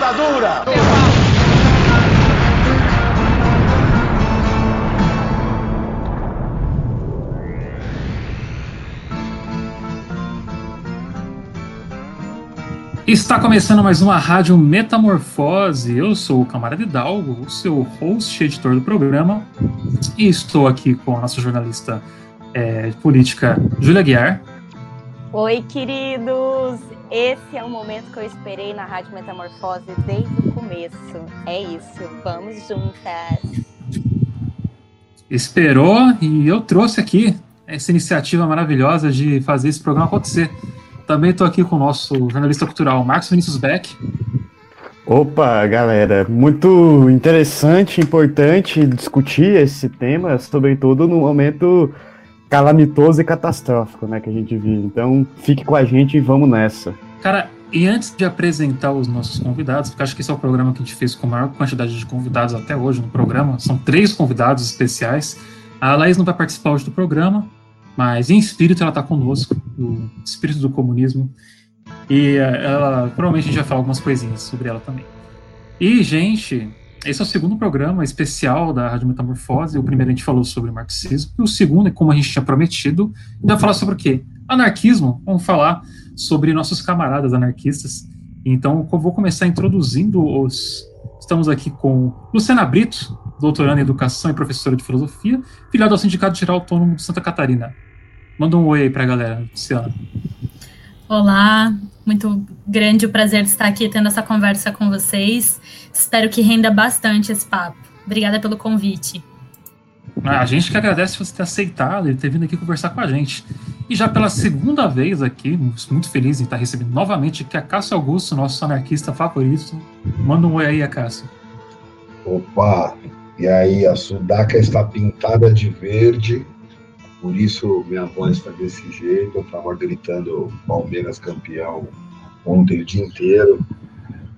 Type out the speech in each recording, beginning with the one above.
ditadura! Está começando mais uma Rádio Metamorfose. Eu sou o Camarada Hidalgo, o seu host e editor do programa, e estou aqui com a nossa jornalista é, política, Júlia Guiar. Oi, queridos! Esse é o momento que eu esperei na Rádio Metamorfose desde o começo. É isso, vamos juntas! Esperou e eu trouxe aqui essa iniciativa maravilhosa de fazer esse programa acontecer. Também estou aqui com o nosso jornalista cultural, Marcos Vinícius Beck. Opa, galera, muito interessante, importante discutir esse tema, sobretudo no momento calamitoso e catastrófico, né, que a gente vive. Então, fique com a gente e vamos nessa. Cara, e antes de apresentar os nossos convidados, porque acho que esse é o programa que a gente fez com a maior quantidade de convidados até hoje no programa, são três convidados especiais. A Laís não vai participar hoje do programa, mas em espírito ela está conosco, o espírito do comunismo, e eh, ela provavelmente a gente vai falar algumas coisinhas sobre ela também. E, gente, esse é o segundo programa especial da Rádio Metamorfose. O primeiro a gente falou sobre marxismo, e o segundo, como a gente tinha prometido, a gente vai falar sobre o quê? Anarquismo. Vamos falar sobre nossos camaradas anarquistas. Então, vou começar introduzindo os. Estamos aqui com Luciana Brito, doutoranda em Educação e professora de Filosofia, filiada ao Sindicato Geral Autônomo de Santa Catarina. Manda um oi aí para a galera, Luciana. Olá, muito grande o prazer de estar aqui tendo essa conversa com vocês. Espero que renda bastante esse papo. Obrigada pelo convite. Ah, a gente que agradece você ter aceitado e ter vindo aqui conversar com a gente. E já pela segunda vez aqui, muito feliz em estar recebendo novamente aqui a Cássio Augusto, nosso anarquista favorito. Manda um oi aí, Cássio. Opa! E aí, a Sudaca está pintada de verde por isso minha voz está desse jeito. Eu estava gritando Palmeiras campeão ontem o dia inteiro.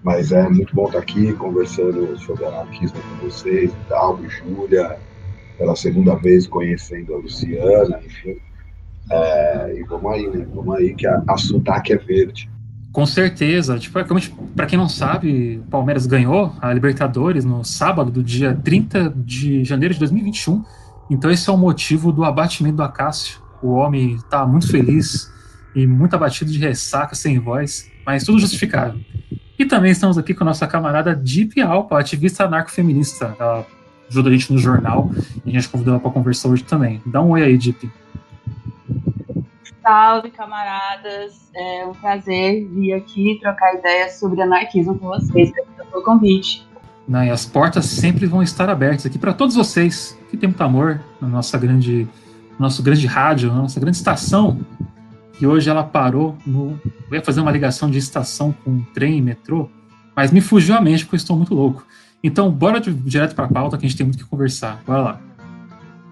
Mas é muito bom estar aqui conversando sobre anarquismo com vocês, Dalgo, Júlia, pela segunda vez conhecendo a Luciana, enfim. É, e vamos aí, né? Vamos aí que a, a Sudac é verde. Com certeza. Tipo, é para quem não sabe, o Palmeiras ganhou a Libertadores no sábado do dia 30 de janeiro de 2021 então esse é o motivo do abatimento do Acácio. O homem está muito feliz e muito abatido de ressaca, sem voz, mas tudo justificável. E também estamos aqui com a nossa camarada Deep Alpa, ativista anarcofeminista. Ela ajuda a gente no jornal e a gente convidou ela para conversar hoje também. Dá um oi aí, Deep. Salve, camaradas. É um prazer vir aqui trocar ideias sobre anarquismo com vocês. Obrigada pelo convite. Né, e as portas sempre vão estar abertas aqui para todos vocês que tem muito amor na nossa grande, nosso grande rádio, na nossa grande estação, que hoje ela parou no. Eu ia fazer uma ligação de estação com trem e metrô, mas me fugiu a mente porque eu estou muito louco. Então, bora direto para a pauta que a gente tem muito que conversar. Bora lá.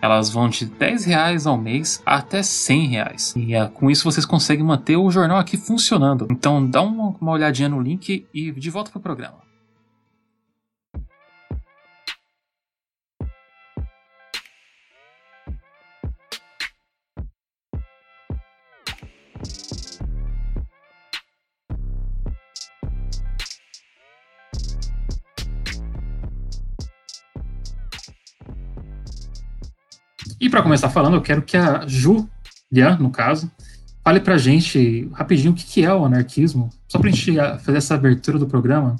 Elas vão de 10 reais ao mês até 100 reais. E é, com isso vocês conseguem manter o jornal aqui funcionando. Então dá uma, uma olhadinha no link e de volta para o programa. E para começar falando, eu quero que a Julia, no caso, fale para a gente rapidinho o que, é o anarquismo, só para a gente fazer essa abertura do programa.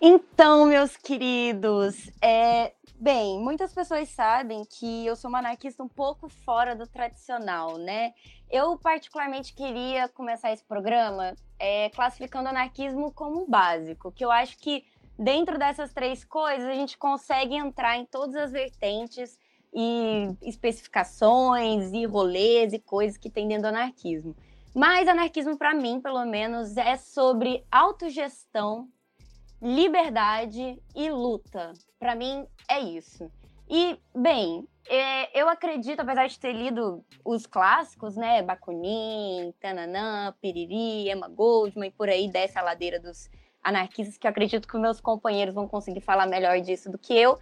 Então, meus queridos, é, bem, muitas pessoas sabem que eu sou uma anarquista um pouco fora do tradicional, né? Eu particularmente queria começar esse programa é, classificando o anarquismo como básico, que eu acho que dentro dessas três coisas a gente consegue entrar em todas as vertentes e especificações e rolês e coisas que tem dentro do anarquismo. Mas anarquismo, para mim, pelo menos, é sobre autogestão, liberdade e luta. Para mim, é isso. E, bem, é, eu acredito, apesar de ter lido os clássicos, né? Bakunin, Tananã, Piriri, Emma Goldman e por aí desce a ladeira dos anarquistas, que eu acredito que meus companheiros vão conseguir falar melhor disso do que eu.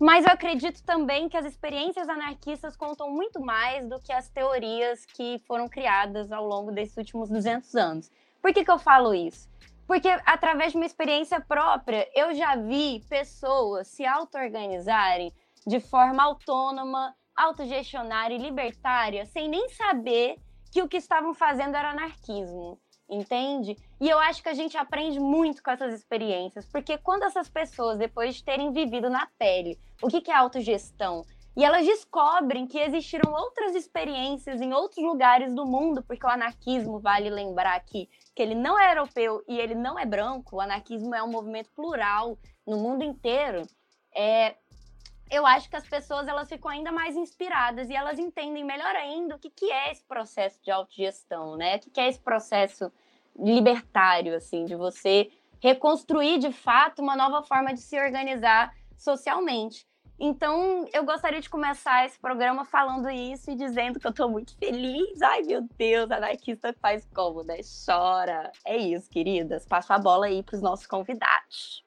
Mas eu acredito também que as experiências anarquistas contam muito mais do que as teorias que foram criadas ao longo desses últimos 200 anos. Por que, que eu falo isso? Porque através de uma experiência própria, eu já vi pessoas se auto-organizarem de forma autônoma, autogestionária e libertária, sem nem saber que o que estavam fazendo era anarquismo, entende? E eu acho que a gente aprende muito com essas experiências, porque quando essas pessoas, depois de terem vivido na pele o que é autogestão, e elas descobrem que existiram outras experiências em outros lugares do mundo, porque o anarquismo, vale lembrar aqui, que ele não é europeu e ele não é branco, o anarquismo é um movimento plural no mundo inteiro. É, eu acho que as pessoas elas ficam ainda mais inspiradas e elas entendem melhor ainda o que, que é esse processo de autogestão, né? O que, que é esse processo libertário, assim, de você reconstruir de fato uma nova forma de se organizar socialmente. Então, eu gostaria de começar esse programa falando isso e dizendo que eu estou muito feliz. Ai, meu Deus, anarquista faz como, né? Chora. É isso, queridas. Passo a bola aí para os nossos convidados.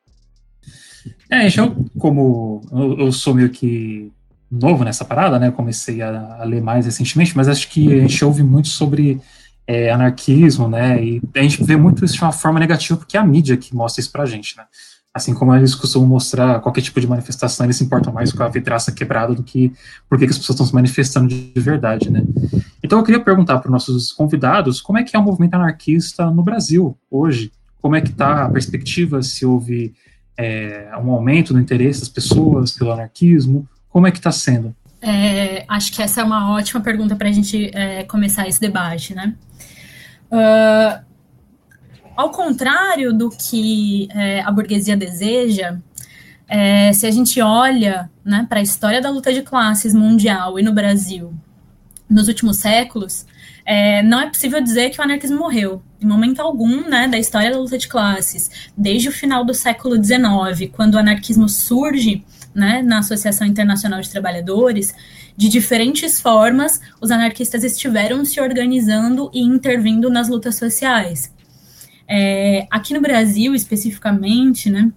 É, então, como eu, eu, sou meio que novo nessa parada, né? Comecei a, a, ler mais recentemente, mas acho que a gente ouve muito sobre é, anarquismo, né? E a gente vê muito isso de uma forma negativa, porque é a mídia que mostra isso pra gente, né? Assim como eles costumam mostrar qualquer tipo de manifestação, eles se importam mais com a vidraça quebrada do que por que as pessoas estão se manifestando de verdade, né? Então eu queria perguntar para os nossos convidados como é que é o movimento anarquista no Brasil hoje? Como é que está a perspectiva, se houve é, um aumento no interesse das pessoas pelo anarquismo? Como é que está sendo? É, acho que essa é uma ótima pergunta para a gente é, começar esse debate, né? Uh, ao contrário do que é, a burguesia deseja, é, se a gente olha né, para a história da luta de classes mundial e no Brasil nos últimos séculos, é, não é possível dizer que o anarquismo morreu, em momento algum, né, da história da luta de classes. Desde o final do século XIX, quando o anarquismo surge, né, na Associação Internacional de Trabalhadores, de diferentes formas, os anarquistas estiveram se organizando e intervindo nas lutas sociais. É, aqui no Brasil, especificamente, né,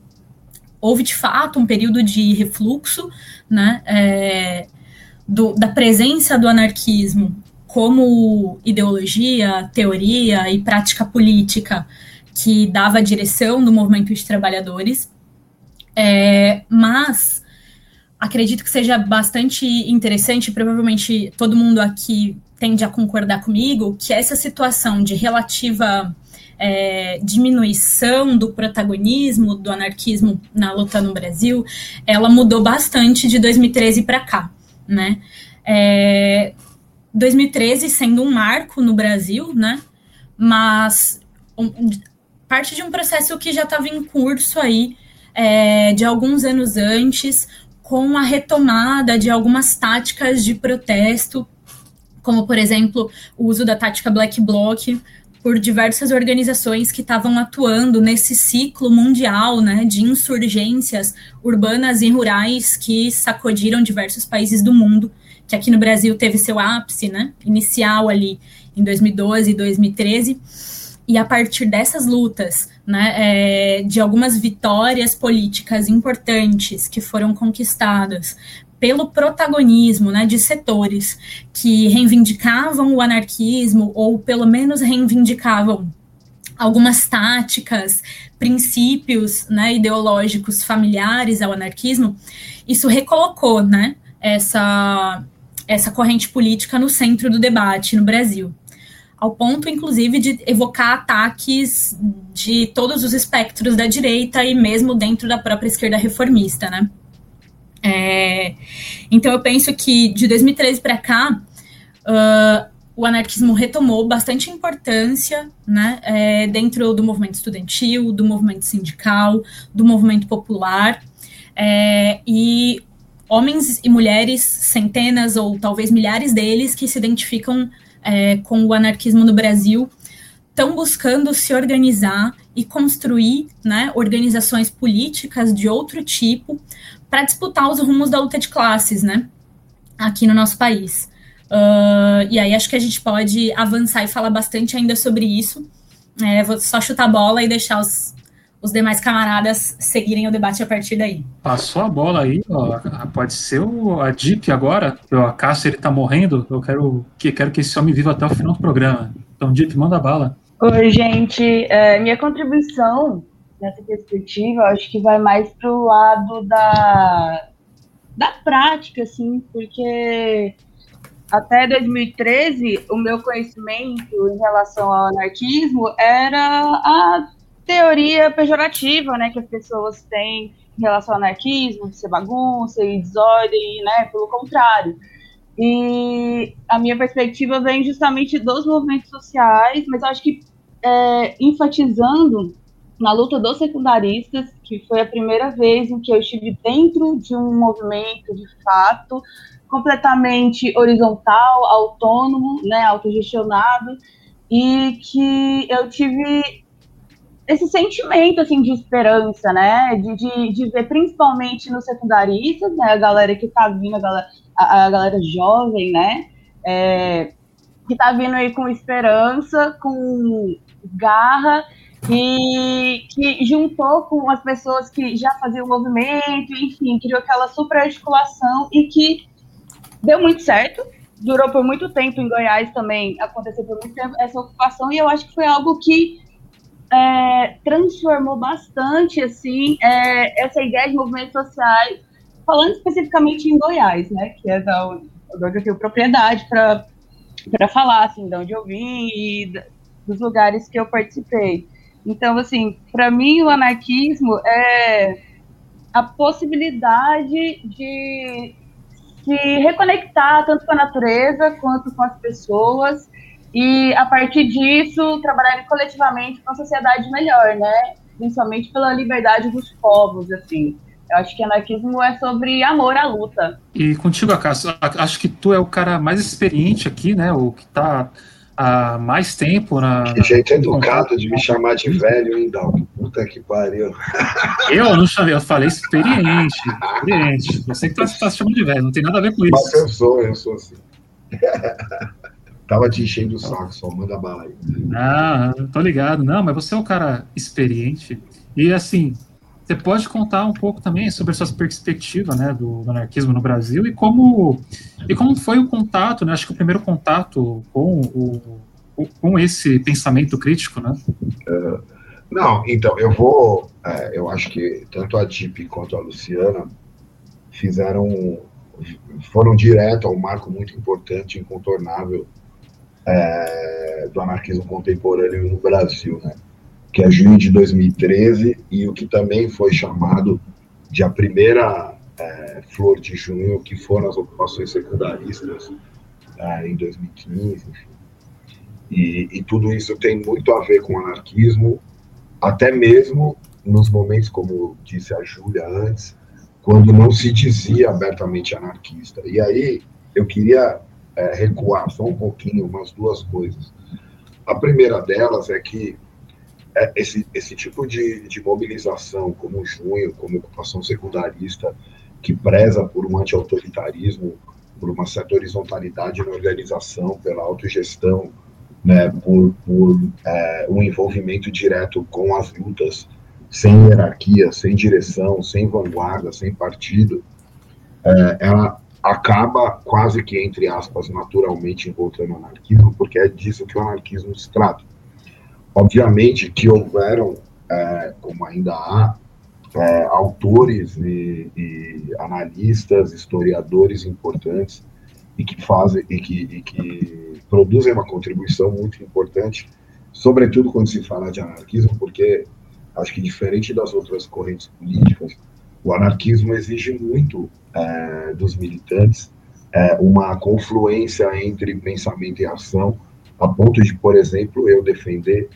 houve de fato um período de refluxo, né, é, do, da presença do anarquismo como ideologia, teoria e prática política que dava a direção do movimento de trabalhadores, é, mas acredito que seja bastante interessante, provavelmente todo mundo aqui tende a concordar comigo, que essa situação de relativa é, diminuição do protagonismo do anarquismo na luta no Brasil, ela mudou bastante de 2013 para cá, né? É, 2013 sendo um marco no Brasil, né? Mas um, parte de um processo que já estava em curso aí é, de alguns anos antes, com a retomada de algumas táticas de protesto, como por exemplo o uso da tática Black Bloc por diversas organizações que estavam atuando nesse ciclo mundial né, de insurgências urbanas e rurais que sacudiram diversos países do mundo que aqui no Brasil teve seu ápice, né, inicial ali em 2012 e 2013, e a partir dessas lutas, né, é, de algumas vitórias políticas importantes que foram conquistadas pelo protagonismo né, de setores que reivindicavam o anarquismo, ou pelo menos reivindicavam algumas táticas, princípios né, ideológicos familiares ao anarquismo, isso recolocou né, essa, essa corrente política no centro do debate no Brasil. Ao ponto, inclusive, de evocar ataques de todos os espectros da direita e mesmo dentro da própria esquerda reformista, né? É, então, eu penso que de 2013 para cá, uh, o anarquismo retomou bastante importância né, é, dentro do movimento estudantil, do movimento sindical, do movimento popular. É, e homens e mulheres, centenas ou talvez milhares deles que se identificam é, com o anarquismo no Brasil, estão buscando se organizar e construir né, organizações políticas de outro tipo para disputar os rumos da luta de classes, né, aqui no nosso país. Uh, e aí acho que a gente pode avançar e falar bastante ainda sobre isso. É, vou só chutar a bola e deixar os, os demais camaradas seguirem o debate a partir daí. Passou a bola aí, ó, pode ser o, a Deep agora, o Cássio ele tá morrendo, eu quero que, quero que esse homem viva até o final do programa. Então, Deep, manda bala. Oi, gente. É, minha contribuição nessa perspectiva, acho que vai mais pro lado da, da prática, assim, porque até 2013, o meu conhecimento em relação ao anarquismo era a teoria pejorativa, né, que as pessoas têm em relação ao anarquismo, de ser bagunça e desordem, né, pelo contrário. E a minha perspectiva vem justamente dos movimentos sociais, mas acho que é, enfatizando na luta dos secundaristas, que foi a primeira vez em que eu estive dentro de um movimento de fato, completamente horizontal, autônomo, né, autogestionado, e que eu tive esse sentimento assim de esperança, né, de, de, de ver principalmente nos secundaristas, né, a galera que tá vindo, a galera, a, a galera jovem, né, é, que tá vindo aí com esperança, com garra e que juntou com as pessoas que já faziam o movimento, enfim, criou aquela super articulação e que deu muito certo. Durou por muito tempo em Goiás também, aconteceu por muito tempo essa ocupação, e eu acho que foi algo que é, transformou bastante assim é, essa ideia de movimentos sociais, falando especificamente em Goiás, né, que é da onde eu tenho propriedade para falar, assim, de onde eu vim e dos lugares que eu participei. Então, assim, para mim o anarquismo é a possibilidade de se reconectar tanto com a natureza quanto com as pessoas e a partir disso trabalhar coletivamente para uma sociedade melhor, né? Principalmente pela liberdade dos povos, assim. Eu acho que anarquismo é sobre amor à luta. E contigo, Acácio, acho que tu é o cara mais experiente aqui, né? O que está há mais tempo na. Que jeito educado de me chamar de velho, hein, Dal? Puta que pariu. Eu não chamei, eu falei experiente. Experiente. Você que tá, tá se chamando de velho, não tem nada a ver com isso. Mas eu sou, eu sou assim. Tava te enchendo o saco, só manda bala aí. Ah, tô ligado. Não, mas você é um cara experiente. E assim, você pode contar um pouco também sobre a sua perspectiva né, do, do, anarquismo no Brasil e como, e como foi o contato, né, acho que o primeiro contato com, o, com esse pensamento crítico, né? Uh, não, então, eu vou, é, eu acho que tanto a Dip quanto a Luciana fizeram, foram direto a um marco muito importante, incontornável é, do anarquismo contemporâneo no Brasil, né? que é junho de 2013, e o que também foi chamado de a primeira é, flor de junho, que foram as ocupações secundaristas é, em 2015, enfim. E, e, tudo isso tem muito a ver com anarquismo, até mesmo nos momentos, como disse a Júlia antes, quando não se dizia abertamente anarquista. E aí eu queria é, recuar só um pouquinho umas duas coisas. A primeira delas é que é, esse, esse tipo de, de mobilização, como Junho, como ocupação secundarista, que preza por um anti-autoritarismo, por uma certa horizontalidade na organização, pela autogestão, né, por, por é, um envolvimento direto com as lutas, sem hierarquia, sem direção, sem vanguarda, sem partido, é, ela acaba quase que, entre aspas, naturalmente encontrando anarquismo, porque é disso que o anarquismo se trata. Obviamente que houveram, é, como ainda há, é, autores e, e, analistas, historiadores importantes e que fazem e que, e que produzem uma contribuição muito importante, sobretudo quando se fala de anarquismo, porque acho que diferente das outras correntes políticas, o anarquismo exige muito é, dos militantes é, uma confluência entre pensamento e ação, a ponto de, por exemplo, eu defender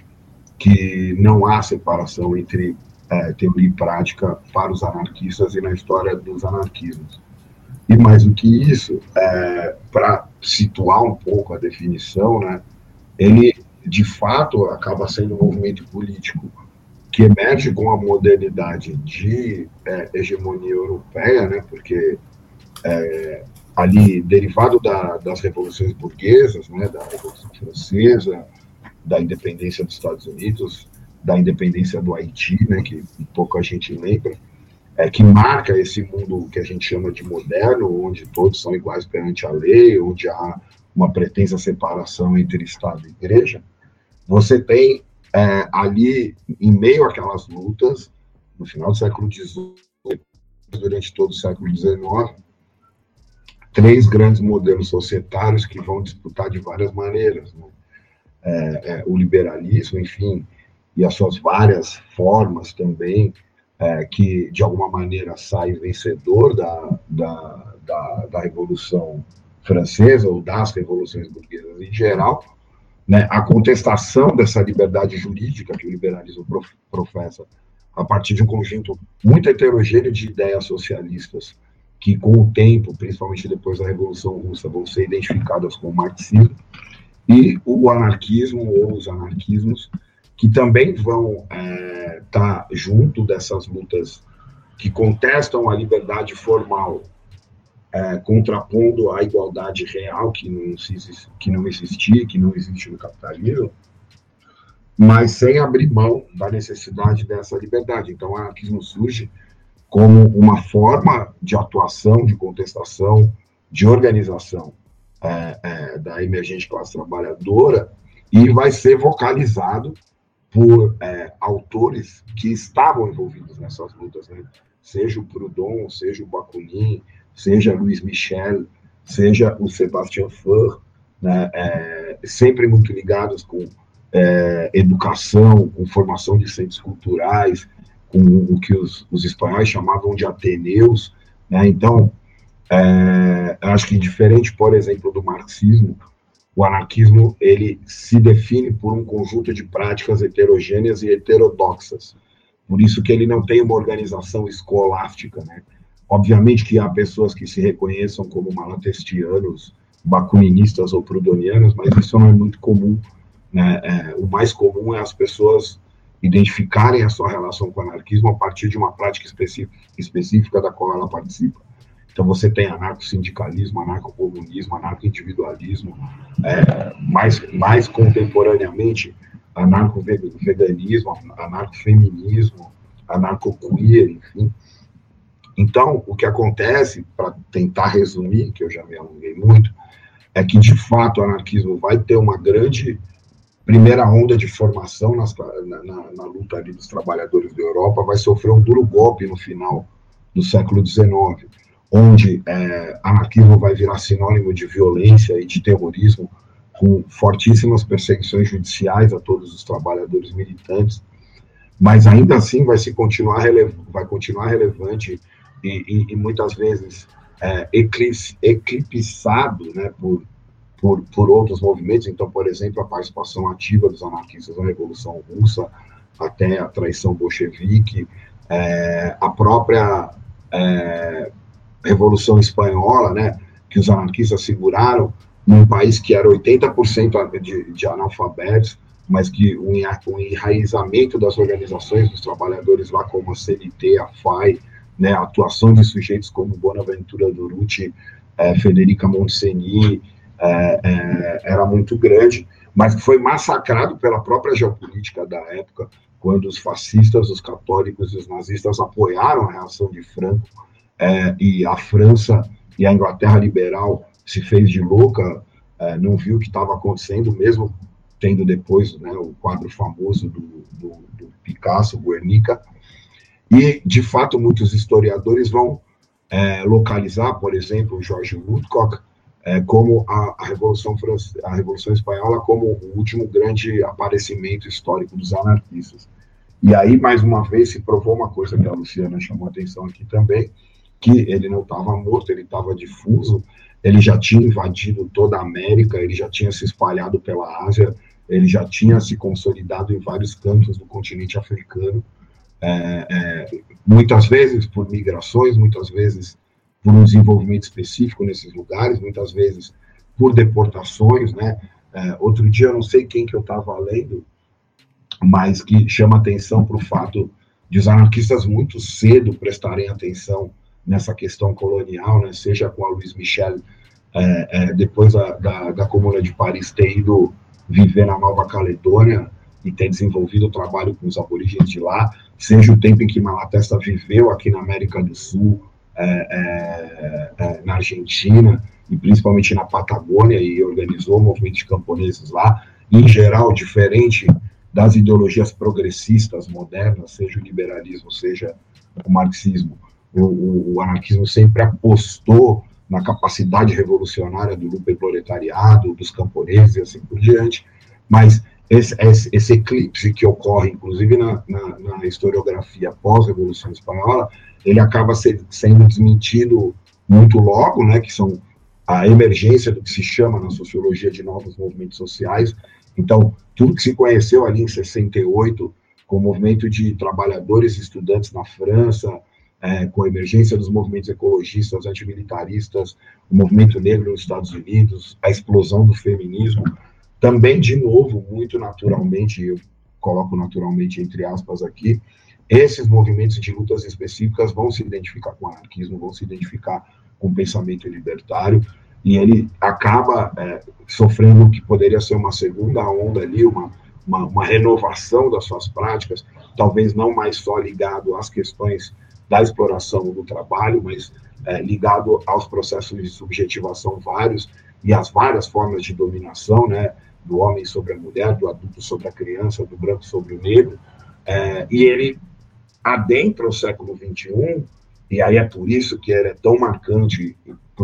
que não há separação entre é, teoria e prática para os anarquistas e na história dos anarquismos. E mais do que isso, é, para situar um pouco a definição, né, ele de fato acaba sendo um movimento político que emerge com a modernidade de é, hegemonia europeia, né, porque é, ali, derivado da, das revoluções burguesas, né, da Revolução Francesa, da independência dos Estados Unidos, da independência do Haiti, né, que pouca gente lembra, é, que marca esse mundo que a gente chama de moderno, onde todos são iguais perante a lei, onde há uma pretensa separação entre Estado e Igreja, você tem é, ali, em meio àquelas lutas, no final do século XVIII, durante todo o século XIX, três grandes modelos societários que vão disputar de várias maneiras. Né? É, é, o liberalismo, enfim, e as suas várias formas também, é, que de alguma maneira sai vencedor da, da, da, da Revolução Francesa ou das revoluções burguesas em geral, né, a contestação dessa liberdade jurídica que o liberalismo professa a partir de um conjunto muito heterogêneo de ideias socialistas que, com o tempo, principalmente depois da Revolução Russa, vão ser identificadas com o marxismo, e o anarquismo ou os anarquismos, que também vão estar é, tá junto dessas lutas que contestam a liberdade formal, é, contrapondo a igualdade real que não, que não existia, que não existe no capitalismo, mas sem abrir mão da necessidade dessa liberdade. Então, o anarquismo surge como uma forma de atuação, de contestação, de organização é, é, da emergente classe trabalhadora e vai ser vocalizado por é, autores que estavam envolvidos nessas lutas, né? seja o Proudhon, seja o Bakunin, seja Luiz Michel, seja o Sebastian Faure, né? É, sempre muito ligados com é, educação, com formação de centros culturais, com o que os, os espanhóis chamavam de ateneus, né? Então, é, acho que diferente, por exemplo, do marxismo, o anarquismo ele se define por um conjunto de práticas heterogêneas e heterodoxas. Por isso que ele não tem uma organização escolástica, né? Obviamente que há pessoas que se reconheçam como malatestianos, bakuministas ou prudonianos, mas isso não é muito comum. Né? É, o mais comum é as pessoas identificarem a sua relação com o anarquismo a partir de uma prática específica da qual ela participa. Então você tem anarco-sindicalismo, anarco-comunismo, anarco-individualismo, é, mais, mais contemporaneamente anarco-veganismo, anarco-feminismo, anarco-queer, enfim. Então, o que acontece, para tentar resumir, que eu já me alonguei muito, é que, de fato, o anarquismo vai ter uma grande primeira onda de formação nas, na, na, na, luta ali dos trabalhadores da Europa, vai sofrer um duro golpe no final do século XIX, onde é, anarquismo vai virar sinônimo de violência e de terrorismo, com fortíssimas perseguições judiciais a todos os trabalhadores militantes, mas ainda assim vai se continuar vai continuar relevante e, e, e muitas vezes é, eclipsado né, por, por, por outros movimentos. Então, por exemplo, a participação ativa dos anarquistas na Revolução Russa, até a traição bolchevique, é, a própria é, Revolução Espanhola, né, que os anarquistas seguraram num país que era 80% de, de analfabetos, mas que o, enraizamento das organizações dos trabalhadores lá, como a CNT, a FAI, né, a atuação de sujeitos como Bonaventura Duruti, é, Federica Montseny, é, é, era muito grande, mas foi massacrado pela própria geopolítica da época, quando os fascistas, os católicos e os nazistas apoiaram a reação de Franco, e a França e a Inglaterra liberal se fez de louca, não viu o que estava acontecendo, mesmo tendo depois né, o quadro famoso do, do, do Picasso, Guernica, e, de fato, muitos historiadores vão é, localizar, por exemplo, George Woodcock, é, como a, a, Revolução a Revolução Espanhola como o último grande aparecimento histórico dos anarquistas. E aí, mais uma vez, se provou uma coisa que a Luciana chamou a atenção aqui também, que ele não estava morto, ele estava difuso, ele já tinha invadido toda a América, ele já tinha se espalhado pela Ásia, ele já tinha se consolidado em vários cantos do continente africano, é, é, muitas vezes por migrações, muitas vezes por um desenvolvimento específico nesses lugares, muitas vezes por deportações, né? É, outro dia, eu não sei quem que eu estava lendo, mas que chama atenção para o fato de os anarquistas muito cedo prestarem atenção nessa questão colonial, né, seja com a Luiz Michel, é, é, depois da, da, Comuna de Paris, ter ido viver na Nova Caledônia e ter desenvolvido o trabalho com os aborígenes de lá, seja o tempo em que Malatesta viveu aqui na América do Sul, é, é, é na Argentina, e principalmente na Patagônia, e organizou movimentos camponeses lá, em geral, diferente das ideologias progressistas modernas, seja o liberalismo, seja o marxismo. O, o, o anarquismo sempre apostou na capacidade revolucionária do proletariado, dos camponeses e assim por diante, mas esse, esse, eclipse que ocorre, inclusive na, na, na historiografia pós-revolução espanhola, ele acaba ser, sendo desmentido muito logo, né, que são a emergência do que se chama na sociologia de novos movimentos sociais. Então, tudo que se conheceu ali em 68, com o movimento de trabalhadores e estudantes na França, é, com a emergência dos movimentos ecologistas, antimilitaristas, o movimento negro nos Estados Unidos, a explosão do feminismo, também, de novo, muito naturalmente, eu coloco naturalmente entre aspas aqui, esses movimentos de lutas específicas vão se identificar com o anarquismo, vão se identificar com o pensamento libertário, e ele acaba é, sofrendo o que poderia ser uma segunda onda ali, uma, uma, uma, renovação das suas práticas, talvez não mais só ligado às questões da exploração do trabalho, mas é, ligado aos processos de subjetivação vários e às várias formas de dominação, né, do homem sobre a mulher, do adulto sobre a criança, do branco sobre o negro, é, e ele adentra o século XXI, e aí é por isso que ele é tão marcante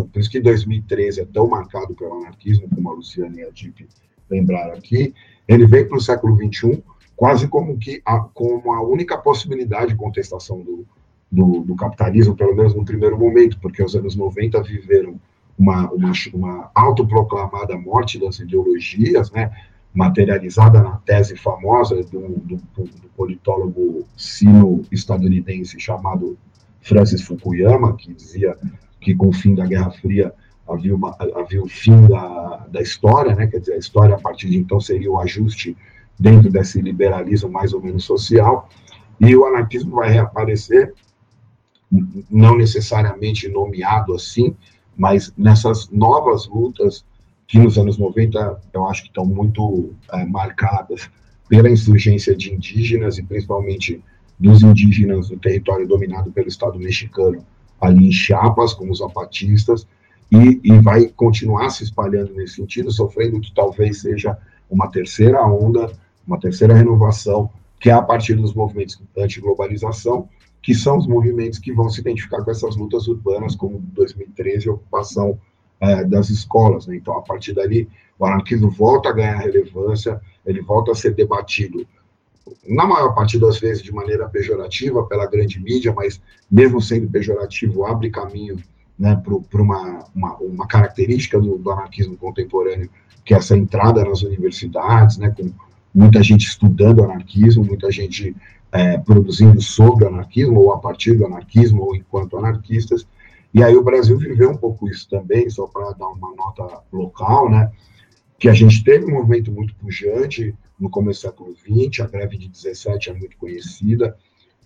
por isso que 2013 é tão marcado pelo anarquismo, como a Luciana e a Dip lembraram aqui, ele veio para o século XXI quase como, que a, como a única possibilidade de contestação do, do, do, capitalismo, pelo menos no primeiro momento, porque os anos 90 viveram uma, uma, uma autoproclamada morte das ideologias, né, materializada na tese famosa do, do, do politólogo sino-estadunidense chamado Francis Fukuyama, que dizia que com o fim da Guerra Fria havia, uma, havia o fim da, da história, né? quer dizer, a história a partir de então seria o ajuste dentro desse liberalismo mais ou menos social, e o anarquismo vai reaparecer, não necessariamente nomeado assim, mas nessas novas lutas que nos anos 90 eu acho que estão muito é, marcadas pela insurgência de indígenas e principalmente dos indígenas do território dominado pelo Estado mexicano ali em Chiapas, como os zapatistas, e, e vai continuar se espalhando nesse sentido, sofrendo que talvez seja uma terceira onda, uma terceira renovação, que é a partir dos movimentos anti-globalização, que são os movimentos que vão se identificar com essas lutas urbanas, como 2013, a ocupação é, das escolas. Né? Então, a partir dali, o anarquismo volta a ganhar relevância, ele volta a ser debatido na maior parte das vezes de maneira pejorativa pela grande mídia, mas mesmo sendo pejorativo, abre caminho né, para uma, uma, uma, característica do, do, anarquismo contemporâneo, que é essa entrada nas universidades, né, com muita gente estudando anarquismo, muita gente é, produzindo sobre anarquismo, ou a partir do anarquismo, ou enquanto anarquistas, e aí o Brasil viveu um pouco isso também, só para dar uma nota local, né, que a gente teve um movimento muito pujante, no começo do século XX, a greve de 17 é muito conhecida.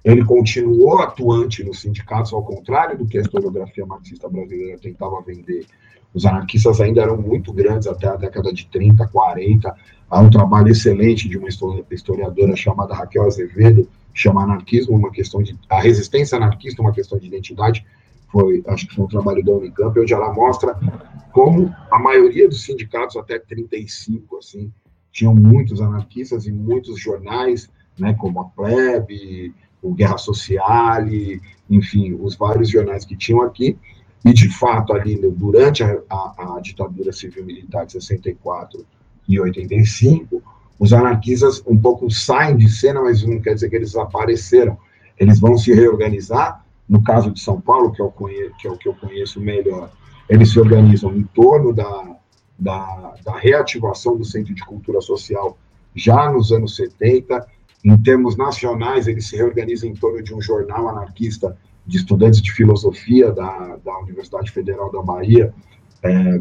Ele continuou atuante nos sindicatos, ao contrário do que a historiografia marxista brasileira tentava vender. Os anarquistas ainda eram muito grandes até a década de 30, 40. Há um trabalho excelente de uma historiadora chamada Raquel Azevedo, chama Anarquismo uma questão de. A resistência anarquista, uma questão de identidade. Foi, acho que foi um trabalho da Unicamp, onde ela mostra como a maioria dos sindicatos, até 35, assim, tinham muitos anarquistas e muitos jornais, né, como a Plebe, o Guerra Social, enfim, os vários jornais que tinham aqui, e de fato ali durante a, a, a ditadura civil-militar de 64 e 85, os anarquistas um pouco saem de cena, mas não quer dizer que eles desapareceram. Eles vão se reorganizar, no caso de São Paulo, que é o, que, é o que eu conheço melhor, eles se organizam em torno da, da, da reativação do Centro de Cultura Social já nos anos 70. Em termos nacionais, ele se reorganiza em torno de um jornal anarquista de estudantes de filosofia da, da Universidade Federal da Bahia, é,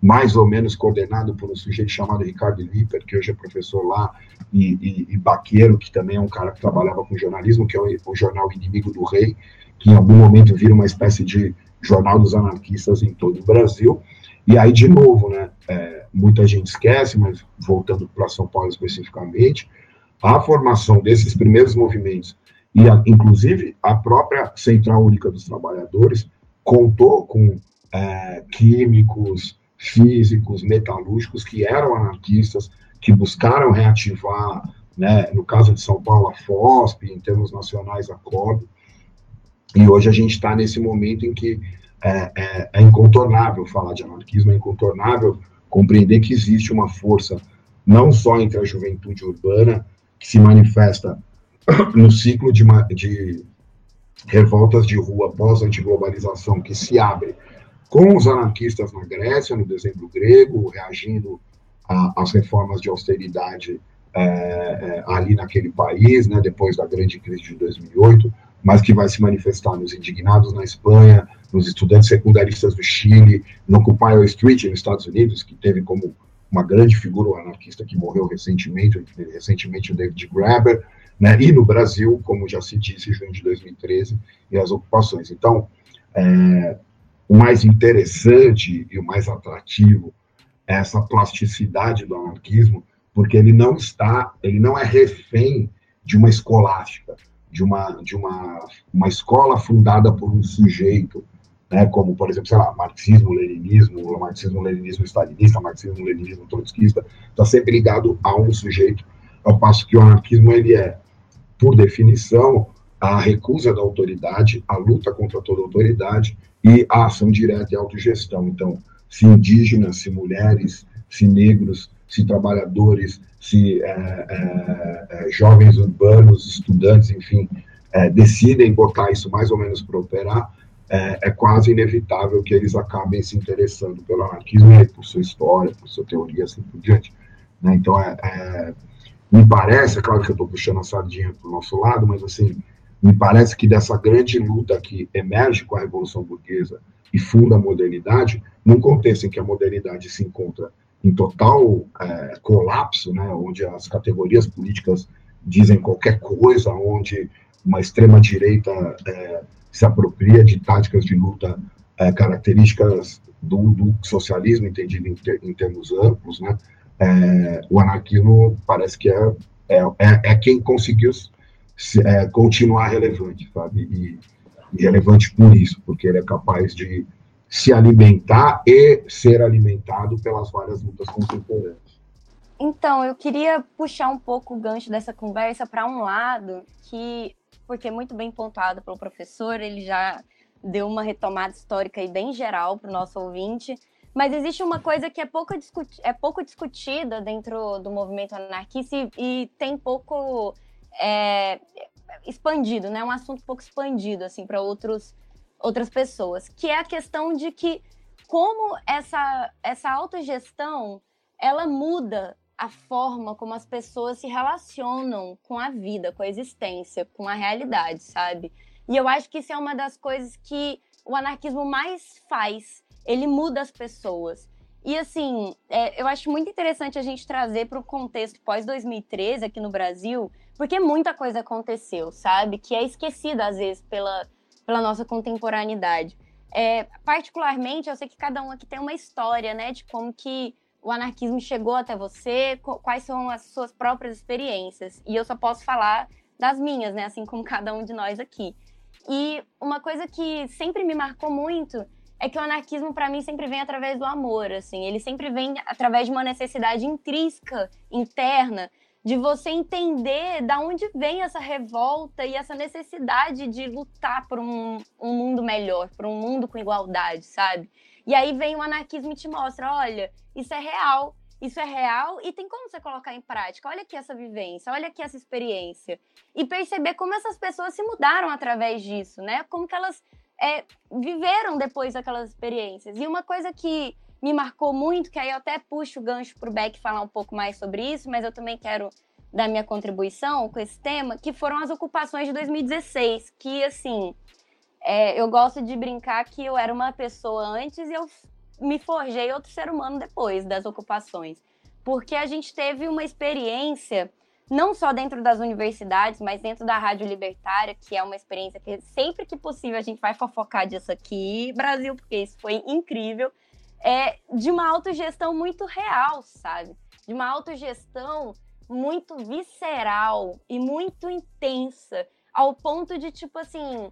mais ou menos coordenado por um sujeito chamado Ricardo Lipper, que hoje é professor lá, e, e, e Baqueiro, que também é um cara que trabalhava com jornalismo, que é o, o jornal Inimigo do Rei, que em algum momento vira uma espécie de jornal dos anarquistas em todo o Brasil. E aí, de novo, né, é, muita gente esquece, mas voltando para São Paulo especificamente, a formação desses primeiros movimentos, e a, inclusive a própria Central Única dos Trabalhadores, contou com é, químicos, físicos, metalúrgicos que eram anarquistas, que buscaram reativar, né, no caso de São Paulo, a FOSP, em termos nacionais, a COB, e hoje a gente está nesse momento em que é, é, é, incontornável falar de anarquismo, é incontornável compreender que existe uma força, não só entre a juventude urbana, que se manifesta no ciclo de, de revoltas de rua pós-antiglobalização, que se abre com os anarquistas na Grécia, no dezembro grego, reagindo às reformas de austeridade é, é, ali naquele país, né, depois da grande crise de 2008, mas que vai se manifestar nos indignados na Espanha, nos estudantes secundaristas do Chile, no Occupy Wall Street nos Estados Unidos, que teve como uma grande figura anarquista que morreu recentemente, recentemente o David Graeber, né, e no Brasil, como já se disse, junho de 2013, e as ocupações. Então, é, o mais interessante e o mais atrativo é essa plasticidade do anarquismo, porque ele não está, ele não é refém de uma escolástica, de uma, de uma, uma escola fundada por um sujeito, né, como, por exemplo, sei lá, marxismo, leninismo, marxismo, leninismo stalinista, marxismo, leninismo trotskista, está sempre ligado a um sujeito, ao passo que o anarquismo, ele é, por definição, a recusa da autoridade, a luta contra toda autoridade e a ação direta e autogestão. Então, se indígenas, se mulheres, se negros, se trabalhadores, se é, é, é, jovens urbanos, estudantes, enfim, é, decidem botar isso mais ou menos para operar, é, é, quase inevitável que eles acabem se interessando pelo anarquismo por sua história, por sua teoria, assim por diante. Né? Então, é, me parece, é claro que eu estou puxando a sardinha para o nosso lado, mas assim, me parece que dessa grande luta que emerge com a Revolução Burguesa e funda a modernidade, num contexto em que a modernidade se encontra em total é, colapso, né, onde as categorias políticas dizem qualquer coisa, onde uma extrema-direita é, se apropria de táticas de luta é, características do, do, socialismo, entendido em, ter, em termos amplos, né, é, o anarquismo parece que é, é, é, é quem conseguiu se, continuar relevante, sabe? E, e relevante por isso, porque ele é capaz de se alimentar e ser alimentado pelas várias lutas contemporâneas. Então, eu queria puxar um pouco o gancho dessa conversa para um lado que, porque é muito bem pontuado pelo professor, ele já deu uma retomada histórica e bem geral para o nosso ouvinte, mas existe uma coisa que é pouco, discuti é pouco discutida dentro do movimento anarquista e, e tem pouco é, expandido, né? Um assunto pouco expandido assim para outros outras pessoas, que é a questão de que como essa, essa autogestão ela muda a forma como as pessoas se relacionam com a vida, com a existência, com a realidade, sabe? E eu acho que isso é uma das coisas que o anarquismo mais faz. Ele muda as pessoas. E assim, é, eu acho muito interessante a gente trazer para o contexto pós-2013 aqui no Brasil, porque muita coisa aconteceu, sabe? Que é esquecida às vezes pela, pela nossa contemporaneidade. É, particularmente, eu sei que cada um aqui tem uma história, né, de como que o anarquismo chegou até você, quais são as suas próprias experiências. E eu só posso falar das minhas, né, assim como cada um de nós aqui. E uma coisa que sempre me marcou muito é que o anarquismo para mim sempre vem através do amor, assim, ele sempre vem através de uma necessidade intrínseca, interna, de você entender da onde vem essa revolta e essa necessidade de lutar por um, um mundo melhor, por um mundo com igualdade, sabe? E aí vem o anarquismo e te mostra, olha, isso é real, isso é real e tem como você colocar em prática. Olha aqui essa vivência, olha aqui essa experiência. E perceber como essas pessoas se mudaram através disso, né? Como que elas é, viveram depois daquelas experiências. E uma coisa que me marcou muito, que aí eu até puxo o gancho para o Beck falar um pouco mais sobre isso, mas eu também quero dar minha contribuição com esse tema, que foram as ocupações de 2016, que assim, é, eu gosto de brincar que eu era uma pessoa antes e eu me forjei outro ser humano depois das ocupações. Porque a gente teve uma experiência não só dentro das universidades, mas dentro da Rádio Libertária, que é uma experiência que sempre que possível a gente vai fofocar disso aqui, Brasil, porque isso foi incrível, é de uma autogestão muito real, sabe? De uma autogestão muito visceral e muito intensa, ao ponto de, tipo assim,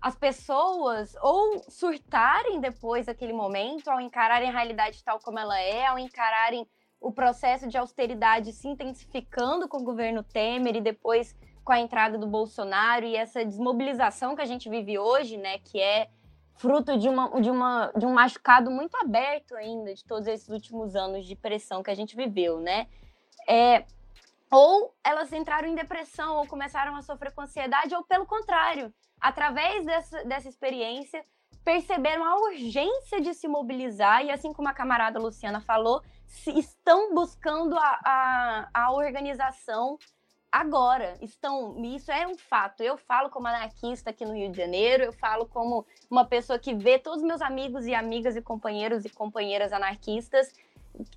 as pessoas ou surtarem depois daquele momento, ao encararem a realidade tal como ela é, ao encararem o processo de austeridade se intensificando com o governo Temer e depois com a entrada do Bolsonaro e essa desmobilização que a gente vive hoje, né, que é fruto de, uma, de, uma, de um machucado muito aberto ainda de todos esses últimos anos de pressão que a gente viveu, né? É, ou elas entraram em depressão ou começaram a sofrer com ansiedade, ou pelo contrário, através dessa, dessa experiência, perceberam a urgência de se mobilizar e, assim como a camarada Luciana falou, estão buscando a, a, a organização agora. Estão, isso é um fato. Eu falo como anarquista aqui no Rio de Janeiro, eu falo como uma pessoa que vê todos meus amigos e amigas e companheiros e companheiras anarquistas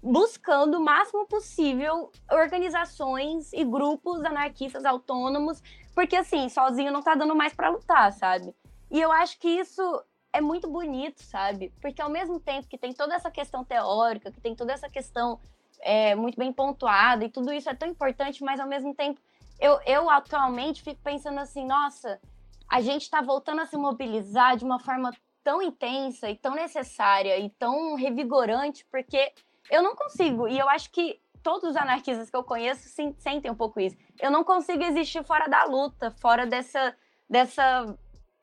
buscando o máximo possível organizações e grupos anarquistas autônomos, porque assim, sozinho não tá dando mais para lutar, sabe? E eu acho que isso é muito bonito, sabe? Porque ao mesmo tempo que tem toda essa questão teórica, que tem toda essa questão é, muito bem pontuada e tudo isso é tão importante, mas ao mesmo tempo eu, eu atualmente fico pensando assim, nossa, a gente está voltando a se mobilizar de uma forma tão intensa e tão necessária e tão revigorante, porque eu não consigo, e eu acho que todos os anarquistas que eu conheço sentem um pouco isso. Eu não consigo existir fora da luta, fora dessa, dessa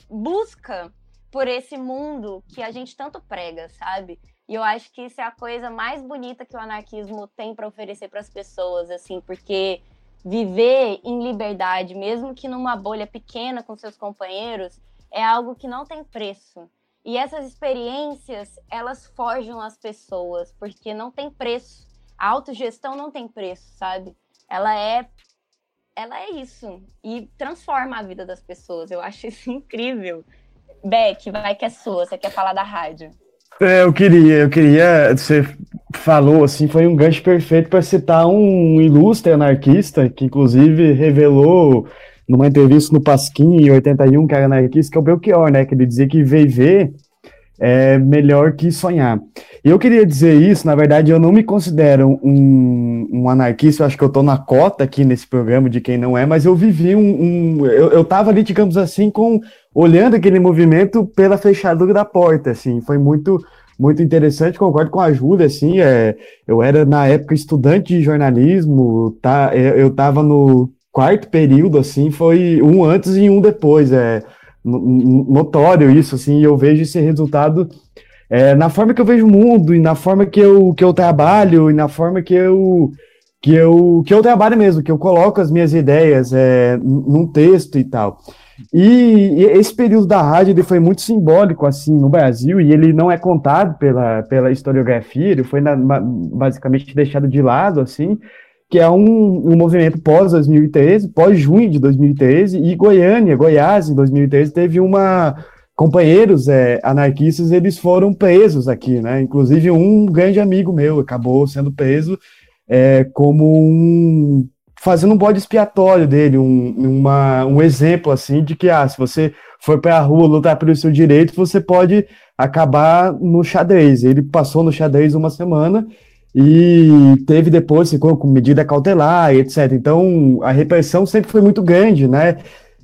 busca por esse mundo que a gente tanto prega, sabe? E eu acho que isso é a coisa mais bonita que o anarquismo tem para oferecer para as pessoas, assim, porque viver em liberdade, mesmo que numa bolha pequena com seus companheiros, é algo que não tem preço. E essas experiências, elas forjam as pessoas, porque não tem preço. A autogestão não tem preço, sabe? Ela é ela é isso e transforma a vida das pessoas. Eu acho isso incrível. Beck, vai que é sua, você quer falar da rádio. É, eu queria, eu queria. Você falou assim, foi um gancho perfeito para citar um ilustre anarquista que, inclusive, revelou numa entrevista no Pasquim em 81, que era anarquista, que é o Belchior, né? Que ele dizia que viver é melhor que sonhar. Eu queria dizer isso, na verdade, eu não me considero um, um anarquista, eu acho que eu estou na cota aqui nesse programa de quem não é, mas eu vivi um. um eu, eu tava ali, digamos assim, com olhando aquele movimento pela fechadura da porta, assim, foi muito muito interessante, concordo com a Júlia, assim, é, eu era na época estudante de jornalismo, tá, eu estava no quarto período, assim, foi um antes e um depois, é notório isso, assim, e eu vejo esse resultado é, na forma que eu vejo o mundo e na forma que eu, que eu trabalho e na forma que eu que eu que eu trabalho mesmo, que eu coloco as minhas ideias é, num texto e tal. E, e, esse período da rádio ele foi muito simbólico assim no Brasil e ele não é contado pela, pela historiografia, ele foi na, basicamente deixado de lado assim, que é um, um movimento pós 2013, pós junho de 2013 e Goiânia, Goiás em 2013 teve uma companheiros é, anarquistas eles foram presos aqui, né? Inclusive um grande amigo meu acabou sendo preso é, como um fazendo um bode expiatório dele, um, uma, um exemplo assim de que ah, se você for para a rua lutar pelo seu direito, você pode acabar no xadrez. Ele passou no xadrez uma semana e teve depois, ficou com medida cautelar, etc. Então a repressão sempre foi muito grande, né?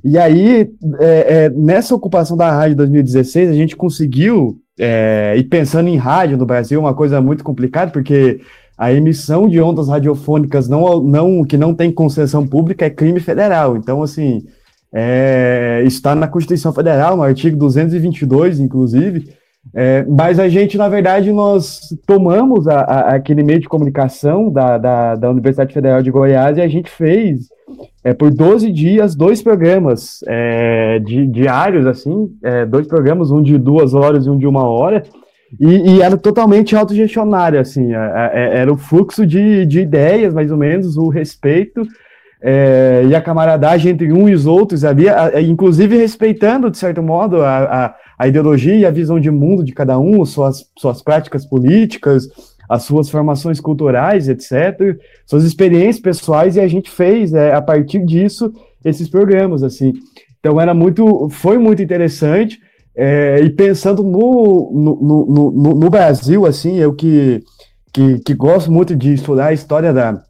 E aí, é, é, nessa ocupação da rádio 2016, a gente conseguiu, é, e pensando em rádio no Brasil, uma coisa muito complicada, porque a emissão de ondas radiofônicas não, não, que não tem concessão pública é crime federal. Então, assim, é, está na Constituição Federal, no artigo 222, inclusive, é, mas a gente, na verdade, nós tomamos a, a, aquele meio de comunicação da, da, da, Universidade Federal de Goiás e a gente fez, é, por 12 dias, dois programas é, diários, assim, é, dois programas, um de duas horas e um de uma hora, e, e era totalmente autogestionário, assim, é, é, era o fluxo de, de ideias, mais ou menos, o respeito é, e a camaradagem entre um e os outros, havia, inclusive respeitando, de certo modo, a, a, ideologia e a visão de mundo de cada um, suas, suas práticas políticas, as suas formações culturais, etc., suas experiências pessoais, e a gente fez, é, a partir disso, esses programas, assim. Então, era muito, foi muito interessante, é, e pensando no, no, no, no, no Brasil, assim, eu que, que, que gosto muito de estudar a história da,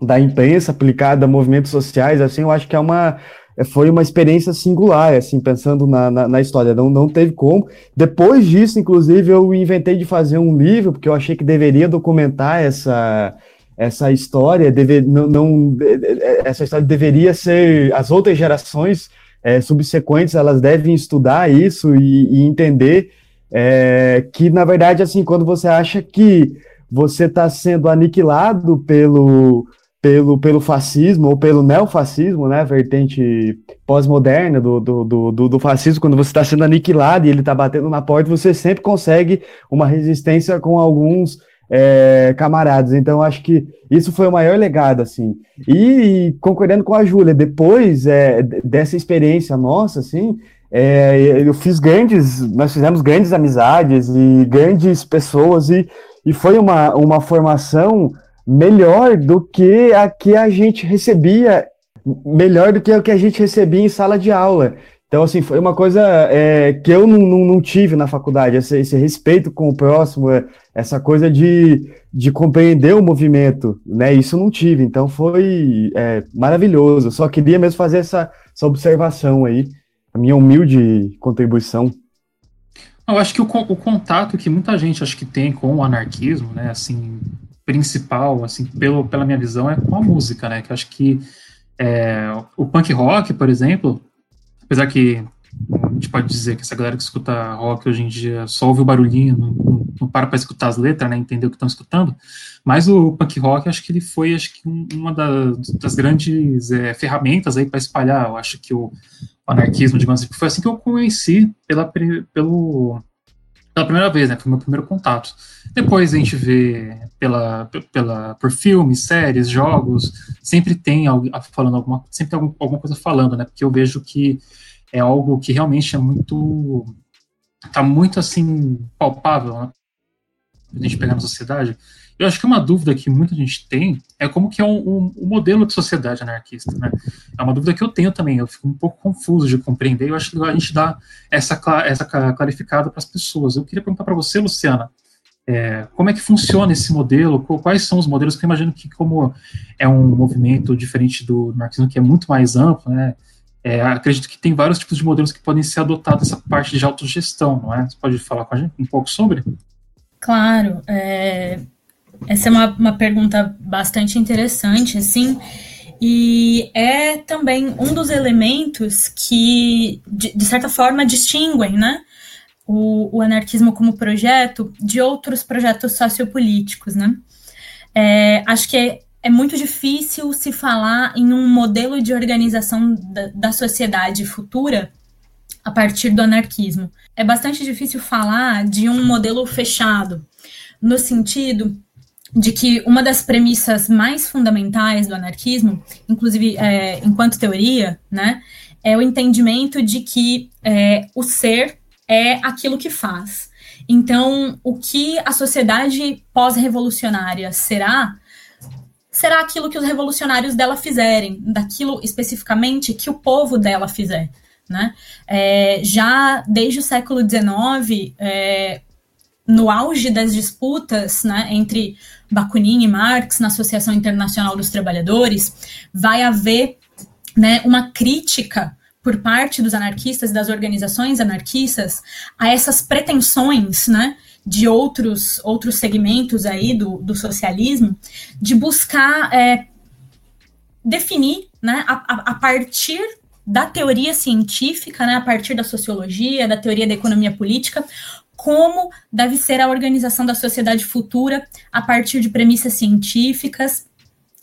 da imprensa aplicada a movimentos sociais, assim, eu acho que é uma foi uma experiência singular, assim, pensando na, na, na, história, não, não teve como. Depois disso, inclusive, eu inventei de fazer um livro, porque eu achei que deveria documentar essa, essa história, deve, não, não, essa história deveria ser, as outras gerações é, subsequentes, elas devem estudar isso e, e entender é, que, na verdade, assim, quando você acha que você está sendo aniquilado pelo pelo, pelo fascismo ou pelo neofascismo, né, vertente pós-moderna do, do, do, do, fascismo, quando você está sendo aniquilado e ele está batendo na porta, você sempre consegue uma resistência com alguns é, camaradas. Então, acho que isso foi o maior legado, assim. E, concordando com a Júlia, depois é, dessa experiência nossa, assim, é, eu fiz grandes, nós fizemos grandes amizades e grandes pessoas e, e foi uma, uma formação melhor do que a que a gente recebia, melhor do que o que a gente recebia em sala de aula. Então, assim, foi uma coisa é, que eu não, não, não, tive na faculdade, esse, esse, respeito com o próximo, é, essa coisa de, de compreender o movimento, né? Isso não tive, então foi é, maravilhoso. Só queria mesmo fazer essa, essa observação aí, a minha humilde contribuição. Eu acho que o, o contato que muita gente acho que tem com o anarquismo, né, assim, principal, assim, pelo, pela minha visão, é com a música, né? Que eu acho que é, o punk rock, por exemplo, apesar que a gente pode dizer que essa galera que escuta rock hoje em dia só ouve o barulhinho, não, não para para escutar as letras, né, entender o que estão escutando, mas o punk rock, acho que ele foi, acho que uma das, das grandes é, ferramentas aí para espalhar, eu acho que o, o anarquismo, digamos assim, foi assim que eu conheci pela, pelo, pela primeira vez, né, foi meu primeiro contato. Depois a gente vê pela, pela, por filmes, séries, jogos, sempre tem algo falando alguma, sempre tem algum, alguma coisa falando, né? Porque eu vejo que é algo que realmente é muito, tá muito assim palpável, né? A gente pegar na sociedade. Eu acho que uma dúvida que muita gente tem é como que é um, um, um, modelo de sociedade anarquista, né? É uma dúvida que eu tenho também, eu fico um pouco confuso de compreender, eu acho que a gente dá essa, essa clarificada para as pessoas. Eu queria perguntar para você, Luciana, é, como é que funciona esse modelo? Quais são os modelos? Porque eu imagino que, como é um movimento diferente do marxismo, que é muito mais amplo, né? É, acredito que tem vários tipos de modelos que podem ser adotados essa parte de autogestão, não é? Você pode falar com a gente um pouco sobre? Claro. É, essa é uma, uma pergunta bastante interessante, assim, e é também um dos elementos que, de, de certa forma, distinguem, né? o, o anarquismo como projeto de outros projetos sociopolíticos, né? É, acho que é, é, muito difícil se falar em um modelo de organização da, da sociedade futura a partir do anarquismo. É bastante difícil falar de um modelo fechado, no sentido de que uma das premissas mais fundamentais do anarquismo, inclusive é, enquanto teoria, né, é o entendimento de que é, o ser é aquilo que faz. Então, o que a sociedade pós-revolucionária será, será aquilo que os revolucionários dela fizerem, daquilo especificamente que o povo dela fizer. Né? É, já desde o século XIX, é, no auge das disputas né, entre Bakunin e Marx na Associação Internacional dos Trabalhadores, vai haver né, uma crítica por parte dos anarquistas e das organizações anarquistas a essas pretensões, né, de outros, outros segmentos aí do, do socialismo, de buscar é, definir, né, a, a partir da teoria científica, né, a partir da sociologia, da teoria da economia política, como deve ser a organização da sociedade futura a partir de premissas científicas,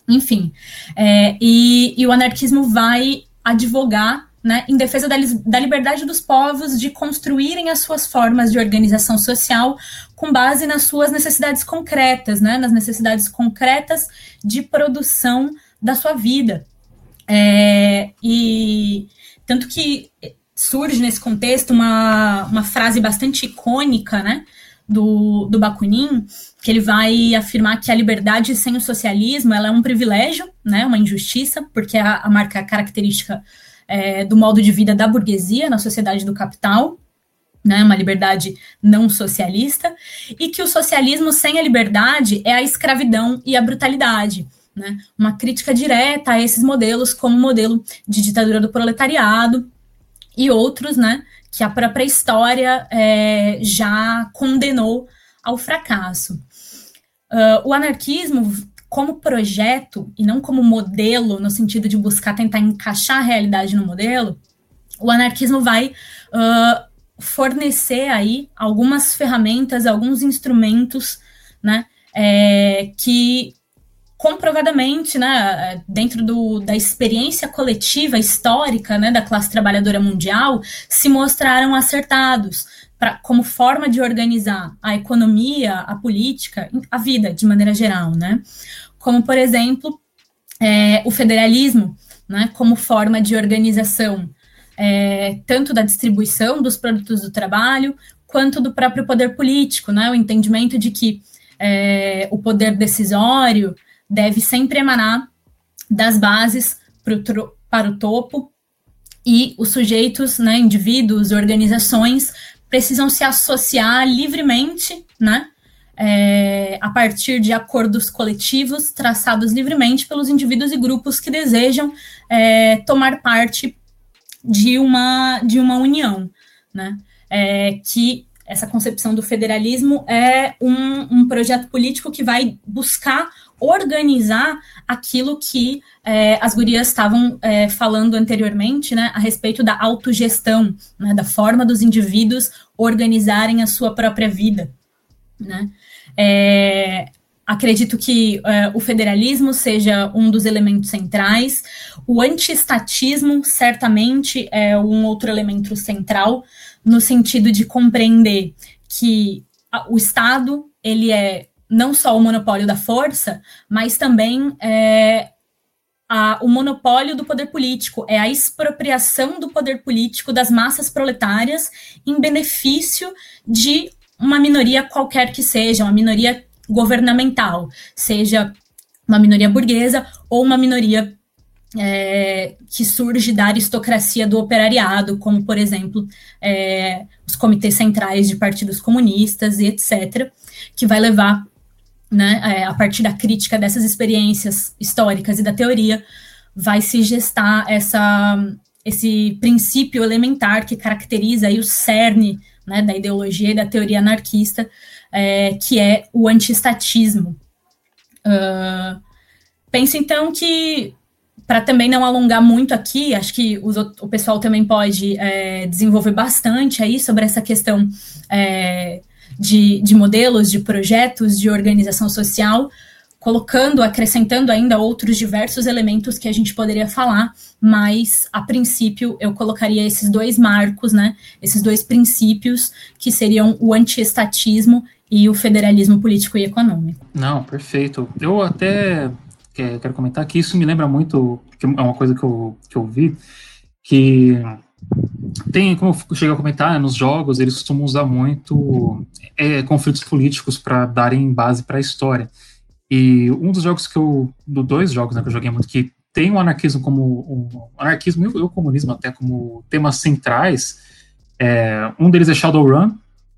enfim. É, e, e o anarquismo vai advogar né, em defesa da, da, liberdade dos povos de construírem as suas formas de organização social com base nas suas necessidades concretas, né, nas necessidades concretas de produção da sua vida. É, e tanto que surge nesse contexto uma, uma frase bastante icônica, né, do, do Bakunin, que ele vai afirmar que a liberdade sem o socialismo ela é um privilégio, né, uma injustiça, porque é a, a marca característica é, do modo de vida da burguesia na sociedade do capital, né, uma liberdade não socialista, e que o socialismo sem a liberdade é a escravidão e a brutalidade. Né, uma crítica direta a esses modelos, como modelo de ditadura do proletariado e outros, né, que a própria história é, já condenou ao fracasso. Uh, o anarquismo, como projeto e não como modelo, no sentido de buscar tentar encaixar a realidade no modelo, o anarquismo vai uh, fornecer aí algumas ferramentas, alguns instrumentos, né, é, que comprovadamente, né, dentro do, da experiência coletiva histórica, né, da classe trabalhadora mundial, se mostraram acertados pra, como forma de organizar a economia, a política, a vida de maneira geral, né, como por exemplo é, o federalismo, né, como forma de organização é, tanto da distribuição dos produtos do trabalho quanto do próprio poder político, né, o entendimento de que é, o poder decisório deve sempre emanar das bases pro, para o topo. E os sujeitos, né, indivíduos, organizações precisam se associar livremente, né, é, a partir de acordos coletivos traçados livremente pelos indivíduos e grupos que desejam é, tomar parte de uma, de uma união, né, é, que essa concepção do federalismo é um, um projeto político que vai buscar organizar aquilo que é, as gurias estavam é, falando anteriormente, né, a respeito da autogestão, né, da forma dos indivíduos organizarem a sua própria vida, né. É, acredito que é, o federalismo seja um dos elementos centrais, o antiestatismo certamente é um outro elemento central, no sentido de compreender que o Estado ele é não só o monopólio da força, mas também é, a, o monopólio do poder político, é a expropriação do poder político das massas proletárias em benefício de uma minoria qualquer que seja, uma minoria governamental, seja uma minoria burguesa ou uma minoria é, que surge da aristocracia do operariado, como, por exemplo, é, os comitês centrais de partidos comunistas e etc., que vai levar né, é, a partir da crítica dessas experiências históricas e da teoria, vai se gestar essa, esse princípio elementar que caracteriza aí o cerne né, da ideologia e da teoria anarquista, é, que é o antiestatismo. Uh, penso então que, para também não alongar muito aqui, acho que os, o pessoal também pode é, desenvolver bastante aí sobre essa questão é, de, de modelos, de projetos de organização social, colocando, acrescentando ainda outros diversos elementos que a gente poderia falar, mas a princípio eu colocaria esses dois marcos, né, esses dois princípios que seriam o antiestatismo e o federalismo político e econômico. Não, perfeito. Eu até quero comentar que isso me lembra muito, é uma coisa que eu, que eu vi, que tem, como eu cheguei a comentar, né, nos jogos eles costumam usar muito é, conflitos políticos para darem base para a história. E um dos jogos que eu, do dois jogos né, que eu joguei muito, que tem o anarquismo como, o anarquismo e o comunismo até como temas centrais, é, um deles é Shadowrun,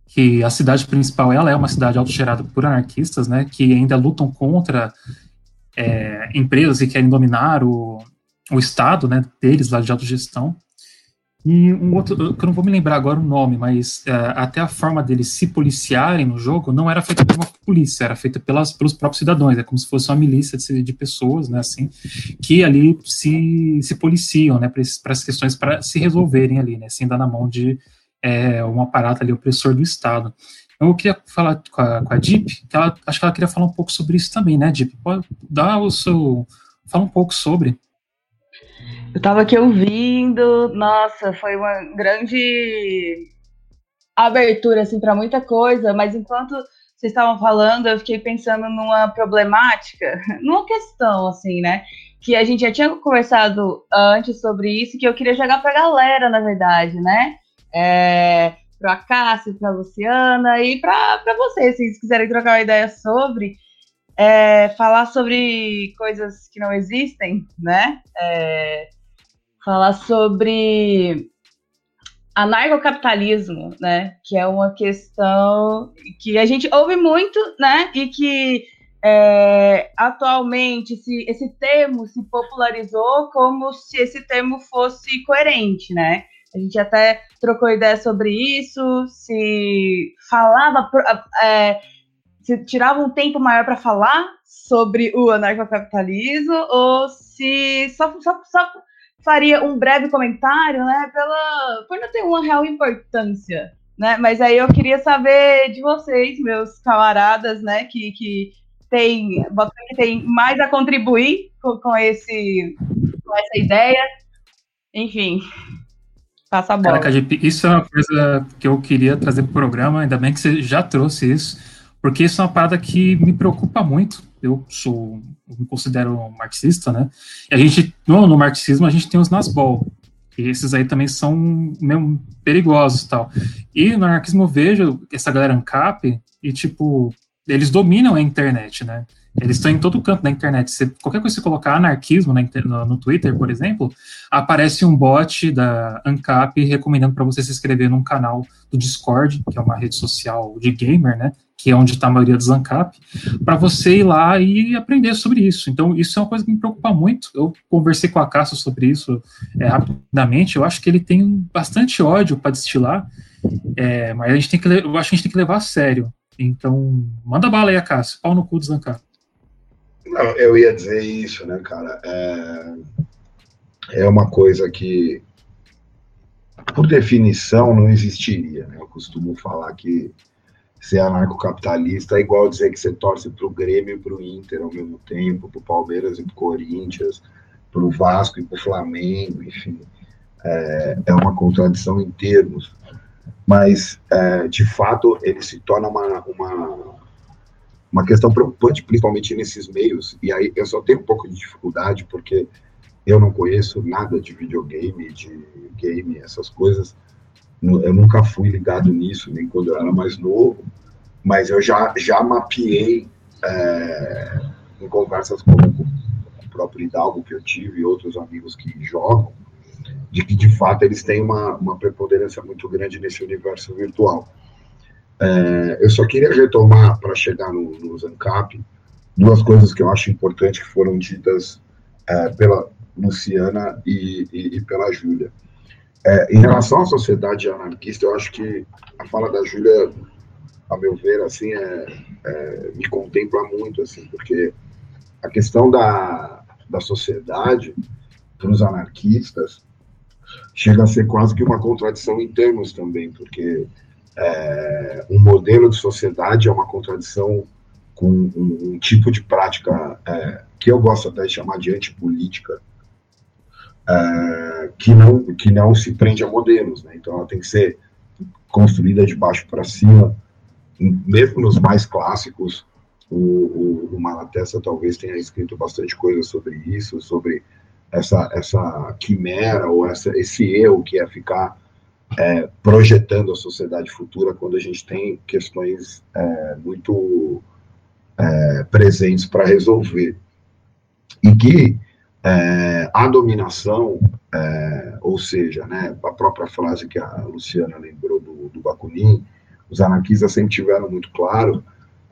que a cidade principal ela é uma cidade autogerada por anarquistas, né, que ainda lutam contra é, empresas que querem dominar o, o estado, né, deles lá de autogestão. E um outro, que eu não vou me lembrar agora o nome, mas uh, até a forma deles se policiarem no jogo não era feita por uma polícia, era feita pelas, pelos próprios cidadãos, é como se fosse uma milícia de, de pessoas, né, assim, que ali se, se policiam, né, para as questões para se resolverem ali, né, sem dar na mão de é, um aparato ali opressor do Estado. Então, eu queria falar com a, com a Deep, que ela, acho que ela queria falar um pouco sobre isso também, né, Deep? Pode dar o seu, fala um pouco sobre. Eu estava aqui ouvindo, nossa, foi uma grande abertura assim para muita coisa, mas enquanto vocês estavam falando, eu fiquei pensando numa problemática, numa questão assim, né, que a gente já tinha conversado antes sobre isso, que eu queria jogar para a galera, na verdade, né? É, para a Cássia, para a Luciana e para vocês, se vocês quiserem trocar uma ideia sobre, é, falar sobre coisas que não existem, né? É, falar sobre anarcocapitalismo, né? Que é uma questão que a gente ouve muito, né? E que é, atualmente se, esse termo se popularizou como se esse termo fosse coerente, né? A gente até trocou ideia sobre isso, se falava, é, se tirava um tempo maior para falar sobre o anarcocapitalismo ou se só, só, só faria um breve comentário, né, pela, por não ter uma real importância, né, mas aí eu queria saber de vocês, meus camaradas, né, que, que tem, que tem mais a contribuir com, com, esse, com essa ideia, enfim, passa a bola. Caraca, isso é uma coisa que eu queria trazer para o programa, ainda bem que você já trouxe isso, porque isso é uma parada que me preocupa muito. Eu sou, eu me considero marxista, né? E a gente, no, no marxismo, a gente tem os nasbol, e esses aí também são meio perigosos tal. E no anarquismo eu vejo essa galera ANCAP e, tipo, eles dominam a internet, né? Eles estão em todo canto da internet. Você, qualquer coisa que você colocar anarquismo no, no, Twitter, por exemplo, aparece um bot da ANCAP recomendando para você se inscrever num canal do Discord, que é uma rede social de gamer, né? Que é onde está a maioria dos ANCAP, para você ir lá e aprender sobre isso. Então, isso é uma coisa que me preocupa muito. Eu conversei com a Cássio sobre isso é, rapidamente. Eu acho que ele tem bastante ódio para destilar, é, mas a gente tem que, eu acho que a gente tem que levar a sério. Então, manda bala aí, Cássio. Pau no cu dos ANCAP. Não, eu ia dizer isso, né, cara? É, é uma coisa que, por definição, não existiria. Né? Eu costumo falar que ser anarcocapitalista é igual dizer que você torce para o Grêmio e para o Inter ao mesmo tempo, para o Palmeiras e para o Corinthians, para o Vasco e para o Flamengo, enfim. É, é, uma contradição em termos. Mas, é, de fato, ele se torna uma, uma uma questão preocupante, principalmente nesses meios, e aí eu só tenho um pouco de dificuldade, porque eu não conheço nada de videogame, de game, essas coisas, eu nunca fui ligado nisso, nem quando eu era mais novo, mas eu já, já mapeei é, em conversas com, com o próprio Hidalgo que eu tive e outros amigos que jogam, de que de fato eles têm uma, uma preponderância muito grande nesse universo virtual. É, eu só queria retomar, para chegar no, no Zancap, duas coisas que eu acho importantes que foram ditas é, pela Luciana e, e, e pela Júlia. É, em relação à sociedade anarquista, eu acho que a fala da Júlia, a meu ver, assim, é, é, me contempla muito, assim, porque a questão da, da sociedade para os anarquistas chega a ser quase que uma contradição em termos também, porque é, um modelo de sociedade é uma contradição com um, um tipo de prática é, que eu gosto até de chamar de antipolítica, é, que, não, que não se prende a modelos. Né? Então, ela tem que ser construída de baixo para cima, mesmo nos mais clássicos. O, o, o Malatesta talvez tenha escrito bastante coisa sobre isso, sobre essa, essa quimera ou essa, esse erro que é ficar é, projetando a sociedade futura quando a gente tem questões é, muito é, presentes para resolver. E que é, a dominação, é, ou seja, né, a própria frase que a Luciana lembrou do, do Bakunin, os anarquistas sempre tiveram muito claro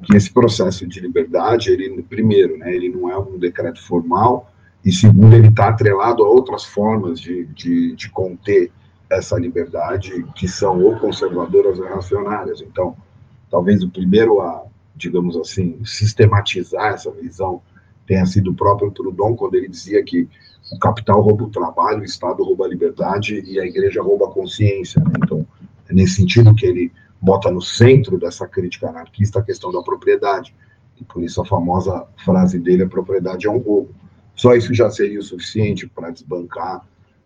que esse processo de liberdade, ele, primeiro, né, ele não é um decreto formal, e segundo, ele está atrelado a outras formas de, de, de conter essa liberdade que são ou conservadoras ou reacionárias. Então, talvez o primeiro a, digamos assim, sistematizar essa visão tenha sido o próprio Proudhon, quando ele dizia que o capital rouba o trabalho, o Estado rouba a liberdade e a igreja rouba a consciência. Né? Então, é nesse sentido que ele bota no centro dessa crítica anarquista a questão da propriedade. E por isso a famosa frase dele, a propriedade é um roubo. Só isso já seria o suficiente para desbancar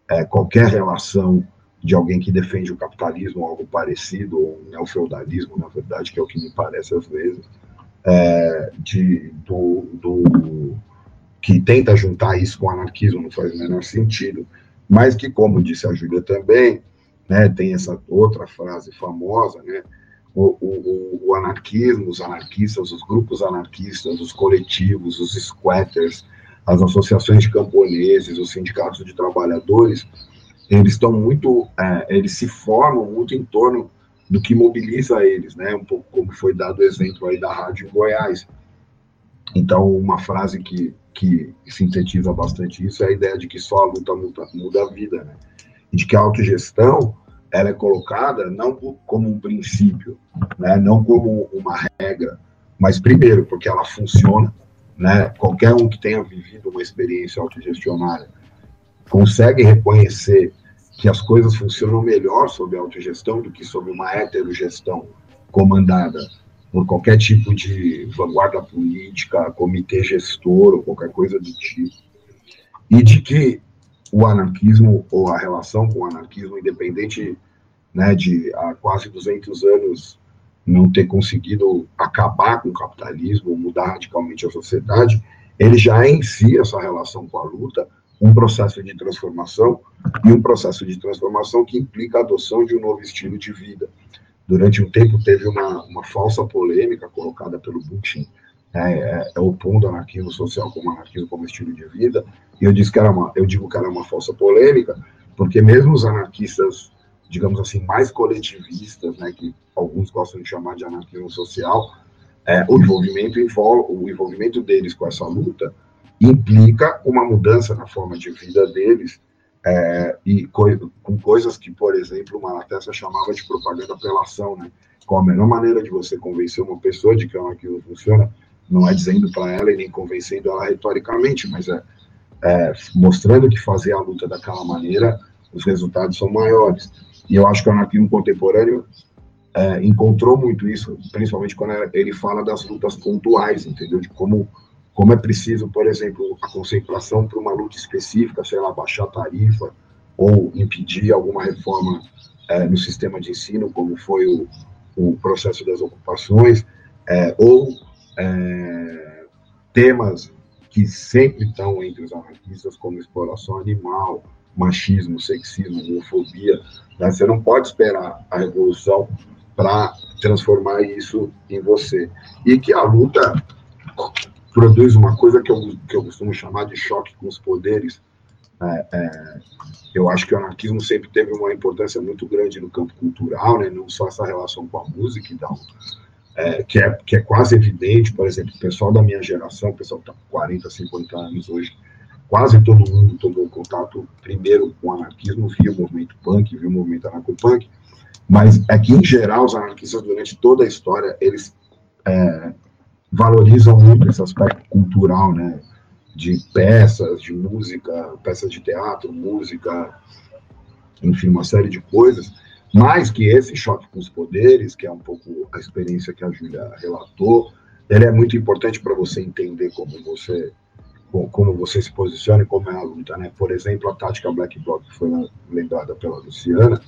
é, qualquer relação de alguém que defende o capitalismo ou algo parecido, ou o neofeudalismo, na verdade, que é o que me parece às vezes, é, de, do, do, que tenta juntar isso com anarquismo, não faz o menor sentido, mas que, como disse a Júlia também, né, tem essa outra frase famosa, né, o, o, o, anarquismo, os anarquistas, os grupos anarquistas, os coletivos, os squatters, as associações de camponeses, os sindicatos de trabalhadores, eles estão muito, é, eles se formam muito em torno do que mobiliza eles, né? Um pouco como foi dado o exemplo aí da rádio Goiás. Então, uma frase que, que sintetiza bastante isso é a ideia de que só a luta muda, muda a vida, né? E de que a autogestão ela é colocada não como um princípio, né? Não como uma regra, mas primeiro porque ela funciona, né? Qualquer um que tenha vivido uma experiência autogestionária consegue reconhecer que as coisas funcionam melhor sob autogestão do que sob uma heterogestão comandada por qualquer tipo de vanguarda política, comitê gestor ou qualquer coisa do tipo. E de que o anarquismo ou a relação com o anarquismo, independente né, de há quase 200 anos não ter conseguido acabar com o capitalismo, mudar radicalmente a sociedade, ele já é em si, essa relação com a luta, um processo de transformação e um processo de transformação que implica a adoção de um novo estilo de vida. Durante um tempo teve uma, uma falsa polêmica colocada pelo Putin, né, é, é, opondo anarquismo social como anarquismo como estilo de vida, e eu, disse que era uma, eu digo que era uma falsa polêmica, porque mesmo os anarquistas, digamos assim, mais coletivistas, né, que alguns gostam de chamar de anarquismo social, é, o, envolvimento o envolvimento deles com essa luta implica uma mudança na forma de vida deles é, e co com coisas que, por exemplo, uma Malatesta chamava de propaganda pela ação, né? Qual a melhor maneira de você convencer uma pessoa de que aquilo funciona? Não é dizendo para ela e nem convencendo ela retoricamente, mas é, é, mostrando que fazer a luta daquela maneira, os resultados são maiores. E eu acho que o anarquismo contemporâneo é, encontrou muito isso, principalmente quando ele fala das lutas pontuais, entendeu? De como como é preciso, por exemplo, a concentração para uma luta específica, sei lá, baixar a tarifa ou impedir alguma reforma é, no sistema de ensino, como foi o, o processo das ocupações, é, ou é, temas que sempre estão entre os anarquistas, como exploração animal, machismo, sexismo, homofobia. Né? Você não pode esperar a revolução para transformar isso em você. E que a luta produz uma coisa que eu, que eu costumo chamar de choque com os poderes. É, é, eu acho que o anarquismo sempre teve uma importância muito grande no campo cultural, né, não só essa relação com a música e tal, é, que, é, que é quase evidente, por exemplo, o pessoal da minha geração, o pessoal que está com 40, 50 anos hoje, quase todo mundo tomou contato primeiro com o anarquismo, via o movimento punk, via o movimento anarcopunk, mas é que, em geral, os anarquistas, durante toda a história, eles é, valorizam muito esse aspecto cultural, né? De peças, de música, peças de teatro, música, enfim, uma série de coisas. Mais que esse choque com os poderes, que é um pouco a experiência que a Júlia relatou, ele é muito importante para você entender como você como você se posiciona e como é a luta, né? Por exemplo, a tática Black Bloc, que foi lembrada pela Luciana,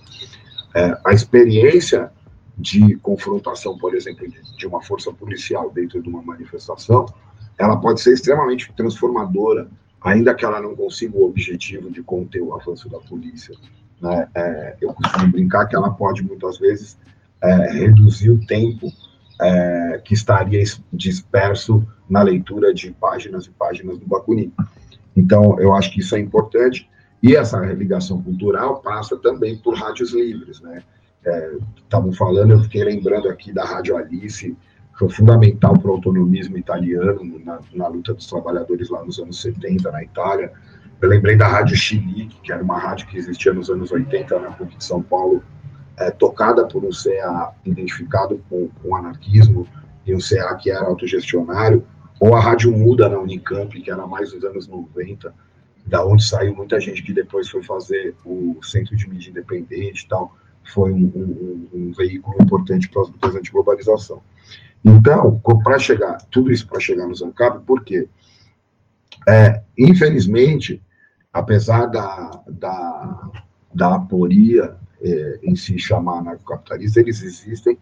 é, a experiência de confrontação, por exemplo, de, de uma força policial dentro de uma manifestação, ela pode ser extremamente transformadora, ainda que ela não consiga o objetivo de conter o avanço da polícia. Né? É, eu costumo brincar que ela pode, muitas vezes, é, reduzir o tempo é, que estaria disperso na leitura de páginas e páginas do Bakunin. Então, eu acho que isso é importante. E essa ligação cultural passa também por rádios livres, né? Estavam é, falando, eu fiquei lembrando aqui da Rádio Alice, que foi fundamental para o autonomismo italiano na, na, luta dos trabalhadores lá nos anos 70 na Itália. Eu lembrei da Rádio Chilique, que era uma rádio que existia nos anos 80 na PUC de São Paulo, é, tocada por um CA identificado com, com anarquismo e um CA que era autogestionário, ou a Rádio Muda na Unicamp, que era mais dos anos 90, da onde saiu muita gente que depois foi fazer o Centro de Mídia Independente e tal foi um, um, um veículo importante para as lutas anti-globalização. Então, para chegar, tudo isso para chegar no Zancab, por quê? É, infelizmente, apesar da, da, da aporia é, em se chamar anarcocapitalista, eles existem,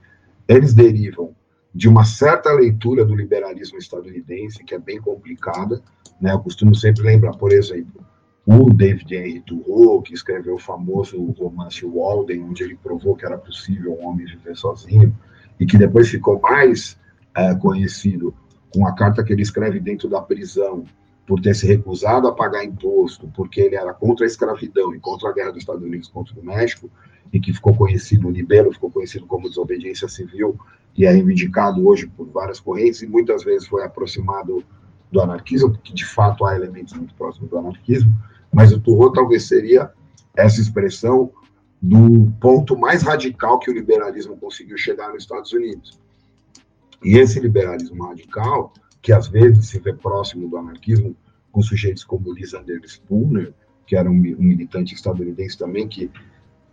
eles derivam de uma certa leitura do liberalismo estadunidense, que é bem complicada. Né? Eu costumo sempre lembrar, por exemplo, o David Henry Thoreau, que escreveu o famoso romance Walden, onde ele provou que era possível um homem viver sozinho, e que depois ficou mais é, conhecido com a carta que ele escreve dentro da prisão, por ter se recusado a pagar imposto, porque ele era contra a escravidão e contra a guerra dos Estados Unidos contra o México, e que ficou conhecido, o libelo ficou conhecido como desobediência civil, e é reivindicado hoje por várias correntes, e muitas vezes foi aproximado do anarquismo, porque de fato há elementos muito próximos do anarquismo, mas o Thoreau talvez seria essa expressão do ponto mais radical que o liberalismo conseguiu chegar nos Estados Unidos. E esse liberalismo radical, que às vezes se vê próximo do anarquismo, com sujeitos como Lysander Spooner, que era um, um militante estadunidense também, que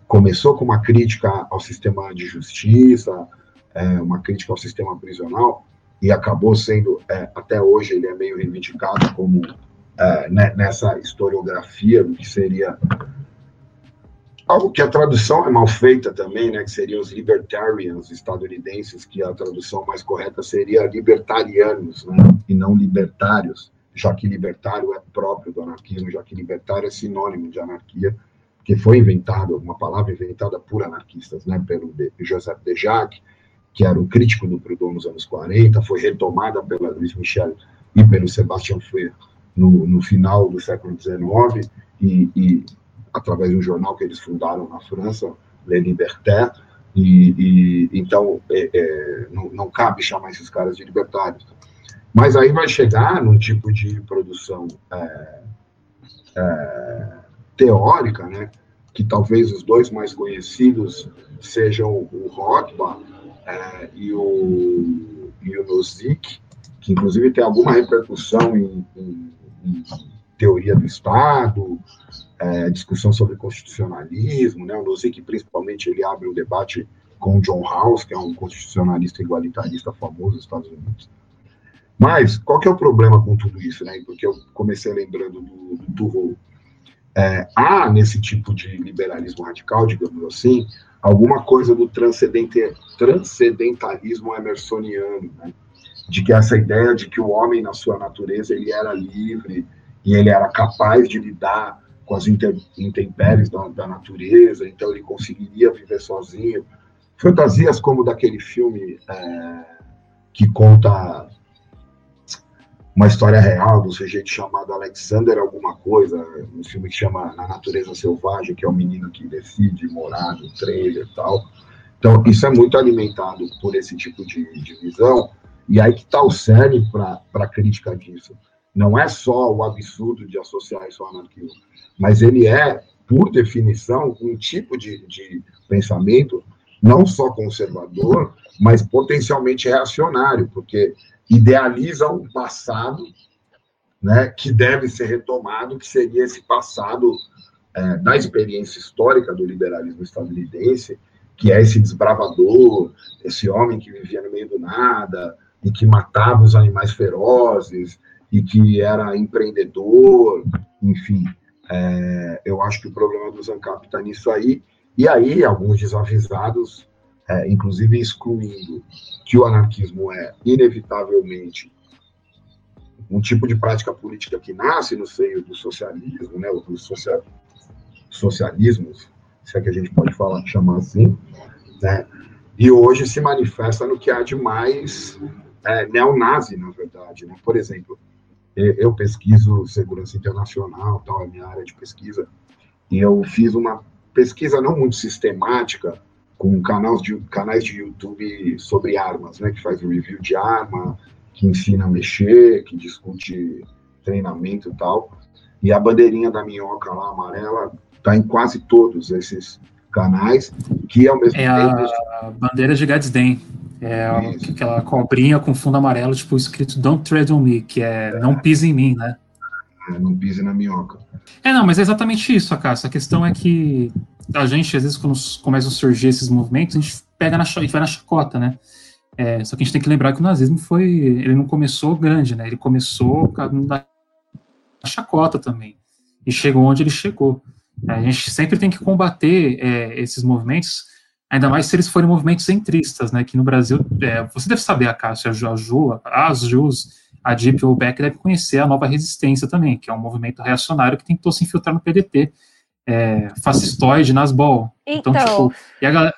começou com uma crítica ao sistema de justiça, é, uma crítica ao sistema prisional, e acabou sendo, é, até hoje, ele é meio reivindicado como é, né, nessa historiografia do que seria algo que a tradução é mal feita também, né, que seriam os libertarians estadunidenses, que a tradução mais correta seria libertarianos, né, e não libertários, já que libertário é próprio do anarquismo, já que libertário é sinônimo de anarquia, que foi inventado, uma palavra inventada por anarquistas, né, pelo Joseph de Jacques, que era um crítico do Proudhon nos anos 40, foi retomada pela Luiz Michel e pelo Sebastian Freire no, no final do século XIX, e, e, através de um jornal que eles fundaram na França, Le Libertaire, e, e então é, é, não, não, cabe chamar esses caras de libertários. Mas aí vai chegar num tipo de produção é, é teórica, né, que talvez os dois mais conhecidos sejam o Rothbard é, e o, e o Nozick, que inclusive tem alguma repercussão em, em, teoria do Estado, é, discussão sobre constitucionalismo, né? O Nozick, principalmente, ele abre um debate com John Rawls, que é um constitucionalista igualitarista famoso dos Estados Unidos. Mas, qual que é o problema com tudo isso, né? Porque eu comecei lembrando do, do Thoreau. É, há, nesse tipo de liberalismo radical, digamos assim, alguma coisa do transcendentalismo emersoniano, né? De que essa ideia de que o homem, na sua natureza, ele era livre e ele era capaz de lidar com as intempéries da, da natureza, então ele conseguiria viver sozinho. Fantasias como daquele filme é, que conta uma história real do sujeito chamado Alexander alguma coisa, um filme que chama Na Natureza Selvagem, que é o menino que decide morar no trailer e tal. Então, isso é muito alimentado por esse tipo de, de visão, e aí que está o cerne para a crítica disso. Não é só o absurdo de associar isso ao anarquismo, mas ele é, por definição, um tipo de, de pensamento não só conservador, mas potencialmente reacionário, porque idealiza um passado né, que deve ser retomado, que seria esse passado é, da experiência histórica do liberalismo estadunidense, que é esse desbravador, esse homem que vivia no meio do nada e que matava os animais ferozes e que era empreendedor, enfim. É, eu acho que o problema do Zancap está nisso aí. E aí, alguns desavisados é, inclusive excluindo que o anarquismo é, inevitavelmente, um tipo de prática política que nasce no seio do socialismo, né, dos social, socialismos, se é que a gente pode falar, chamar assim, né, e hoje se manifesta no que há de mais é, neonazi, na verdade. Né? Por exemplo, eu pesquiso segurança internacional, tal, é minha área de pesquisa, e eu fiz uma pesquisa não muito sistemática com canais de, canais de YouTube sobre armas, né, que faz review de arma, que ensina a mexer, que discute treinamento e tal. E a bandeirinha da minhoca lá, amarela, está em quase todos esses canais, que ao mesmo é tempo... a bandeira de Gadsden. É aquela cobrinha com fundo amarelo, tipo, escrito Don't Tread on Me, que é, não pise em mim, né? É, não pise na minhoca. É, não, mas é exatamente isso, Acácio. A questão é que a gente, às vezes, quando começam a surgir esses movimentos, a gente pega na, vai na chacota, né? É, só que a gente tem que lembrar que o nazismo foi. Ele não começou grande, né? Ele começou na chacota também. E chegou onde ele chegou. A gente sempre tem que combater é, esses movimentos Ainda mais se eles forem movimentos centristas, né? Que no Brasil, é, você deve saber, a Cássia, a Ju, as Jus, a Deep ou o Beck deve conhecer a Nova Resistência também, que é um movimento reacionário que tentou se infiltrar no PDT, é, fascistoide, Nasbol. Então, então tipo, e a galera,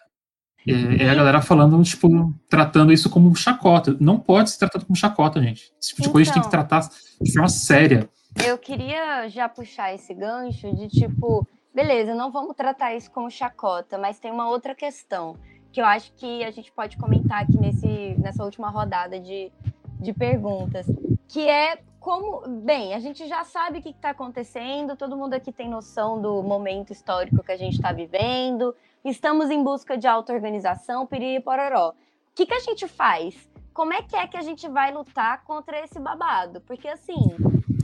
é, é, a galera falando, tipo, tratando isso como chacota. Não pode ser tratado como chacota, gente. Esse tipo de então, coisa a gente tem que então. tratar de forma séria. Eu queria já puxar esse gancho de tipo, beleza, não vamos tratar isso como chacota, mas tem uma outra questão que eu acho que a gente pode comentar aqui nesse, nessa última rodada de, de perguntas, que é como, bem, a gente já sabe o que está acontecendo, todo mundo aqui tem noção do momento histórico que a gente está vivendo, estamos em busca de auto-organização, piriri pororó. O que, que a gente faz? Como é que é que a gente vai lutar contra esse babado? Porque, assim,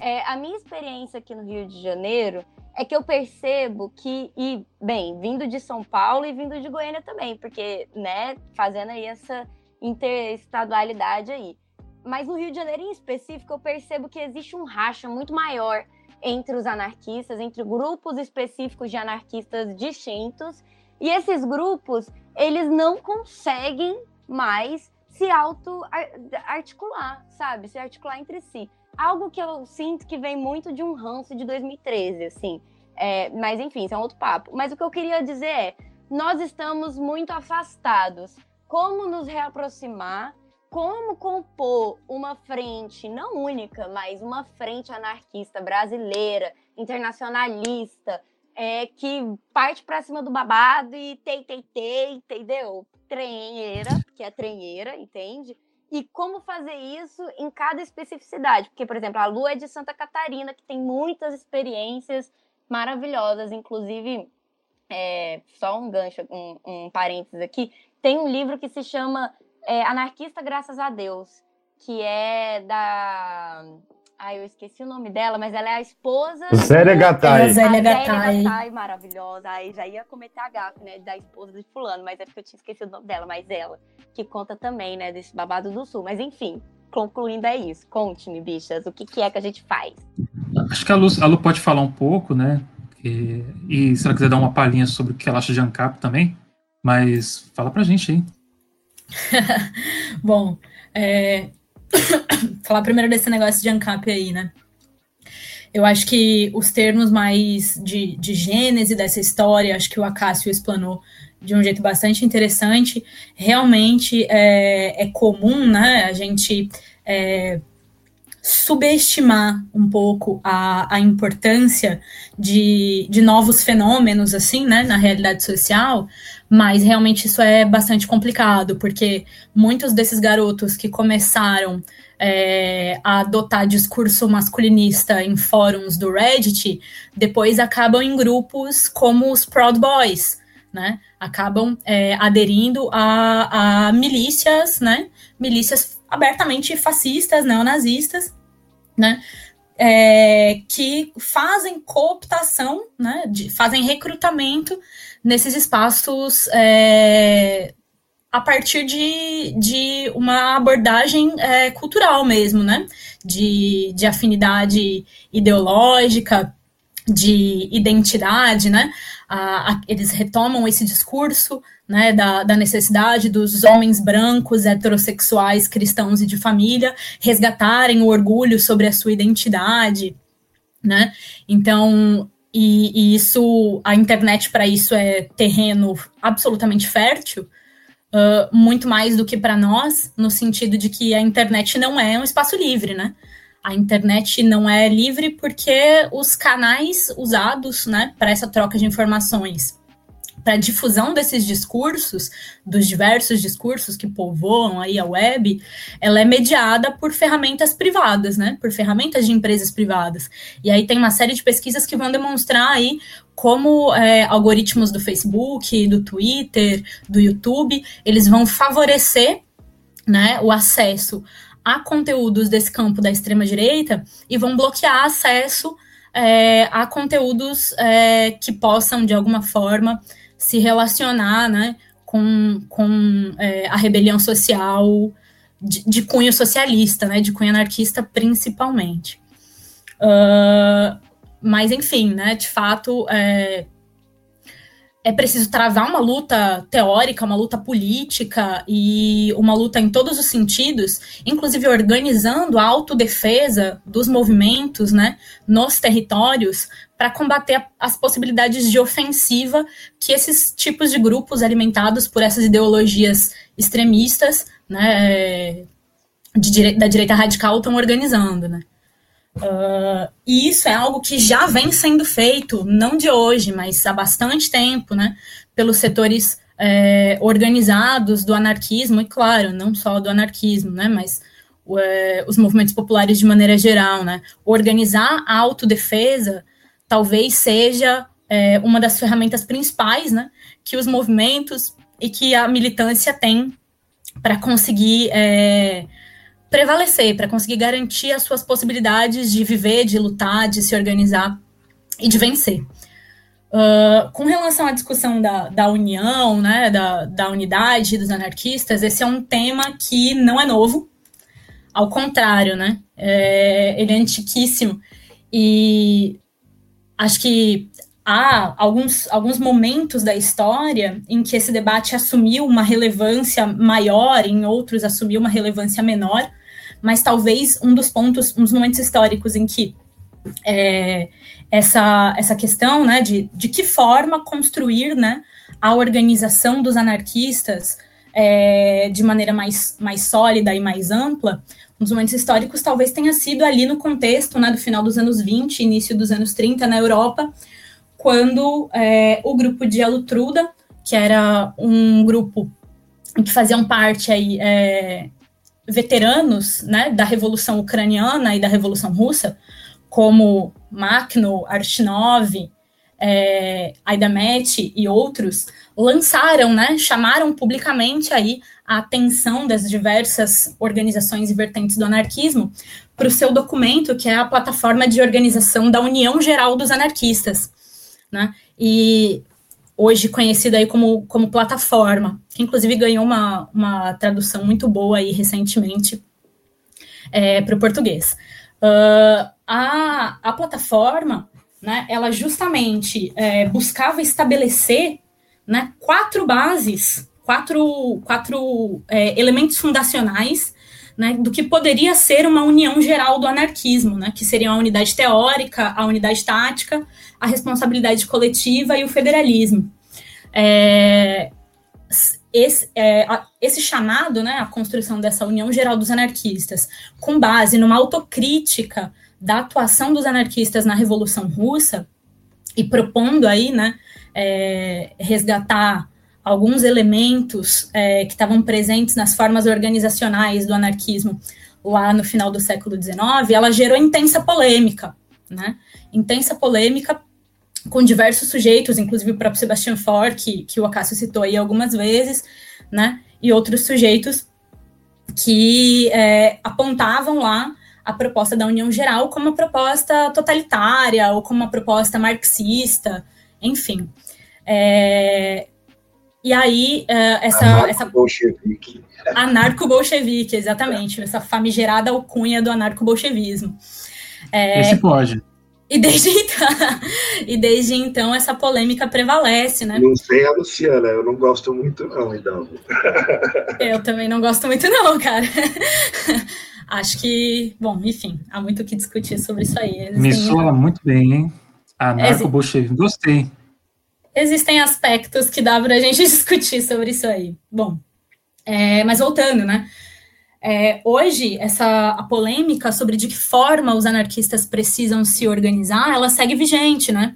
é, a minha experiência aqui no Rio de Janeiro é que eu percebo que, e, bem, vindo de São Paulo e vindo de Goiânia também, porque, né, fazendo aí essa interestadualidade aí mas no Rio de Janeiro em específico, eu percebo que existe um racha muito maior entre os anarquistas, entre grupos específicos de anarquistas distintos, e esses grupos, eles não conseguem mais se auto-articular, sabe? Se articular entre si. Algo que eu sinto que vem muito de um ranço de 2013, assim. É, mas enfim, isso é um outro papo. Mas o que eu queria dizer é, nós estamos muito afastados. Como nos reaproximar como compor uma frente, não única, mas uma frente anarquista brasileira, internacionalista, é, que parte para cima do babado e tei, tei, tei, entendeu? Trenheira, que é trenheira, entende? E como fazer isso em cada especificidade. Porque, por exemplo, a Lu é de Santa Catarina, que tem muitas experiências maravilhosas, inclusive, é, só um gancho, um, um parênteses aqui, tem um livro que se chama é, Anarquista Graças a Deus, que é da. Ai, eu esqueci o nome dela, mas ela é a esposa. Zélia Gattai. Zélia Gattai. Gattai, maravilhosa. Aí já ia cometer a gafe, né? Da esposa de Fulano, mas é porque eu tinha esquecido o nome dela, mas ela, que conta também, né? Desse babado do sul. Mas enfim, concluindo é isso. Conte-me, bichas, o que, que é que a gente faz? Acho que a Lu, a Lu pode falar um pouco, né? E, e se ela quiser dar uma palhinha sobre o que ela acha de ANCAP também, mas fala pra gente aí. Bom, é... falar primeiro desse negócio de ANCAP aí, né? Eu acho que os termos mais de, de gênese dessa história, acho que o Acácio explanou de um jeito bastante interessante. Realmente é, é comum, né, a gente é, subestimar um pouco a, a importância de, de novos fenômenos, assim, né, na realidade social, mas realmente isso é bastante complicado, porque muitos desses garotos que começaram é, a adotar discurso masculinista em fóruns do Reddit, depois acabam em grupos como os Proud Boys, né? Acabam é, aderindo a, a milícias, né? Milícias abertamente fascistas, neonazistas, né? É, que fazem cooptação, né? De, fazem recrutamento nesses espaços é, a partir de, de uma abordagem é, cultural mesmo, né? De, de afinidade ideológica, de identidade, né? A, a, eles retomam esse discurso né, da, da, necessidade dos homens brancos, heterossexuais, cristãos e de família resgatarem o orgulho sobre a sua identidade, né? Então, e, e isso, a internet para isso é terreno absolutamente fértil, uh, muito mais do que para nós, no sentido de que a internet não é um espaço livre, né? A internet não é livre porque os canais usados, né, para essa troca de informações para difusão desses discursos, dos diversos discursos que povoam aí a web, ela é mediada por ferramentas privadas, né? Por ferramentas de empresas privadas. E aí tem uma série de pesquisas que vão demonstrar aí como é, algoritmos do Facebook, do Twitter, do YouTube, eles vão favorecer né, o acesso a conteúdos desse campo da extrema direita e vão bloquear acesso é, a conteúdos é, que possam, de alguma forma, se relacionar né, com, com é, a rebelião social de, de, cunho socialista, né, de cunho anarquista principalmente. Uh, mas, enfim, né, de fato, é, é preciso travar uma luta teórica, uma luta política e uma luta em todos os sentidos, inclusive organizando a autodefesa dos movimentos né, nos territórios para combater as possibilidades de ofensiva que esses tipos de grupos alimentados por essas ideologias extremistas né, de, da direita radical estão organizando. Né. Uh, e isso é algo que já vem sendo feito, não de hoje, mas há bastante tempo, né, pelos setores é, organizados do anarquismo, e claro, não só do anarquismo, né, mas é, os movimentos populares de maneira geral, né, organizar a autodefesa talvez seja é, uma das ferramentas principais, né, que os movimentos e que a militância tem para conseguir é, prevalecer, para conseguir garantir as suas possibilidades de viver, de lutar, de se organizar e de vencer. Uh, com relação à discussão da, da união, né, da, da unidade dos anarquistas, esse é um tema que não é novo, ao contrário, né, é, ele é antiquíssimo, e acho que há alguns, alguns momentos da história em que esse debate assumiu uma relevância maior, em outros assumiu uma relevância menor, mas talvez um dos pontos, um dos momentos históricos em que é, essa, essa questão né, de, de que forma construir né, a organização dos anarquistas é, de maneira mais, mais sólida e mais ampla, um dos momentos históricos talvez tenha sido ali no contexto né, do final dos anos 20, início dos anos 30 na Europa, quando é, o grupo de Alutruda, que era um grupo que faziam parte aí, é, veteranos né, da Revolução Ucraniana e da Revolução Russa, como Makhno, Arshinov, é, Aidamet e outros, lançaram, né, chamaram publicamente aí a atenção das diversas organizações e vertentes do anarquismo para o seu documento, que é a plataforma de organização da União Geral dos Anarquistas. Né? E hoje conhecida aí como, como plataforma, que inclusive ganhou uma, uma tradução muito boa aí recentemente é, para o português. Uh, a, a plataforma, né, ela justamente é, buscava estabelecer né, quatro bases, quatro, quatro é, elementos fundacionais né, do que poderia ser uma união geral do anarquismo, né, que seriam a unidade teórica, a unidade tática, a responsabilidade coletiva e o federalismo. É, esse, é, esse, chamado, né, a construção dessa União Geral dos Anarquistas, com base numa autocrítica da atuação dos anarquistas na Revolução Russa, e propondo aí, né, é, resgatar alguns elementos é, que estavam presentes nas formas organizacionais do anarquismo lá no final do século XIX, ela gerou intensa polêmica, né? Intensa polêmica com diversos sujeitos, inclusive o próprio Sebastian Faure, que, que o Acácio citou aí algumas vezes, né? E outros sujeitos que é, apontavam lá a proposta da União Geral como uma proposta totalitária ou como uma proposta marxista, enfim. É, e aí, uh, essa. Anarco-bolchevique. Anarco-bolchevique, exatamente. Essa famigerada alcunha do anarco-bolchevismo. É, Esse pode. E desde então, e desde então essa polêmica prevalece, né? Não sei a Luciana, eu não gosto muito não, então. Eu também não gosto muito não, cara. Acho que, bom, enfim, há muito o que discutir sobre isso aí. Existem... Me soa muito bem, hein? Anarco-bolchevismo, gostei existem aspectos que dá para a gente discutir sobre isso aí. Bom, é, mas voltando, né? É, hoje, essa a polêmica sobre de que forma os anarquistas precisam se organizar, ela segue vigente, né?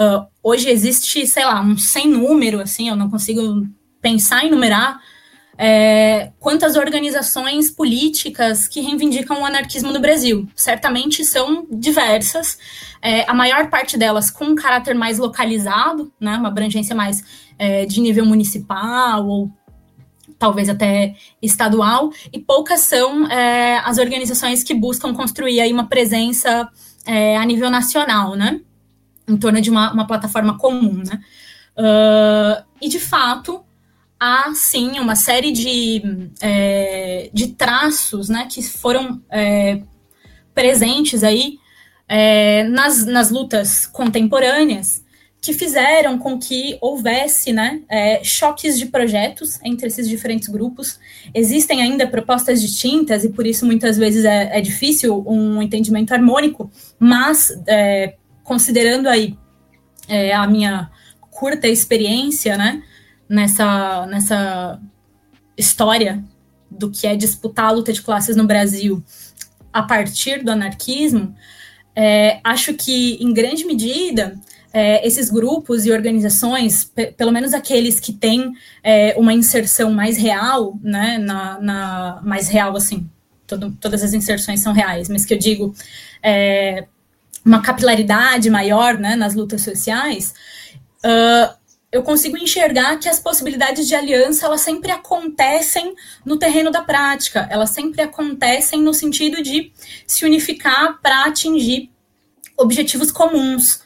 Uh, hoje existe, sei lá, um sem número, assim, eu não consigo pensar em numerar é, quantas organizações políticas que reivindicam o anarquismo no Brasil. Certamente são diversas, é, a maior parte delas com um caráter mais localizado, né, uma abrangência mais é, de nível municipal ou talvez até estadual, e poucas são é, as organizações que buscam construir aí uma presença é, a nível nacional, né, em torno de uma, uma plataforma comum, né. Uh, e de fato, há sim uma série de, é, de traços né, que foram é, presentes aí é, nas, nas lutas contemporâneas que fizeram com que houvesse né, é, choques de projetos entre esses diferentes grupos. Existem ainda propostas distintas e por isso muitas vezes é, é difícil um entendimento harmônico, mas é, considerando aí a minha curta experiência né, nessa, nessa história do que é disputar a luta de classes no Brasil a partir do anarquismo, é, acho que, em grande medida, é, esses grupos e organizações, pelo menos aqueles que têm é, uma inserção mais real, né, na, na mais real assim, todo, todas as inserções são reais, mas que eu digo é, uma capilaridade maior, né, nas lutas sociais, uh, eu consigo enxergar que as possibilidades de aliança elas sempre acontecem no terreno da prática, elas sempre acontecem no sentido de se unificar para atingir objetivos comuns.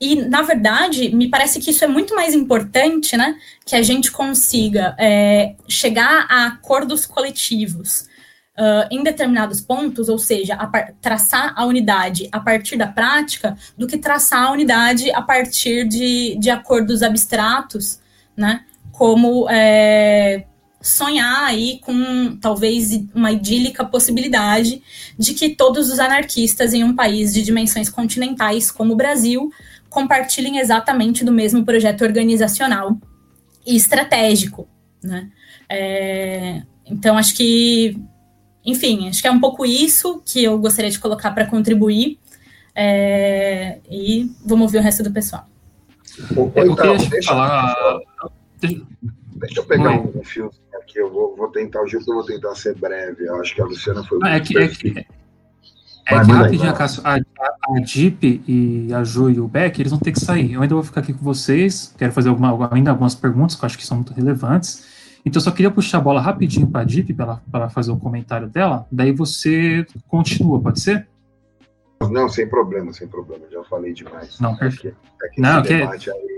E, na verdade, me parece que isso é muito mais importante, né? Que a gente consiga é, chegar a acordos coletivos uh, em determinados pontos, ou seja, a traçar a unidade a partir da prática, do que traçar a unidade a partir de, de acordos abstratos, né? Como é, sonhar aí com talvez uma idílica possibilidade de que todos os anarquistas em um país de dimensões continentais como o Brasil compartilhem exatamente do mesmo projeto organizacional e estratégico, né? É, então, acho que, enfim, acho que é um pouco isso que eu gostaria de colocar para contribuir. É, e vamos ouvir o resto do pessoal. É, então, deixa, falar... deixa eu pegar Oi. um fio aqui, eu vou, vou tentar, o Gil, eu vou tentar ser breve. Eu acho que a Luciana foi ah, muito é que, é que, é que rapidinho, a, a, a Jeep e a Ju e o Beck, eles vão ter que sair. Eu ainda vou ficar aqui com vocês, quero fazer alguma, ainda algumas perguntas que eu acho que são muito relevantes. Então, eu só queria puxar a bola rapidinho para a Jeep, para fazer o comentário dela, daí você continua, pode ser? Não, sem problema, sem problema, já falei demais. Não, perfeito. É que, é não, que... debate aí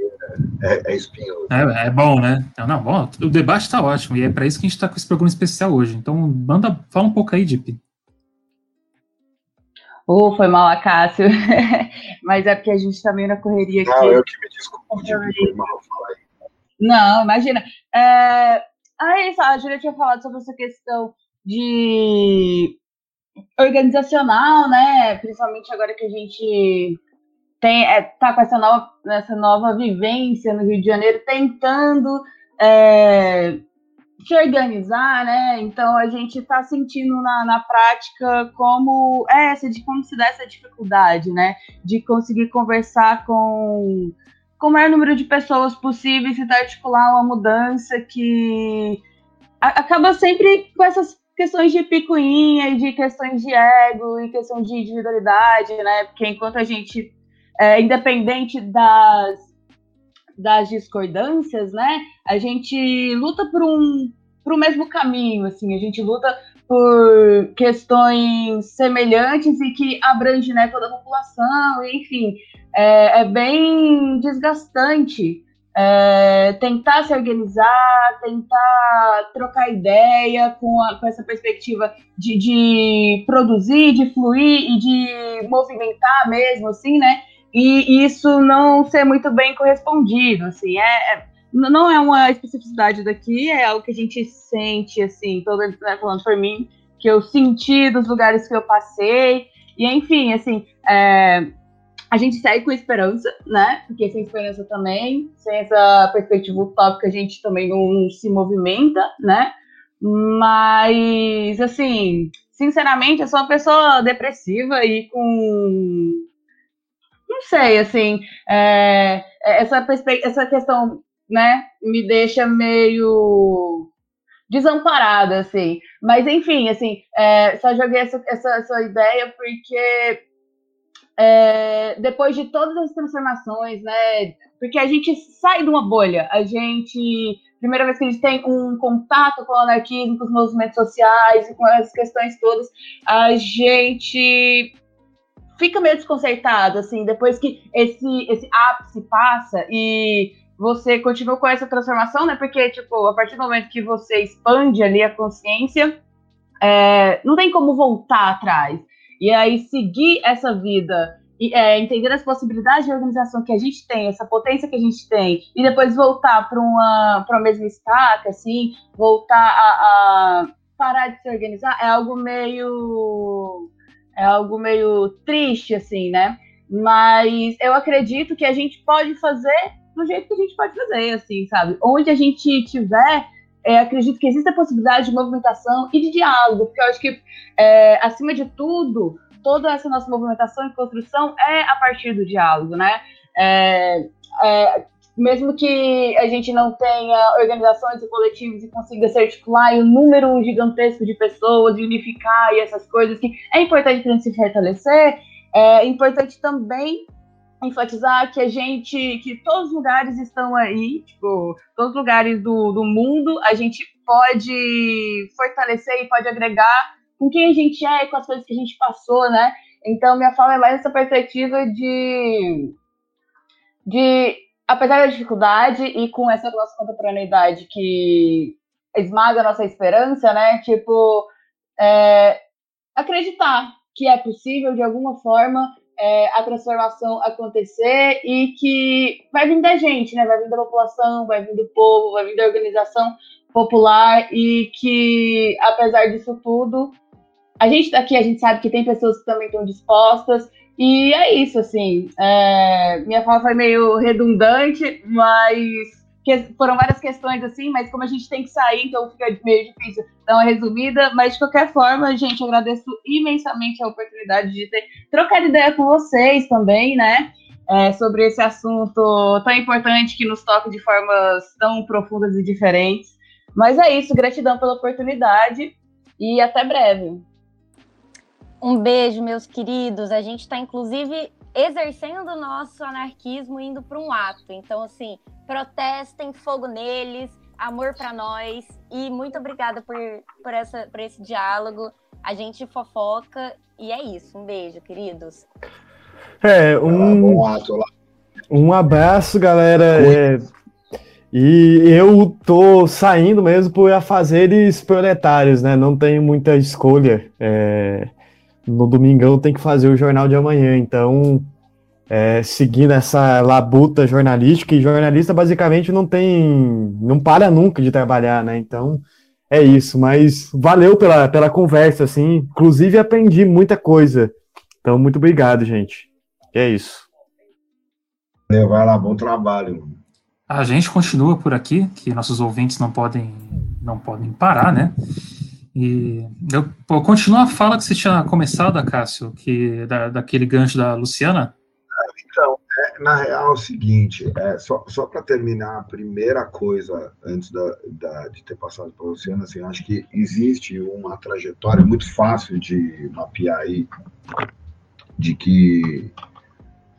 é, é, é espinhoso. É, é, bom, né? Não, não, bom, o debate está ótimo, e é para isso que a gente está com esse programa especial hoje. Então, manda, fala um pouco aí, Jeep. Oh, foi mal, Acácio. Mas é porque a gente tá meio na correria aqui. Não, eu que me desculpo, foi mal, fala aí. Não, imagina. É... Aí, a Júlia tinha falado sobre essa questão de organizacional, né? Principalmente agora que a gente tem, é, tá com essa nova, essa nova vivência no Rio de Janeiro, tentando é, se organizar, né? Então a gente está sentindo na, na prática como é essa de como se dá essa dificuldade, né? De conseguir conversar com, com o maior número de pessoas possíveis e articular uma mudança que acaba sempre com essas questões de picuinha e de questões de ego e questão de individualidade, né? Porque enquanto a gente é independente das das discordâncias, né? A gente luta por um, por um mesmo caminho, assim, a gente luta por questões semelhantes e que abrange né, toda a população, enfim, é, é bem desgastante é, tentar se organizar, tentar trocar ideia com, a, com essa perspectiva de, de produzir, de fluir e de movimentar mesmo, assim, né? e isso não ser muito bem correspondido, assim, é, é, não é uma especificidade daqui, é algo que a gente sente, assim, todo né, falando por mim, que eu senti dos lugares que eu passei, e enfim, assim, é, a gente segue com esperança, né, porque sem esperança também, sem essa perspectiva utópica, a gente também não, se movimenta, né, mas, assim, sinceramente, eu sou uma pessoa depressiva e com não sei, assim, é, é essa, essa questão, né, me deixa meio desamparada, assim. Mas, enfim, assim, é, só joguei essa, essa, essa ideia porque é, depois de todas as transformações, né, porque a gente sai de uma bolha, a gente, primeira vez que a gente tem um contato com o anarquismo, com os movimentos sociais com as questões todas, a gente fica meio desconcertado, assim, depois que esse, esse ápice passa e você continua com essa transformação, né? Porque, tipo, a partir do momento que você expande ali a consciência, é, não tem como voltar atrás. E aí seguir essa vida é, entender as possibilidades de organização que a gente tem, essa potência que a gente tem, e depois voltar para uma, uma mesma estaca, assim, voltar a, a, parar de se organizar, é algo meio. É algo meio triste, assim, né? Mas eu acredito que a gente pode fazer do jeito que a gente pode fazer, assim, sabe? Onde a gente tiver, é, acredito que existe a possibilidade de movimentação e de diálogo, porque eu acho que, é, acima de tudo, toda essa nossa movimentação e construção é a partir do diálogo, né? É, é, mesmo que a gente não tenha organizações e coletivos e consiga se articular em um número gigantesco de pessoas, unificar e essas coisas que é importante para a gente se fortalecer, é importante também enfatizar que a gente, que todos os lugares estão aí, tipo, todos os lugares do, do mundo, a gente pode fortalecer e pode agregar com quem a gente é, com as coisas que a gente passou, né? Então, minha fala é mais essa perspectiva de, de apesar da dificuldade e com essa nossa contemporaneidade que esmaga a nossa esperança, né? Tipo, é, acreditar que é possível, de alguma forma, é, a transformação acontecer e que vai vir da gente, né? Vai vir da população, vai vir do povo, vai vir da organização popular e que, apesar disso tudo, a gente tá aqui, a gente sabe que tem pessoas que também estão dispostas, e é isso, assim. É, minha fala foi meio redundante, mas foram várias questões assim, mas como a gente tem que sair, então fica meio difícil dar uma resumida. Mas de qualquer forma, gente, agradeço imensamente a oportunidade de ter trocado ideia com vocês também, né? É, sobre esse assunto tão importante que nos toca de formas tão profundas e diferentes. Mas é isso, gratidão pela oportunidade e até breve. Um beijo, meus queridos. A gente está, inclusive, exercendo o nosso anarquismo indo para um ato. Então, assim, protestem, fogo neles, amor para nós. E muito obrigada por, por, essa, por esse diálogo. A gente fofoca e é isso. Um beijo, queridos. É, um, um abraço, galera. É, e eu tô saindo mesmo por afazeres proletários, né? Não tenho muita escolha. É, no domingão tem que fazer o jornal de amanhã, então é, seguindo essa labuta jornalística, e jornalista basicamente não tem, não para nunca de trabalhar, né? Então é isso, mas valeu pela, pela conversa, assim, inclusive aprendi muita coisa. Então, muito obrigado, gente. É isso. Vai lá, bom trabalho. A gente continua por aqui, que nossos ouvintes não podem não podem parar, né? E eu continuo a fala que você tinha começado, Cássio, que da, daquele gancho da Luciana. Então, é, na real é o seguinte, é, só, só para terminar, a primeira coisa, antes da, da de ter passado para a Luciana, assim, acho que existe uma trajetória muito fácil de mapear aí, de que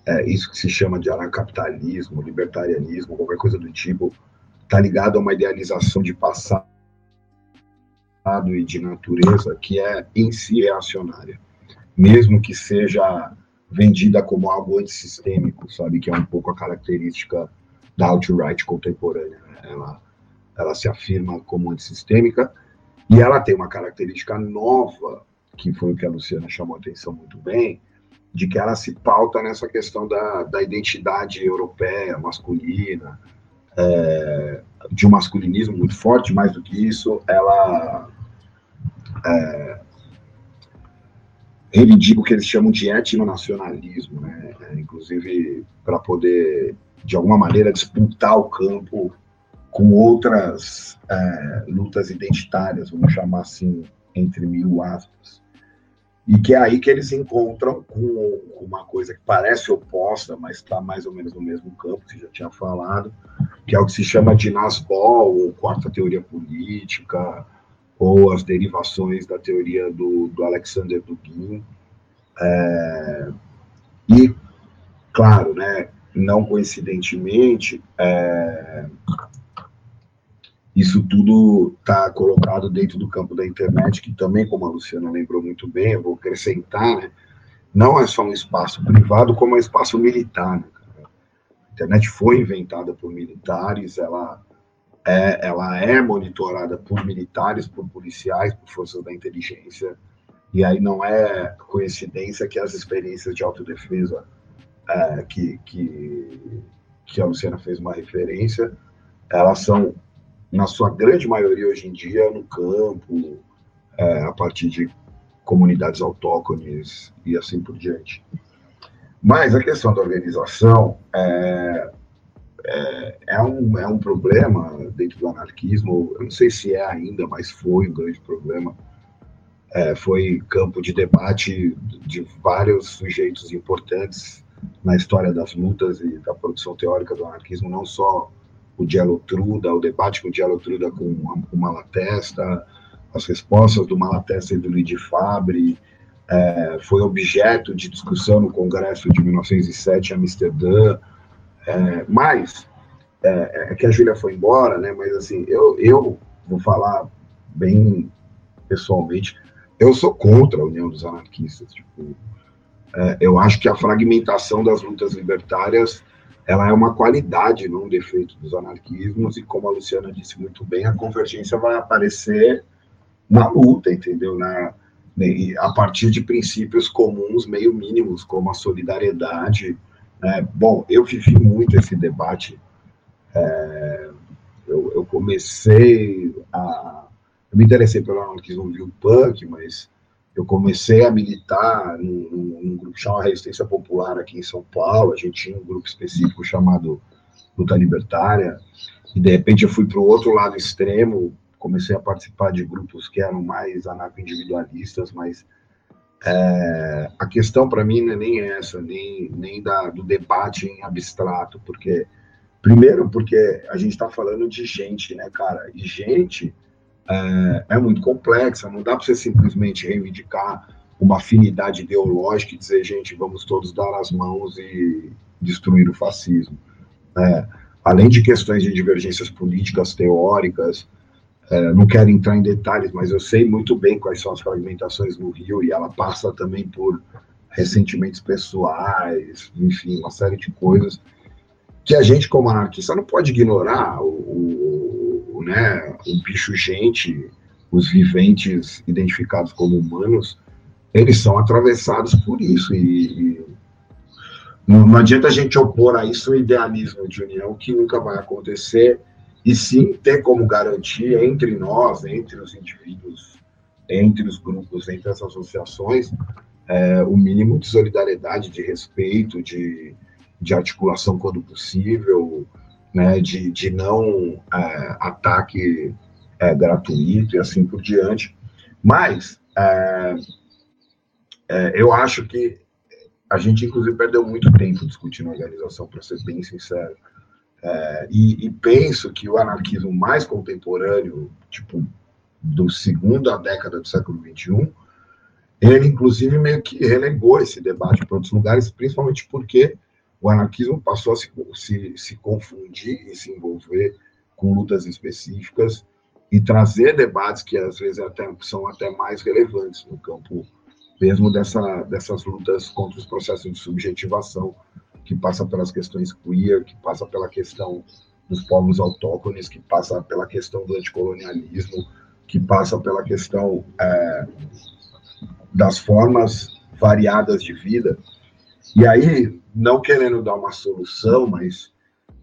é, isso que se chama de anarcapitalismo, libertarianismo, qualquer coisa do tipo, está ligado a uma idealização de passado e de natureza que é em si reacionária, mesmo que seja vendida como algo antissistêmico, sabe, que é um pouco a característica da alt-right contemporânea. Né? Ela, ela se afirma como antissistêmica e ela tem uma característica nova, que foi o que a Luciana chamou a atenção muito bem, de que ela se pauta nessa questão da, da identidade europeia, masculina, é, de um masculinismo muito forte, mais do que isso, ela é, reivindica o que eles chamam de etnonacionalismo, né? É, inclusive para poder, de alguma maneira, disputar o campo com outras é, lutas identitárias, vamos chamar assim, entre mil aspas. E que é aí que eles encontram com uma coisa que parece oposta, mas está mais ou menos no mesmo campo, que já tinha falado, que é o que se chama de Nasbol, ou quarta teoria política, ou as derivações da teoria do, do Alexander Dugin. É, e, claro, né, não coincidentemente, é, isso tudo está colocado dentro do campo da internet, que também, como a Luciana lembrou muito bem, eu vou acrescentar, né, não é só um espaço privado, como é um espaço militar. Né, a internet foi inventada por militares, ela é, ela é monitorada por militares, por policiais, por forças da inteligência. E aí não é coincidência que as experiências de autodefesa é, que, que, que a Luciana fez uma referência, elas são, na sua grande maioria hoje em dia, no campo, é, a partir de comunidades autóctones e assim por diante. Mas a questão da organização é, é, é, um, é um problema dentro do anarquismo, eu não sei se é ainda, mas foi um grande problema. É, foi campo de debate de vários sujeitos importantes na história das lutas e da produção teórica do anarquismo, não só o Diallo Truda, o debate com o Diallo Truda com o Malatesta, as respostas do Malatesta e do Luigi Fabre, é, foi objeto de discussão no Congresso de 1907 em Amsterdã, é, mas, é, é que a Júlia foi embora, né, mas assim, eu, eu vou falar bem pessoalmente, eu sou contra a União dos Anarquistas, tipo, é, eu acho que a fragmentação das lutas libertárias ela é uma qualidade, não um defeito dos anarquismos, e como a Luciana disse muito bem, a convergência vai aparecer na luta, entendeu? Na, a partir de princípios comuns, meio mínimos, como a solidariedade. Né? Bom, eu vivi muito esse debate. É, eu, eu, comecei a. Eu me interessei pelo anarquismo viu punk, mas eu comecei a militar num, num, grupo chamado Resistência Popular aqui em São Paulo. A gente tinha um grupo específico chamado Luta Libertária, e de repente eu fui para o outro lado extremo, comecei a participar de grupos que eram mais anarco-individualistas, mas é, a questão para mim não é nem essa, nem, nem da, do debate em abstrato, porque, primeiro, porque a gente está falando de gente, né, cara? E gente é, é muito complexa, não dá para você simplesmente reivindicar uma afinidade ideológica e dizer, gente, vamos todos dar as mãos e destruir o fascismo. É, além de questões de divergências políticas, teóricas, é, não quero entrar em detalhes, mas eu sei muito bem quais são as fragmentações no Rio e ela passa também por ressentimentos pessoais, enfim, uma série de coisas que a gente, como anarquista, não pode ignorar. O, o, né, o bicho gente, os viventes identificados como humanos, eles são atravessados por isso. E, e não, não adianta a gente opor a isso o idealismo de união, que nunca vai acontecer e sim ter como garantia entre nós, entre os indivíduos, entre os grupos, entre as associações, é, o mínimo de solidariedade, de respeito, de, de articulação quando possível, né, de, de não é, ataque é, gratuito e assim por diante. Mas é, é, eu acho que a gente, inclusive, perdeu muito tempo discutindo organização, para ser bem sincero. É, e, e, penso que o anarquismo mais contemporâneo, tipo, do segunda década do século XXI, ele, inclusive, meio que relegou esse debate para outros lugares, principalmente porque o anarquismo passou a se, se, se confundir e se envolver com lutas específicas e trazer debates que, às vezes, até, são até mais relevantes no campo mesmo dessa, dessas lutas contra os processos de subjetivação que passa pelas questões queer, que passa pela questão dos povos autóctones, que passa pela questão do anticolonialismo, que passa pela questão é, das formas variadas de vida. E aí, não querendo dar uma solução, mas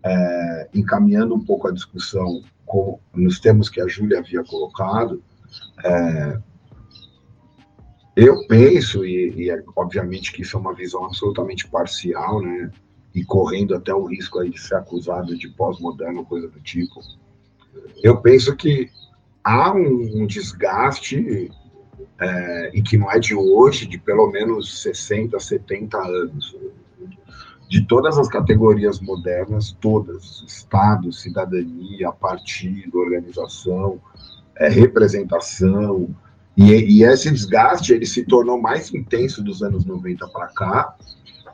é, encaminhando um pouco a discussão com, nos termos que a Júlia havia colocado, é, eu penso, e, e, obviamente que isso é uma visão absolutamente parcial, né? E correndo até o risco aí de ser acusado de pós-moderno, coisa do tipo. Eu penso que há um, um desgaste, é, e que não é de hoje, de pelo menos 60, 70 anos, de todas as categorias modernas, todas, Estado, cidadania, partido, organização, é, representação, e, e, esse desgaste ele se tornou mais intenso dos anos 90 para cá,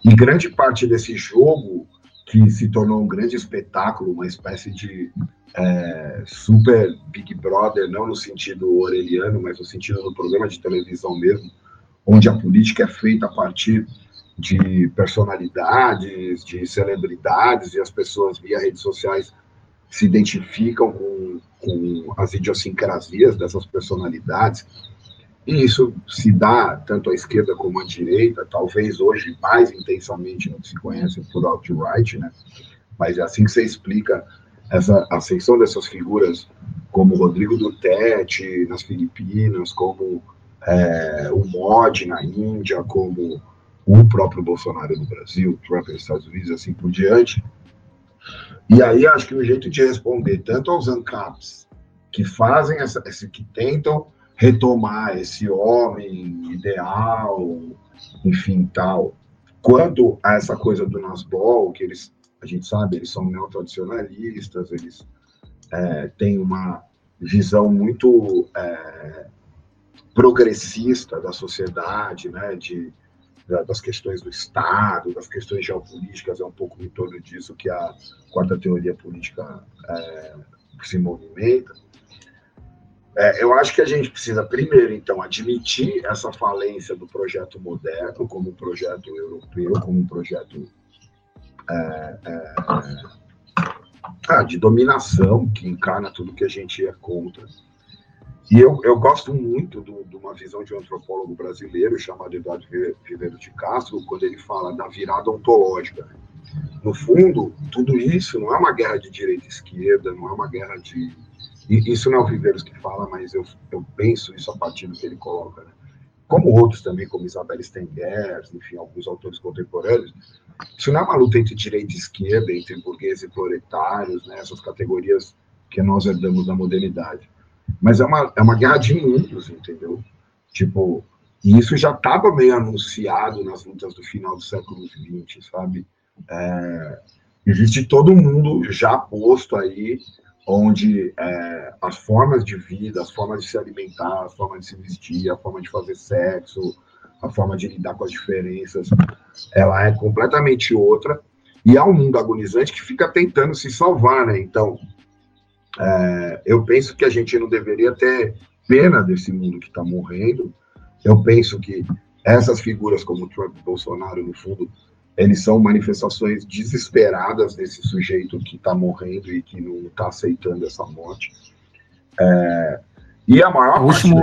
e grande parte desse jogo, que se tornou um grande espetáculo, uma espécie de é, super Big Brother, não no sentido orelhano, mas no sentido do programa de televisão mesmo, onde a política é feita a partir de personalidades, de celebridades, e as pessoas via redes sociais se identificam com, com as idiosincrasias dessas personalidades e isso se dá tanto à esquerda como à direita, talvez hoje mais intensamente que se conhece por alt-right, né? Mas é assim que você explica essa ascensão dessas figuras como Rodrigo Duterte nas Filipinas, como é, o Modi na Índia, como o próprio Bolsonaro no Brasil, Trump nos Estados Unidos, assim por diante. E aí acho que o jeito de responder tanto aos ANCAPs que fazem essa, que tentam retomar esse homem ideal, enfim, tal, quanto a essa coisa do Nasbol, que eles, a gente sabe, eles são neotradicionalistas, eles é, têm uma visão muito é, progressista da sociedade, né, de, das questões do Estado, das questões geopolíticas, é um pouco em torno disso que a quarta teoria política é, se movimenta. É, eu acho que a gente precisa, primeiro, então, admitir essa falência do projeto moderno como um projeto europeu, como um projeto é, é, ah, de dominação, que encarna tudo que a gente é contra. E eu, eu gosto muito de uma visão de um antropólogo brasileiro chamado Eduardo Viveiro de Castro, quando ele fala da virada ontológica. No fundo, tudo isso não é uma guerra de direita e esquerda, não é uma guerra de. Isso não é o Viveiros que fala, mas eu, eu penso isso a partir do que ele coloca. Né? Como outros também, como Isabel Stengers, enfim, alguns autores contemporâneos, isso não é uma luta entre direita e esquerda, entre burgueses e proletários, né? essas categorias que nós herdamos da modernidade mas é uma, é uma guerra de mundos, entendeu? Tipo, e isso já estava meio anunciado nas lutas do final do século XX, sabe? É, existe todo mundo já posto aí, onde é, as formas de vida, as formas de se alimentar, as formas de se vestir, a forma de fazer sexo, a forma de lidar com as diferenças, ela é completamente outra. E há um mundo agonizante que fica tentando se salvar, né? Então, é, eu penso que a gente não deveria ter pena desse mundo que está morrendo. Eu penso que essas figuras como Trump e Bolsonaro, no fundo, eles são manifestações desesperadas desse sujeito que está morrendo e que não está aceitando essa morte. É, e a maior o último,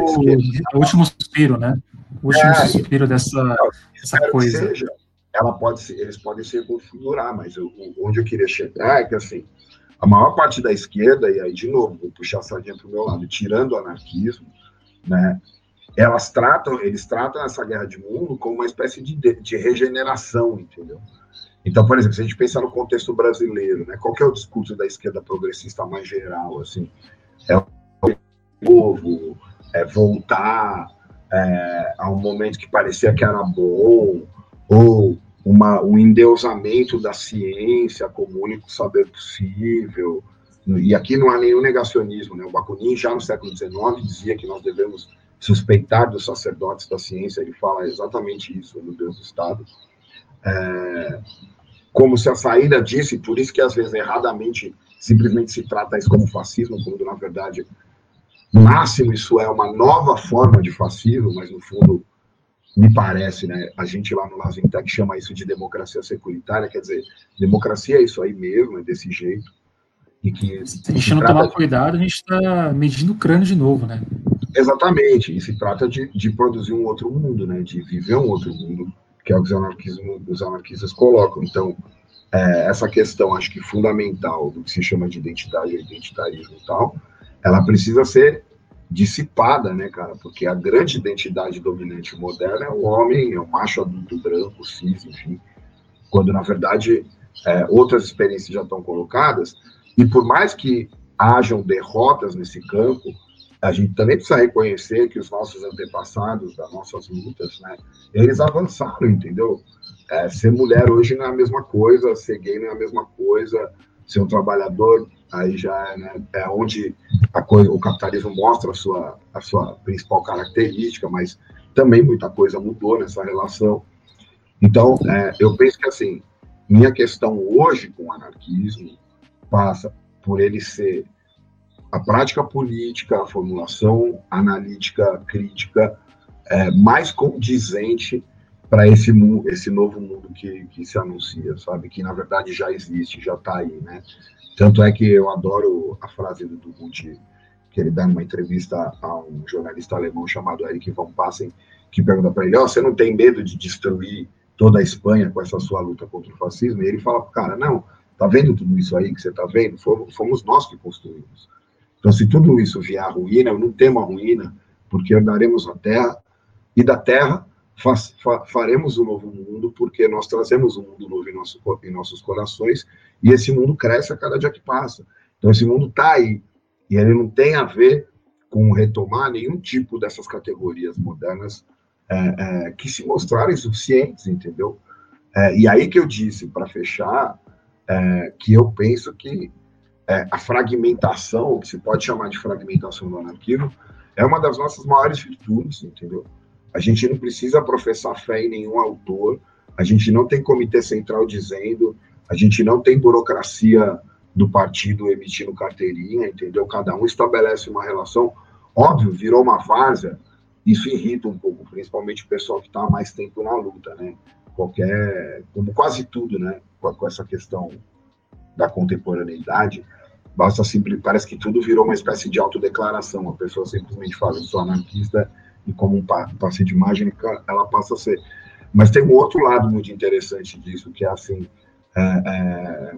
o último suspiro, né? O último é, suspiro dessa, dessa coisa. Seja, ela pode ser, eles podem se configurar, mas eu, onde eu queria chegar é que assim a maior parte da esquerda, e aí de novo, vou puxar a sardinha para o meu lado, tirando o anarquismo, né, elas tratam, eles tratam essa guerra de mundo como uma espécie de, de regeneração, entendeu? Então, por exemplo, se a gente pensar no contexto brasileiro, né, qual é o discurso da esquerda progressista mais geral, assim, é o povo, é voltar é, a um momento que parecia que era bom, ou uma, um endeusamento da ciência como único saber possível. E aqui não há nenhum negacionismo. Né? O Bakunin, já no século XIX, dizia que nós devemos suspeitar dos sacerdotes da ciência. Ele fala exatamente isso no Deus do Estado. É, como se a saída disso, e por isso que às vezes erradamente simplesmente se trata isso como fascismo, quando na verdade, máximo, isso é uma nova forma de fascismo, mas no fundo me parece, né? A gente lá no Lazintec chama isso de democracia securitária, quer dizer, democracia é isso aí mesmo, é desse jeito. E que se a gente não tomar cuidado, a gente está medindo o crânio de novo, né? Exatamente, e se trata de, de produzir um outro mundo, né? De viver um outro mundo, que é o que os, os anarquistas colocam. Então, é, essa questão, acho que fundamental do que se chama de identidade identitarismo e tal, ela precisa ser dissipada, né, cara? Porque a grande identidade dominante moderna é o homem, é o macho adulto branco, cis, enfim. Quando, na verdade, é, outras experiências já estão colocadas. E por mais que hajam derrotas nesse campo, a gente também precisa reconhecer que os nossos antepassados, das nossas lutas, né, eles avançaram, entendeu? É, ser mulher hoje não é a mesma coisa, ser gay não é a mesma coisa, ser um trabalhador aí já é, né, é onde coisa, o capitalismo mostra a sua, a sua principal característica, mas também muita coisa mudou nessa relação. Então, é, eu penso que, assim, minha questão hoje com o anarquismo passa por ele ser a prática política, a formulação analítica, crítica, é, mais condizente para esse, esse novo mundo que, que se anuncia, sabe? Que, na verdade, já existe, já está aí, né? Tanto é que eu adoro a frase do Gucci, que ele dá uma entrevista a um jornalista alemão chamado Eric von Passen, que pergunta para ele: oh, você não tem medo de destruir toda a Espanha com essa sua luta contra o fascismo? E ele fala para o cara: não, tá vendo tudo isso aí que você tá vendo? Fomos nós que construímos. Então, se tudo isso vier à ruína, eu não temo a ruína, porque herdaremos a terra, e da terra faremos um novo mundo, porque nós trazemos um mundo novo em, nosso, em nossos corações, e esse mundo cresce a cada dia que passa. Então, esse mundo está aí, e ele não tem a ver com retomar nenhum tipo dessas categorias modernas é, é, que se mostraram insuficientes, entendeu? É, e aí que eu disse, para fechar, é, que eu penso que é, a fragmentação, que se pode chamar de fragmentação do anarquismo, é uma das nossas maiores virtudes, entendeu? A gente não precisa professar fé em nenhum autor, a gente não tem comitê central dizendo, a gente não tem burocracia do partido emitindo carteirinha, entendeu? Cada um estabelece uma relação. Óbvio, virou uma várzea, isso irrita um pouco, principalmente o pessoal que está mais tempo na luta, né? Qualquer, como quase tudo, né? Com, com essa questão da contemporaneidade, basta simplesmente, parece que tudo virou uma espécie de autodeclaração. A pessoa simplesmente fala, eu sou anarquista, e como um de imagem, ela passa a ser. Mas tem um outro lado muito interessante disso, que é assim, é, é,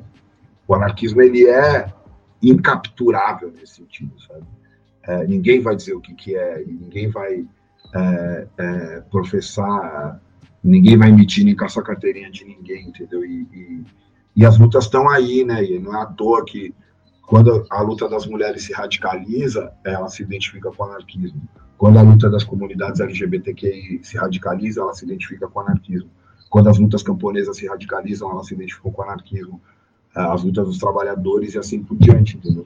o anarquismo ele é incapturável nesse sentido, sabe? É, ninguém vai dizer o que, que é, ninguém vai é, é, professar, ninguém vai emitir nem caçar carteirinha de ninguém, entendeu? E, e, e as lutas estão aí, né? E não é à toa que quando a luta das mulheres se radicaliza, ela se identifica com o anarquismo. Quando a luta das comunidades LGBTQI se radicaliza, ela se identifica com o anarquismo. Quando as lutas camponesas se radicalizam, ela se identifica com o anarquismo. É, as lutas dos trabalhadores e assim por diante, entendeu?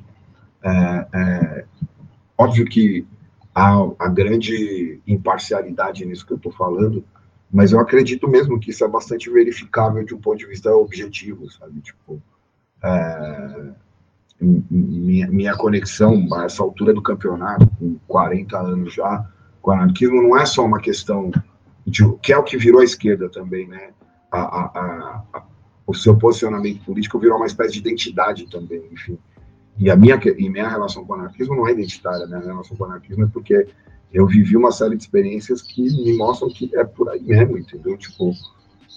É, é, óbvio que há a grande imparcialidade nisso que eu estou falando, mas eu acredito mesmo que isso é bastante verificável de um ponto de vista objetivo, sabe? Tipo, é, minha, minha conexão a essa altura do campeonato, com 40 anos já, com o anarquismo, não é só uma questão de que é o que virou a esquerda também, né? A, a, a, o seu posicionamento político virou uma espécie de identidade também, enfim. E a minha, e minha relação com o anarquismo não é identitária, né? A relação com o anarquismo é porque eu vivi uma série de experiências que me mostram que é por aí mesmo, entendeu? Tipo,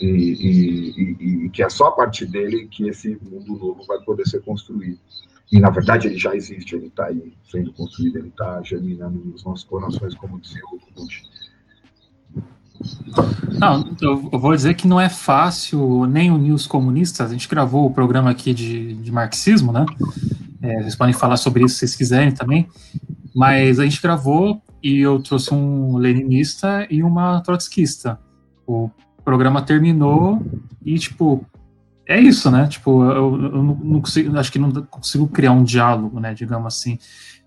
e, e, e, e que é só a partir dele que esse mundo novo vai poder ser construído. E, na verdade, ele já existe, ele está aí sendo construído, ele está germinando nos nossos corações, como dizia o Ruth. Não, eu vou dizer que não é fácil nem unir os comunistas. A gente gravou o programa aqui de, de marxismo, né? É, vocês podem falar sobre isso se vocês quiserem também. Mas a gente gravou e eu trouxe um leninista e uma trotskista. O programa terminou e, tipo, é isso, né? Tipo, eu, eu não consigo, acho que não consigo criar um diálogo, né? Digamos assim,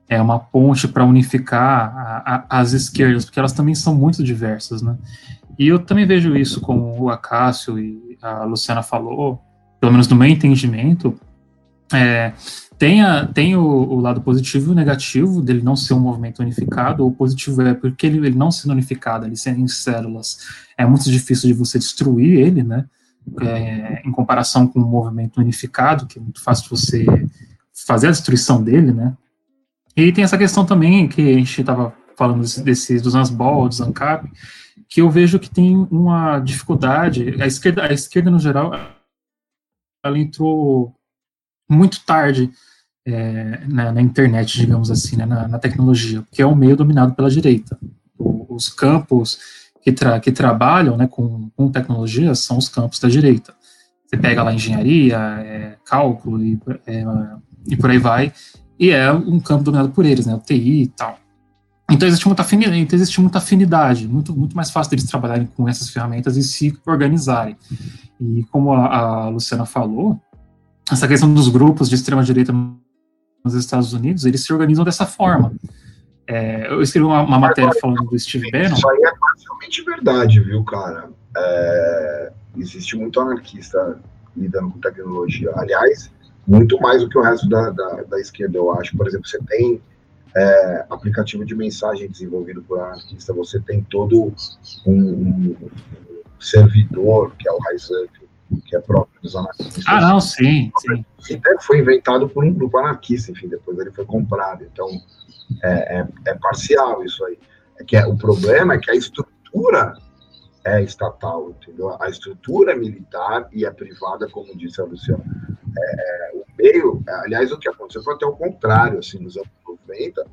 é uma ponte para unificar a, a, as esquerdas, porque elas também são muito diversas, né? E eu também vejo isso como o Acácio e a Luciana falou, pelo menos no meu entendimento, é, tem, a, tem o, o, lado positivo e o negativo dele não ser um movimento unificado. O positivo é porque ele, ele não sendo unificado, ele sendo em células, é muito difícil de você destruir ele, né? É, em comparação com o movimento unificado, que é muito fácil você fazer a destruição dele, né? E tem essa questão também que a gente estava falando desse, desse, dos Ansbol, dos ANCAP, que eu vejo que tem uma dificuldade, a esquerda, a esquerda no geral, ela entrou muito tarde é, na, na, internet, digamos assim, né, na, na, tecnologia, porque é um meio dominado pela direita. O, os campos que, tra que trabalham né, com, com tecnologia são os campos da direita. Você pega lá engenharia, é, cálculo e, é, e por aí vai, e é um campo dominado por eles, né, o TI e tal. Então existe muita afinidade, então existe muita afinidade, muito, muito mais fácil deles trabalharem com essas ferramentas e se organizarem. E como a, a Luciana falou, essa questão dos grupos de extrema direita nos Estados Unidos, eles se organizam dessa forma. É, eu escrevi uma, uma matéria falando do Steve Bannon. Isso aí é parcialmente verdade, viu, cara? É, existe muito anarquista lidando com tecnologia. Aliás, muito mais do que o resto da, da, da esquerda, eu acho. Por exemplo, você tem é, aplicativo de mensagem desenvolvido por anarquista, você tem todo um, um servidor, que é o RiseUp, que é próprio dos anarquistas. Ah, não, sim, sim. foi inventado por um grupo anarquista, enfim, depois ele foi comprado. Então, é, é, é parcial isso aí. É que é, o problema é que a estrutura é estatal, entendeu? A estrutura é militar e é privada, como disse a Luciana. É, é, o meio, aliás, o que aconteceu foi até o contrário, assim, nos anos 90,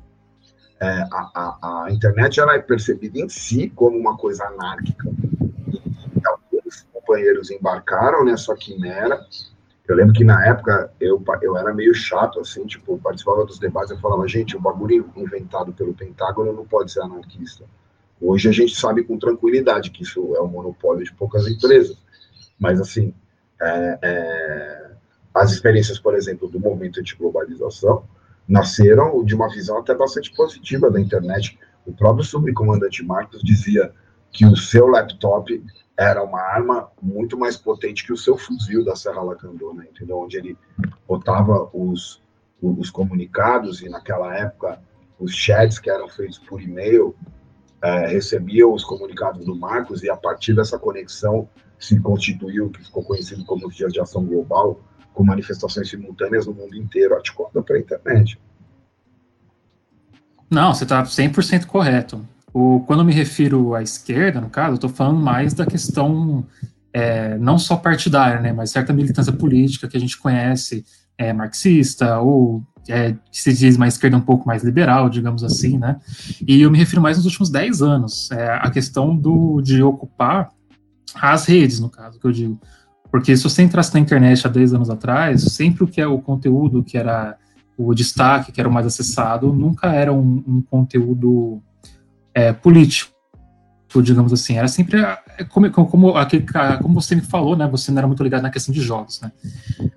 é, a, a, a, internet ela é percebida em si como uma coisa anárquica. Companheiros embarcaram nessa quimera. Eu lembro que na época eu, eu era meio chato, assim, tipo, participava dos debates, eu falava, gente, o bagulho inventado pelo Pentágono não pode ser anarquista. Hoje a gente sabe com tranquilidade que isso é um monopólio de poucas empresas. Mas, assim, é, é, as experiências, por exemplo, do movimento anti-globalização nasceram de uma visão até bastante positiva da internet. O próprio subcomandante Marcos dizia que o seu laptop era uma arma muito mais potente que o seu fuzil da Serra Lacandona, entendeu? Onde ele botava os, os comunicados e naquela época os chats que eram feitos por e-mail é, recebiam os comunicados do Marcos e a partir dessa conexão se constituiu o que ficou conhecido como os Dias de Ação Global, com manifestações simultâneas no mundo inteiro, articulada pela internet. Não, você está 100% correto. O, quando eu me refiro à esquerda, no caso, eu estou falando mais da questão é, não só partidária, né, mas certa militância política que a gente conhece, é, marxista, ou é, que se diz uma esquerda um pouco mais liberal, digamos assim, né? E eu me refiro mais nos últimos 10 anos, é, a questão do, de ocupar as redes, no caso, que eu digo. Porque se você entrasse na internet há 10 anos atrás, sempre o que é o conteúdo que era o destaque, que era o mais acessado, nunca era um, um conteúdo é, político, digamos assim. Era sempre é, como, como, como você me falou, né? Você não era muito ligado na questão de jogos, né?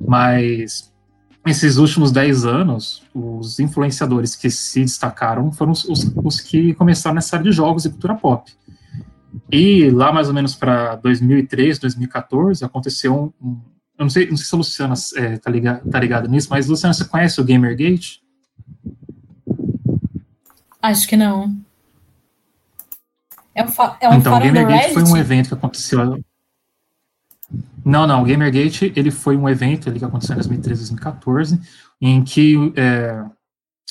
Mas esses últimos 10 anos, os influenciadores que se destacaram foram os, os, os que começaram nessa área de jogos e cultura pop. E lá mais ou menos para 2013, 2014, aconteceu um, um, eu não sei, não sei se a Luciana é, tá, tá ligada nisso, mas Luciana, você conhece o Gamergate? Acho que não. É um, é um então, o Gamergate foi um evento que aconteceu. Não, não. O Gamergate ele foi um evento que aconteceu em 2013, 2014, em que é,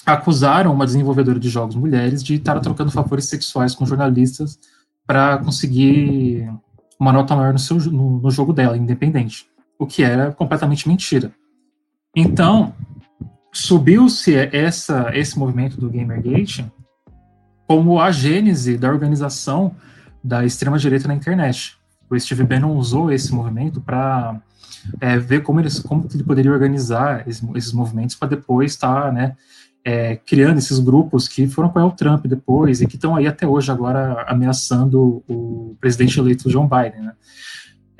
acusaram uma desenvolvedora de jogos mulheres de estar trocando favores sexuais com jornalistas para conseguir uma nota maior no, seu, no, no jogo dela, independente. O que era completamente mentira. Então, subiu-se esse movimento do Gamergate como a gênese da organização da extrema-direita na internet. O Steve Bannon usou esse movimento para é, ver como, eles, como ele poderia organizar esses, movimentos para depois estar tá, né, é, criando esses grupos que foram apoiar o Trump depois e que estão aí até hoje agora ameaçando o presidente eleito John Biden, né?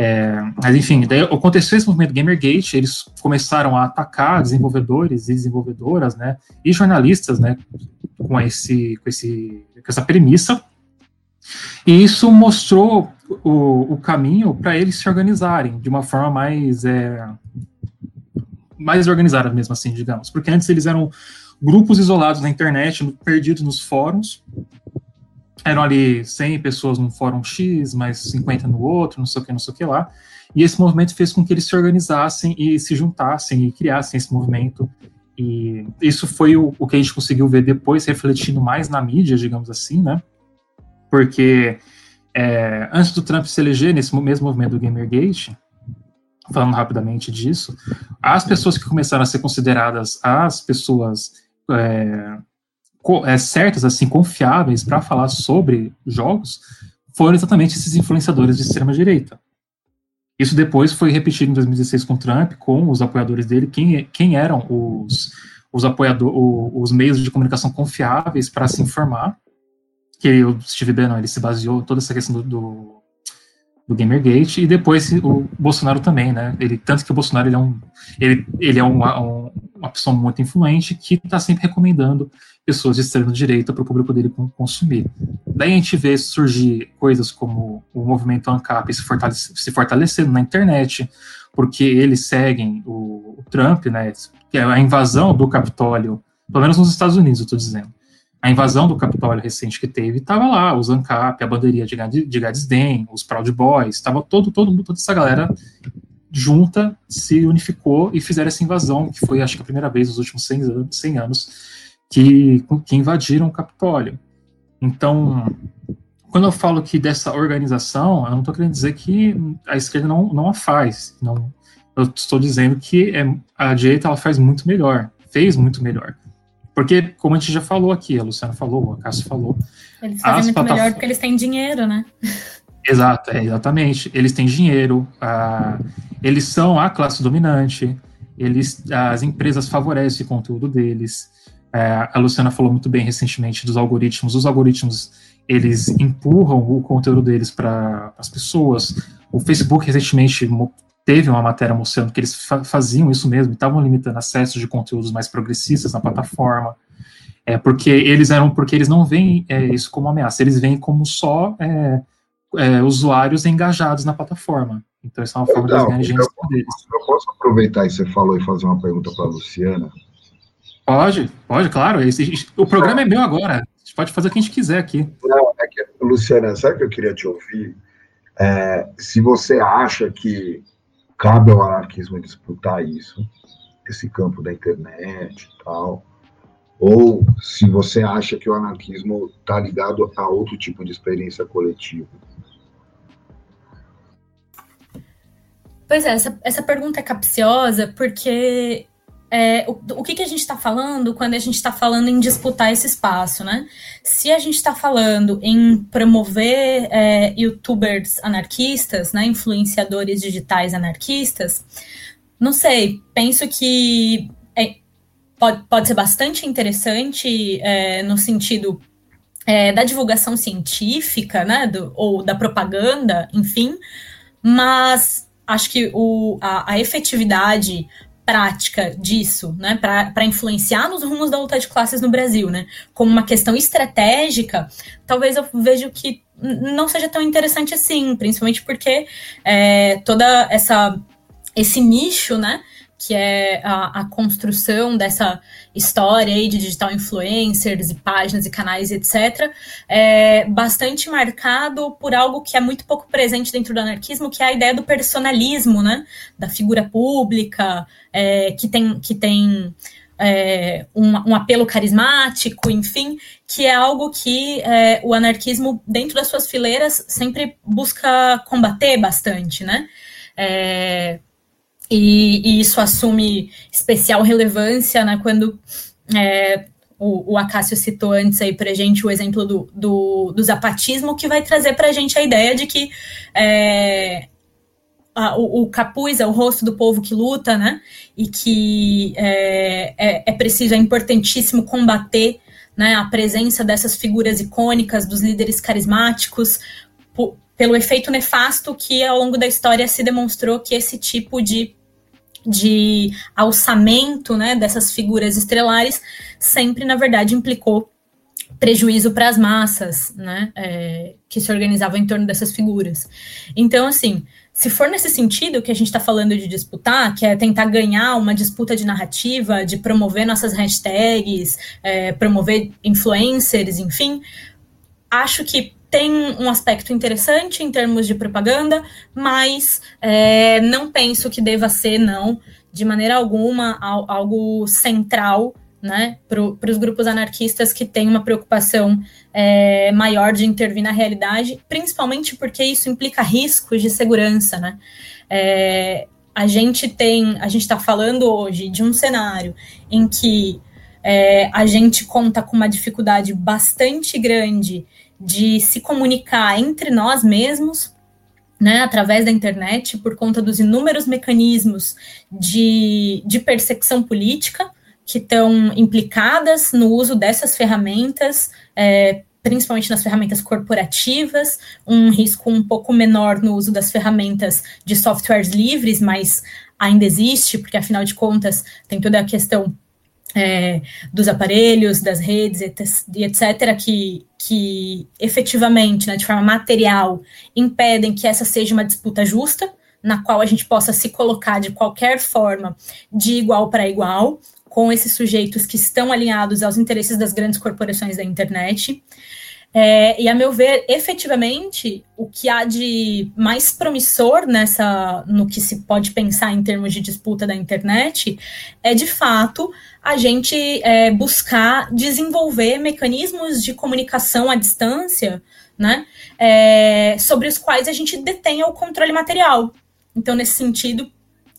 É, mas enfim, daí aconteceu esse movimento Gamergate, eles começaram a atacar desenvolvedores e desenvolvedoras, né, e jornalistas, né, com esse, com esse, com essa premissa. E isso mostrou o, o caminho para eles se organizarem de uma forma mais é, mais organizada mesmo assim, digamos, porque antes eles eram grupos isolados na internet, perdidos nos fóruns. Eram ali 100 pessoas num fórum X, mais 50 no outro, não sei o que, não sei o que lá. E esse movimento fez com que eles se organizassem e se juntassem e criassem esse movimento. E isso foi o, o que a gente conseguiu ver depois, refletindo mais na mídia, digamos assim, né? Porque é, antes do Trump se eleger, nesse mesmo movimento do Gamergate, falando rapidamente disso, as pessoas que começaram a ser consideradas as pessoas é, é, certas, assim, confiáveis para falar sobre jogos, foram exatamente esses influenciadores de extrema direita. Isso depois foi repetido em 2016 com Trump, com os apoiadores dele, quem, quem eram os, os apoiadores, os meios de comunicação confiáveis para se informar, que o Steve Bannon ele se baseou toda essa questão do, do do Gamergate, e depois o Bolsonaro também, né? Ele, tanto que o Bolsonaro ele é, um, ele, ele é uma, um, uma pessoa muito influente que está sempre recomendando pessoas de extrema direita para o público dele consumir. Daí a gente vê surgir coisas como o movimento ANCAP se, se fortalecendo na internet, porque eles seguem o, o Trump, né? Que é a invasão do Capitólio, pelo menos nos Estados Unidos, eu estou dizendo a invasão do Capitólio recente que teve, estava lá, os ANCAP, a bandeirinha de, de Gadsden, os Proud Boys, estava todo, todo mundo, toda essa galera junta, se unificou e fizeram essa invasão, que foi, acho que, a primeira vez nos últimos 100 anos, 100 anos que, que invadiram o Capitólio. Então, quando eu falo que dessa organização, eu não estou querendo dizer que a esquerda não, não a faz. Não, eu estou dizendo que é, a direita ela faz muito melhor, fez muito melhor. Porque, como a gente já falou aqui, a Luciana falou, a Cássio falou. Eles fazem muito plataformas... melhor porque eles têm dinheiro, né? Exato, é, exatamente. Eles têm dinheiro, a, eles são a classe dominante, eles, as empresas favorecem o conteúdo deles. É, a Luciana falou muito bem recentemente dos algoritmos. Os algoritmos eles empurram o conteúdo deles para as pessoas. O Facebook recentemente teve uma matéria mostrando que eles fa faziam isso mesmo, estavam limitando acesso de conteúdos mais progressistas na plataforma, é porque eles eram porque eles não veem é, isso como ameaça, eles veem como só é, é, usuários engajados na plataforma. Então isso é uma forma de ganhar gente deles. Eu posso aproveitar que você falou e fazer uma pergunta para a Luciana? Pode, pode, claro. Esse, o programa é meu agora. A gente pode fazer o que a gente quiser aqui. Não, é que, Luciana, sabe o que eu queria te ouvir? É, se você acha que cabe ao anarquismo disputar isso, esse campo da internet e tal, ou se você acha que o anarquismo está ligado a outro tipo de experiência coletiva. Pois é, essa, essa pergunta é capciosa porque é, o, o que, que a gente está falando quando a gente está falando em disputar esse espaço, né? Se a gente está falando em promover é, youtubers anarquistas, né, influenciadores digitais anarquistas, não sei, penso que é, pode, pode ser bastante interessante é, no sentido é, da divulgação científica, né, do, ou da propaganda, enfim, mas acho que o, a, a efetividade prática disso, né, para influenciar nos rumos da luta de classes no Brasil, né, como uma questão estratégica, talvez eu veja que não seja tão interessante assim, principalmente porque é, toda essa esse nicho, né, que é a, a, construção dessa história aí de digital influencers e páginas e canais, etc., é bastante marcado por algo que é muito pouco presente dentro do anarquismo, que é a ideia do personalismo, né? Da figura pública, é, que tem, que tem é, um, um, apelo carismático, enfim, que é algo que é, o anarquismo, dentro das suas fileiras, sempre busca combater bastante, né? É, e, e isso assume especial relevância né, quando é, o, o Acácio citou antes aí para gente o exemplo do, do, do, zapatismo, que vai trazer para gente a ideia de que é, a, o, o, capuz é o rosto do povo que luta, né? E que é, é, é preciso, é importantíssimo combater né, a presença dessas figuras icônicas, dos líderes carismáticos, pelo efeito nefasto que ao longo da história se demonstrou que esse tipo de de alçamento né, dessas figuras estrelares sempre, na verdade, implicou prejuízo para as massas né, é, que se organizavam em torno dessas figuras. Então, assim, se for nesse sentido que a gente está falando de disputar, que é tentar ganhar uma disputa de narrativa, de promover nossas hashtags, é, promover influencers, enfim, acho que tem um aspecto interessante em termos de propaganda, mas é, não penso que deva ser, não, de maneira alguma, algo central né, para os grupos anarquistas que têm uma preocupação é, maior de intervir na realidade, principalmente porque isso implica riscos de segurança. Né? É, a gente tem, a gente está falando hoje de um cenário em que é, a gente conta com uma dificuldade bastante grande de se comunicar entre nós mesmos, né, através da internet, por conta dos inúmeros mecanismos de, de perseguição política que estão implicadas no uso dessas ferramentas, é, principalmente nas ferramentas corporativas, um risco um pouco menor no uso das ferramentas de softwares livres, mas ainda existe, porque afinal de contas tem toda a questão é, dos aparelhos, das redes etc., que, que efetivamente, né, de forma material, impedem que essa seja uma disputa justa, na qual a gente possa se colocar de qualquer forma, de igual para igual, com esses sujeitos que estão alinhados aos interesses das grandes corporações da internet. É, e a meu ver, efetivamente, o que há de mais promissor nessa, no que se pode pensar em termos de disputa da internet, é de fato a gente é, buscar desenvolver mecanismos de comunicação à distância, né, é, sobre os quais a gente detenha o controle material. Então, nesse sentido,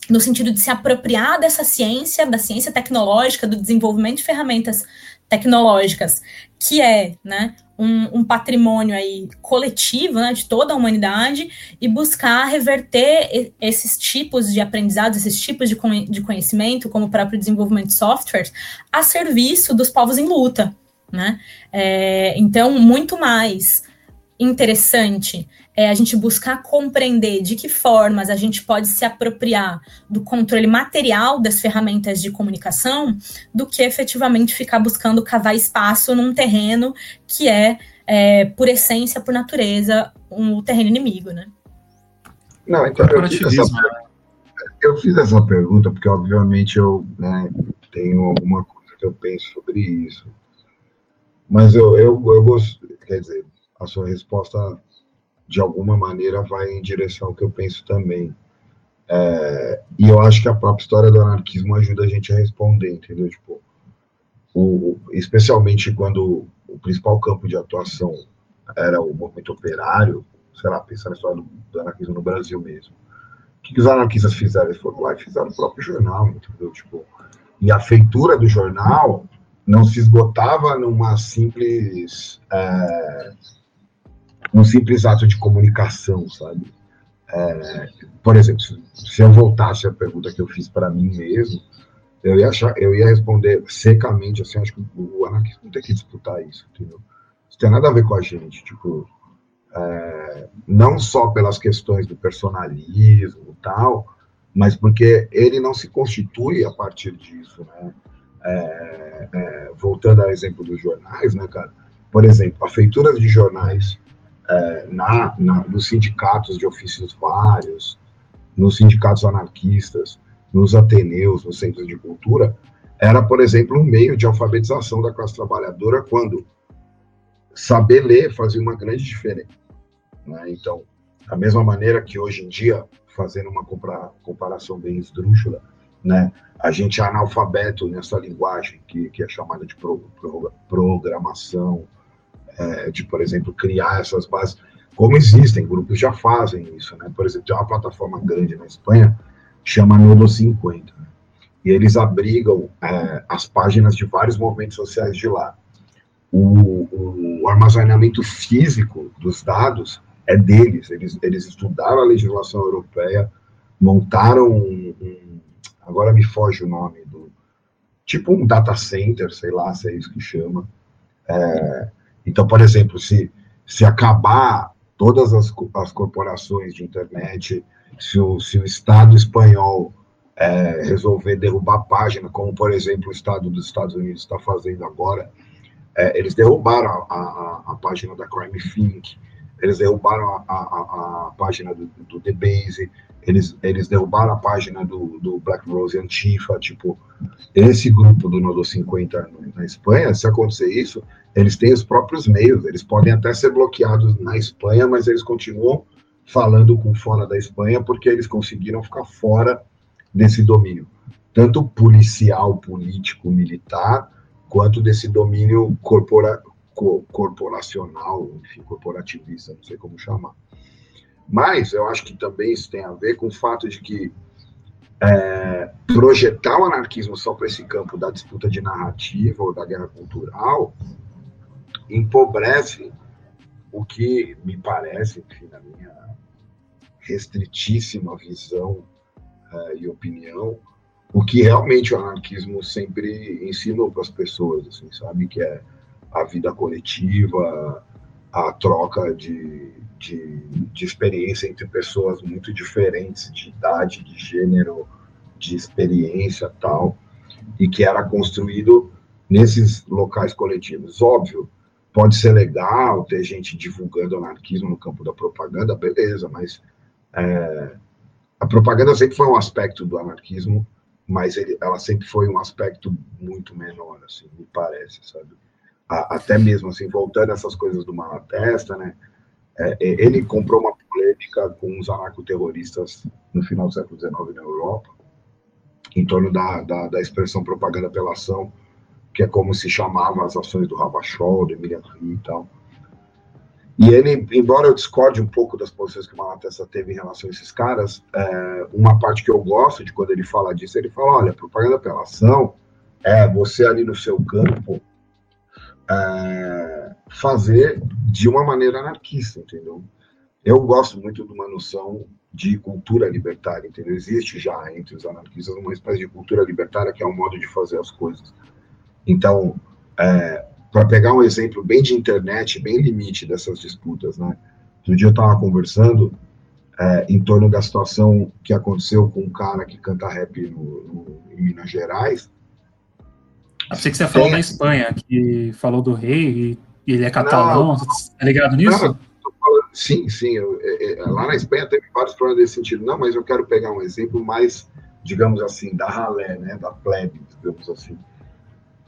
no sentido de se apropriar dessa ciência, da ciência tecnológica, do desenvolvimento de ferramentas tecnológicas, que é né, um, um patrimônio aí coletivo né, de toda a humanidade, e buscar reverter esses tipos de aprendizados, esses tipos de, de conhecimento, como o próprio desenvolvimento de softwares, a serviço dos povos em luta. Né? É, então, muito mais interessante é a gente buscar compreender de que formas a gente pode se apropriar do controle material das ferramentas de comunicação do que efetivamente ficar buscando cavar espaço num terreno que é, é por essência, por natureza, um terreno inimigo, né? Não, então eu fiz, essa, eu fiz essa pergunta porque, obviamente, eu né, tenho alguma coisa que eu penso sobre isso. Mas eu, eu, eu gosto, quer dizer, a sua resposta de alguma maneira vai em direção ao que eu penso também. É, e eu acho que a própria história do anarquismo ajuda a gente a responder, entendeu? Tipo, o, especialmente quando o principal campo de atuação era o movimento operário, sei lá, pensar na história do, do anarquismo no Brasil mesmo. O que, que, os anarquistas fizeram? Eles foram lá e fizeram o próprio jornal, entendeu? Tipo, e a feitura do jornal não se esgotava numa simples é, um simples ato de comunicação, sabe? É, por exemplo, se eu voltasse à pergunta que eu fiz para mim mesmo, eu ia, achar, eu ia responder secamente assim, acho que o anarquismo tem que disputar isso, entendeu? Isso tem nada a ver com a gente, tipo, é, não só pelas questões do personalismo e tal, mas porque ele não se constitui a partir disso, né? É, é, voltando ao exemplo dos jornais, né, cara? Por exemplo, a feitura de jornais é, na, na, nos sindicatos de ofícios vários, nos sindicatos anarquistas, nos ateneus, nos centros de cultura, era, por exemplo, um meio de alfabetização da classe trabalhadora quando saber ler fazia uma grande diferença. Né? Então, da mesma maneira que hoje em dia, fazendo uma comparação bem esdrúxula, né, a gente é analfabeto nessa linguagem que, que é chamada de pro, pro, programação, é, de, por exemplo, criar essas bases, como existem, grupos já fazem isso, né? Por exemplo, tem uma plataforma grande na Espanha, chama Nodo 50, né? e eles abrigam é, as páginas de vários movimentos sociais de lá. O, o, armazenamento físico dos dados é deles, eles, eles estudaram a legislação europeia, montaram um, um agora me foge o nome do, tipo um data center, sei lá se é isso que chama, é, então, por exemplo, se, se acabar todas as, as corporações de internet, se o, se o Estado espanhol é, resolver derrubar a página, como, por exemplo, o Estado dos Estados Unidos está fazendo agora, é, eles derrubaram a, a, a, página da Crime Think, eles derrubaram a, a página do, do The Base, eles, eles derrubaram a página do, do Black Rose Antifa, tipo, esse grupo do Nodo 50 na Espanha, se acontecer isso, eles têm os próprios meios, eles podem até ser bloqueados na Espanha, mas eles continuam falando com fora da Espanha porque eles conseguiram ficar fora desse domínio, tanto policial, político, militar, quanto desse domínio corpora, co, corporacional, enfim, corporativista, não sei como chamar. Mas eu acho que também isso tem a ver com o fato de que é, projetar o anarquismo só para esse campo da disputa de narrativa ou da guerra cultural empobrece o que me parece, enfim, na minha restritíssima visão uh, e opinião, o que realmente o anarquismo sempre ensinou para as pessoas, assim, sabe? Que é a vida coletiva, a troca de, de, de experiência entre pessoas muito diferentes, de idade, de gênero, de experiência tal, e que era construído nesses locais coletivos. Óbvio, pode ser legal ter gente divulgando anarquismo no campo da propaganda, beleza, mas é, a propaganda sempre foi um aspecto do anarquismo, mas ele, ela sempre foi um aspecto muito menor, assim, me parece, sabe? a, até mesmo assim, voltando essas coisas do Malatesta, né? É, é, ele comprou uma polêmica com os anarcoterroristas no final do século XIX na Europa, em torno da, da, da expressão propaganda pela ação, que é como se chamavam as ações do Ravachol, do Emiliano e tal. E ele, embora eu discorde um pouco das posições que o Malatesta teve em relação a esses caras, é, uma parte que eu gosto de quando ele fala disso, ele fala, olha, propaganda pela ação é você ali no seu campo é, fazer de uma maneira anarquista, entendeu? Eu gosto muito de uma noção de cultura libertária, entendeu? Existe já entre os anarquistas uma espécie de cultura libertária que é um modo de fazer as coisas. Então, é, para pegar um exemplo bem de internet, bem limite dessas disputas, né? Outro dia eu estava conversando é, em torno da situação que aconteceu com um cara que canta rap no, no, em Minas Gerais. Achei que você falou da Espanha, que falou do rei e ele é catalão. Não, tá ligado nisso? Não, sim, sim. Eu, é, é, lá na Espanha teve vários problemas nesse sentido. Não, mas eu quero pegar um exemplo mais, digamos assim, da ralé, né? Da plebe, digamos assim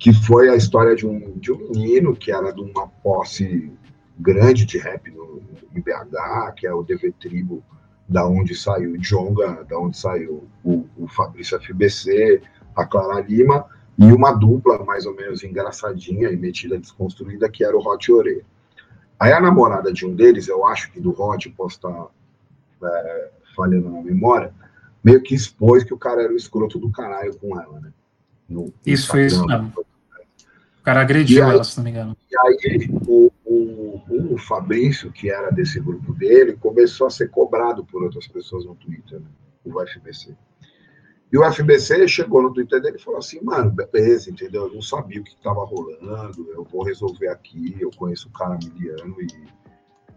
que foi a história de um, de um menino que era de uma posse grande de rap no, em BH, que é o DV Tribo, da onde saiu o Jonga, da onde saiu o, o Fabrício FBC, a Clara Lima, e uma dupla mais ou menos engraçadinha e metida desconstruída, que era o Hot Ore. Aí a namorada de um deles, eu acho que do Hot, posso estar é, falhando na memória, meio que expôs que o cara era o escroto do caralho com ela, né? No, isso foi isso mesmo. O cara agrediu aí, ela, se não me engano. E aí o, o, o, Fabrício, que era desse grupo dele, começou a ser cobrado por outras pessoas no Twitter, né? o FBC. E o FBC chegou no Twitter dele e falou assim, mano, beleza, entendeu? Eu não sabia o que estava rolando, eu vou resolver aqui, eu conheço o cara miliano e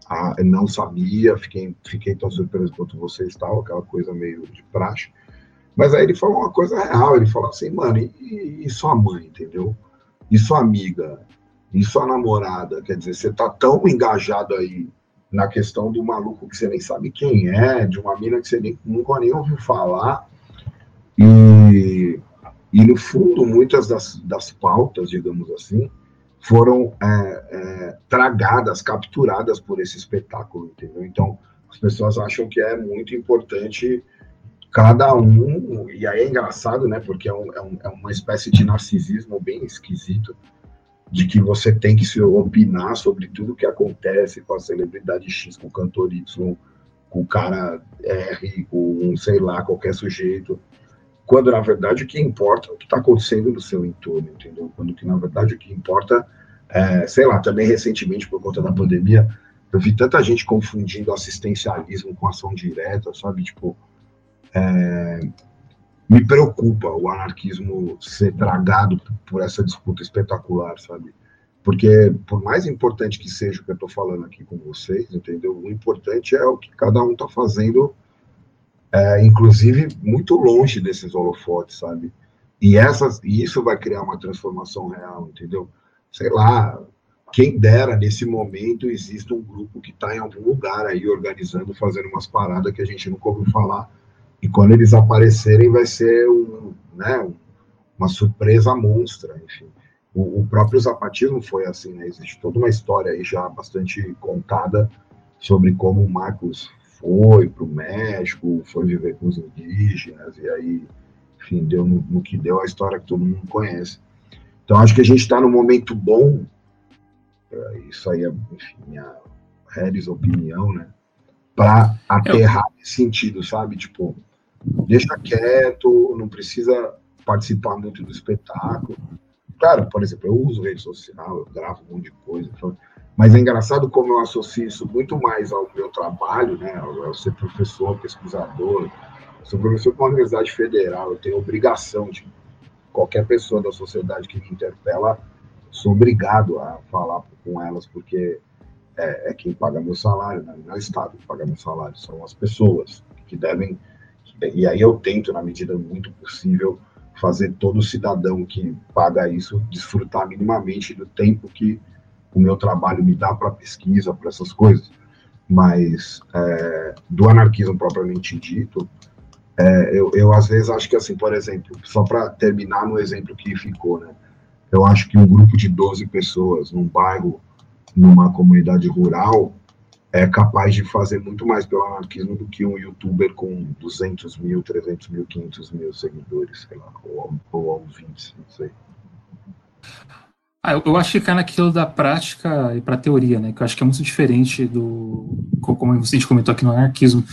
ah, não sabia, fiquei, fiquei tão surpreso quanto vocês tal, aquela coisa meio de praxe. Mas aí ele falou uma coisa real, ele falou assim, mano, e, e sua mãe, entendeu? e sua amiga e sua namorada, quer dizer, você tá tão engajado aí na questão do maluco que você nem sabe quem é, de uma mina que você nem, nunca nem ouviu falar, e, e no fundo, muitas das, das pautas, digamos assim, foram é, é, tragadas, capturadas por esse espetáculo, entendeu? Então, as pessoas acham que é muito importante cada um, e aí é engraçado, né, porque é, um, é, um, é, uma espécie de narcisismo bem esquisito, de que você tem que se opinar sobre tudo que acontece com a celebridade X, com o cantor Y, com o cara R, com, sei lá, qualquer sujeito, quando na verdade o que importa é o que está acontecendo no seu entorno, entendeu? Quando que na verdade o que importa é, sei lá, também recentemente por conta da pandemia, eu vi tanta gente confundindo assistencialismo com ação direta, sabe? Tipo, é, me preocupa o anarquismo ser tragado por essa disputa espetacular, sabe? Porque, por mais importante que seja o que eu estou falando aqui com vocês, entendeu? O importante é o que cada um está fazendo, é, inclusive muito longe desses holofotes, sabe? E, essas, e isso vai criar uma transformação real, entendeu? Sei lá, quem dera nesse momento exista um grupo que está em algum lugar aí organizando, fazendo umas paradas que a gente nunca ouviu falar e quando eles aparecerem, vai ser um, né, uma surpresa monstra, enfim. O, o, próprio zapatismo foi assim, né? Existe toda uma história aí já bastante contada sobre como o Marcos foi para o México, foi viver com os indígenas, e aí, enfim, deu no, no que deu a história que todo mundo conhece. Então, acho que a gente está num momento bom, é, isso aí é, enfim, minha Harris opinião, né? Para aterrar nesse sentido, sabe? Tipo, deixa quieto, não precisa participar muito do espetáculo. Claro, por exemplo, eu uso rede social, eu gravo um monte de coisa, mas é engraçado como eu associo isso muito mais ao meu trabalho, né, ao ser professor, pesquisador. Sou professor com a Universidade Federal, eu tenho obrigação de qualquer pessoa da sociedade que me interpela, sou obrigado a falar com elas, porque é, é quem paga meu salário, né? não é o Estado que paga meu salário, são as pessoas que devem e aí eu tento, na medida muito possível, fazer todo cidadão que paga isso desfrutar minimamente do tempo que o meu trabalho me dá para pesquisa, para essas coisas. Mas é, do anarquismo propriamente dito, é, eu, eu às vezes acho que, assim, por exemplo, só para terminar no exemplo que ficou, né? Eu acho que um grupo de 12 pessoas num bairro, numa comunidade rural, é capaz de fazer muito mais pelo anarquismo do que um youtuber com 200 mil, 300 mil, 500 mil seguidores, sei lá, ou, ou ouvintes, não sei. Ah, eu, eu acho que cai naquilo da prática e para teoria, né? Que eu acho que é muito diferente do. Como a gente comentou aqui no anarquismo.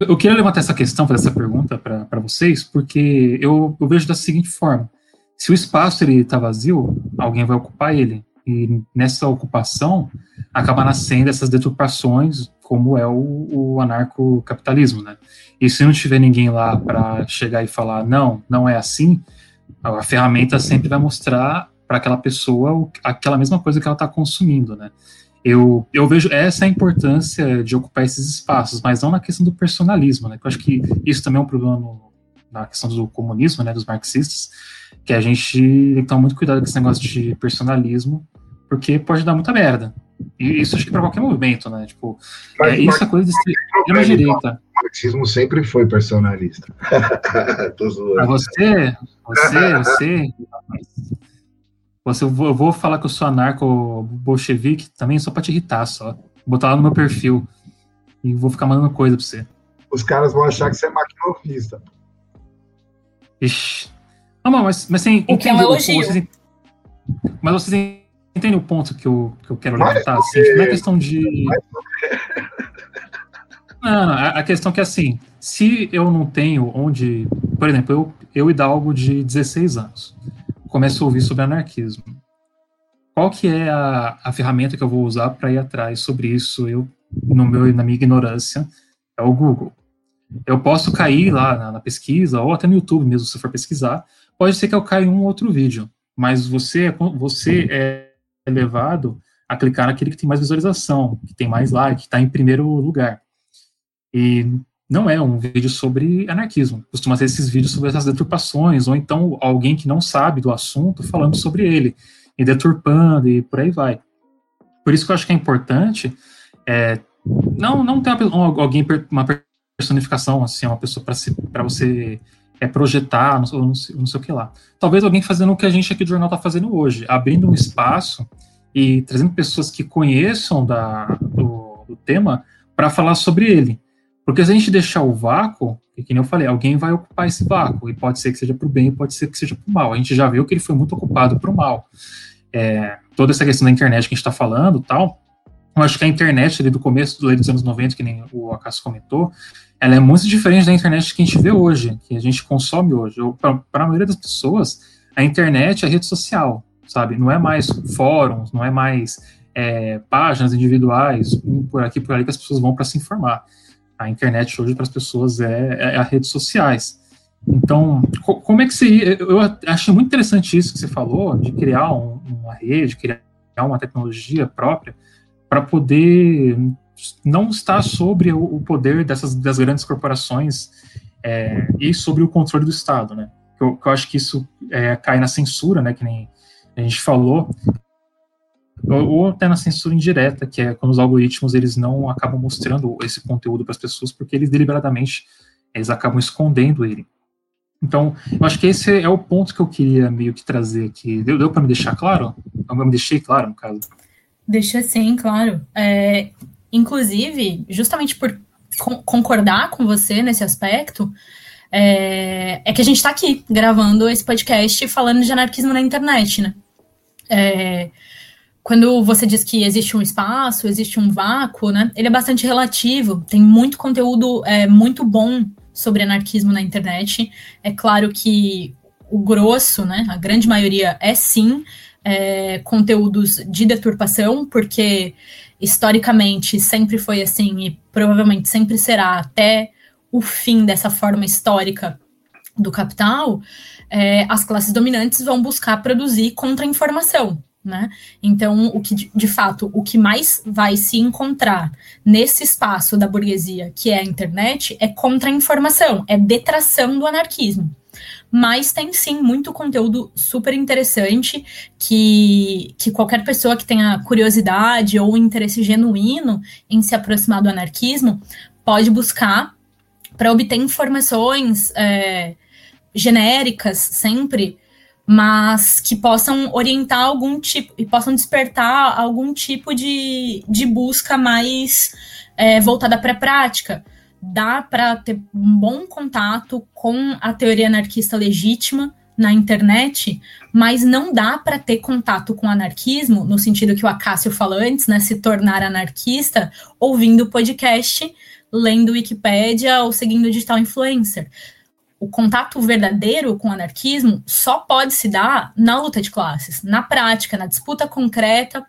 Eu queria levantar essa questão, fazer essa pergunta para vocês, porque eu, eu vejo da seguinte forma: se o espaço está vazio, alguém vai ocupar ele. E nessa ocupação acaba nascendo essas deturpações, como é o, o anarcocapitalismo, né? E se não tiver ninguém lá para chegar e falar, não, não é assim, a ferramenta sempre vai mostrar para aquela pessoa aquela mesma coisa que ela está consumindo, né? Eu, eu vejo essa a importância de ocupar esses espaços, mas não na questão do personalismo, né? eu acho que isso também é um problema no, na questão do comunismo, né, dos marxistas, que a gente tem que tomar muito cuidado com esse negócio de personalismo, porque pode dar muita merda. E isso acho que para qualquer movimento, né? Tipo, é, isso é coisa de extrema direita. O marxismo sempre foi personalista. Tô zoando. Pra você, você, você, você, eu vou, falar que eu sou anarco-bolchevique também só pra te irritar, só. Botar lá no meu perfil e vou ficar mandando coisa pra você. Os caras vão achar que você é maquinofista. Ixi. Não, mas, mas assim, o que é um elogio. Vocês, mas vocês entendem o ponto que eu, que eu quero levantar? Assim, tipo, não é questão de. Não, não, a questão é que assim, se eu não tenho onde. Por exemplo, eu, eu Hidalgo de 16 anos começo a ouvir sobre anarquismo. Qual que é a, a ferramenta que eu vou usar para ir atrás sobre isso? Eu, no meu, na minha ignorância, é o Google. Eu posso cair lá na, na pesquisa, ou até no YouTube mesmo, se for pesquisar. Pode ser que eu caia em um outro vídeo, mas você, você é levado a clicar naquele que tem mais visualização, que tem mais like, que está em primeiro lugar. E não é um vídeo sobre anarquismo. Costuma ser esses vídeos sobre essas deturpações, ou então alguém que não sabe do assunto falando sobre ele, e deturpando, e por aí vai. Por isso que eu acho que é importante é, não, não ter uma, alguém, uma personificação, assim, uma pessoa para você é, projetar, não, não, sei, não sei o que lá. Talvez alguém fazendo o que a gente aqui do jornal está fazendo hoje, abrindo um espaço e trazendo pessoas que conheçam da, do, do tema para falar sobre ele. Porque se a gente deixar o vácuo, que nem eu falei, alguém vai ocupar esse vácuo, e pode ser que seja para o bem, pode ser que seja para o mal. A gente já viu que ele foi muito ocupado para o mal. É, toda essa questão da internet que a gente está falando tal, eu acho que a internet ali do começo dos anos 90, que nem o Acaso comentou, ela é muito diferente da internet que a gente vê hoje, que a gente consome hoje. Para a maioria das pessoas, a internet é rede social, sabe? Não é mais fóruns, não é mais é, páginas individuais, um por aqui por ali que as pessoas vão para se informar a internet hoje para as pessoas é, é, as redes sociais. Então, co como é que seria? Eu achei muito interessante isso que você falou, de criar um, uma rede, criar uma tecnologia própria para poder não estar sobre o, o poder dessas das grandes corporações é, e sobre o controle do Estado, né? Eu, eu acho que isso é, cai na censura, né? Que nem a gente falou, ou até na censura indireta, que é quando os algoritmos eles não acabam mostrando esse conteúdo para as pessoas, porque eles deliberadamente eles acabam escondendo ele. Então, eu acho que esse é o ponto que eu queria meio que trazer aqui. Deu, deu para me deixar claro? Eu me deixei claro, no caso. Deixa sim, claro. É, inclusive, justamente por concordar com você nesse aspecto, é, é que a gente está aqui gravando esse podcast falando de anarquismo na internet, né? É, quando você diz que existe um espaço, existe um vácuo, né? Ele é bastante relativo. Tem muito conteúdo é, muito bom sobre anarquismo na internet. É claro que o grosso, né? A grande maioria é sim é, conteúdos de deturpação, porque historicamente sempre foi assim e provavelmente sempre será até o fim dessa forma histórica do capital. É, as classes dominantes vão buscar produzir contra-informação, né? Então, o que de fato, o que mais vai se encontrar nesse espaço da burguesia, que é a internet, é contra-informação, é detração do anarquismo. Mas tem sim muito conteúdo super interessante que, que qualquer pessoa que tenha curiosidade ou interesse genuíno em se aproximar do anarquismo pode buscar para obter informações é, genéricas sempre mas que possam orientar algum tipo e possam despertar algum tipo de, de busca mais é, voltada para a prática. Dá para ter um bom contato com a teoria anarquista legítima na internet, mas não dá para ter contato com anarquismo, no sentido que o Acácio falou antes, né, se tornar anarquista, ouvindo podcast, lendo Wikipédia ou seguindo digital influencer. O contato verdadeiro com o anarquismo só pode se dar na luta de classes, na prática, na disputa concreta,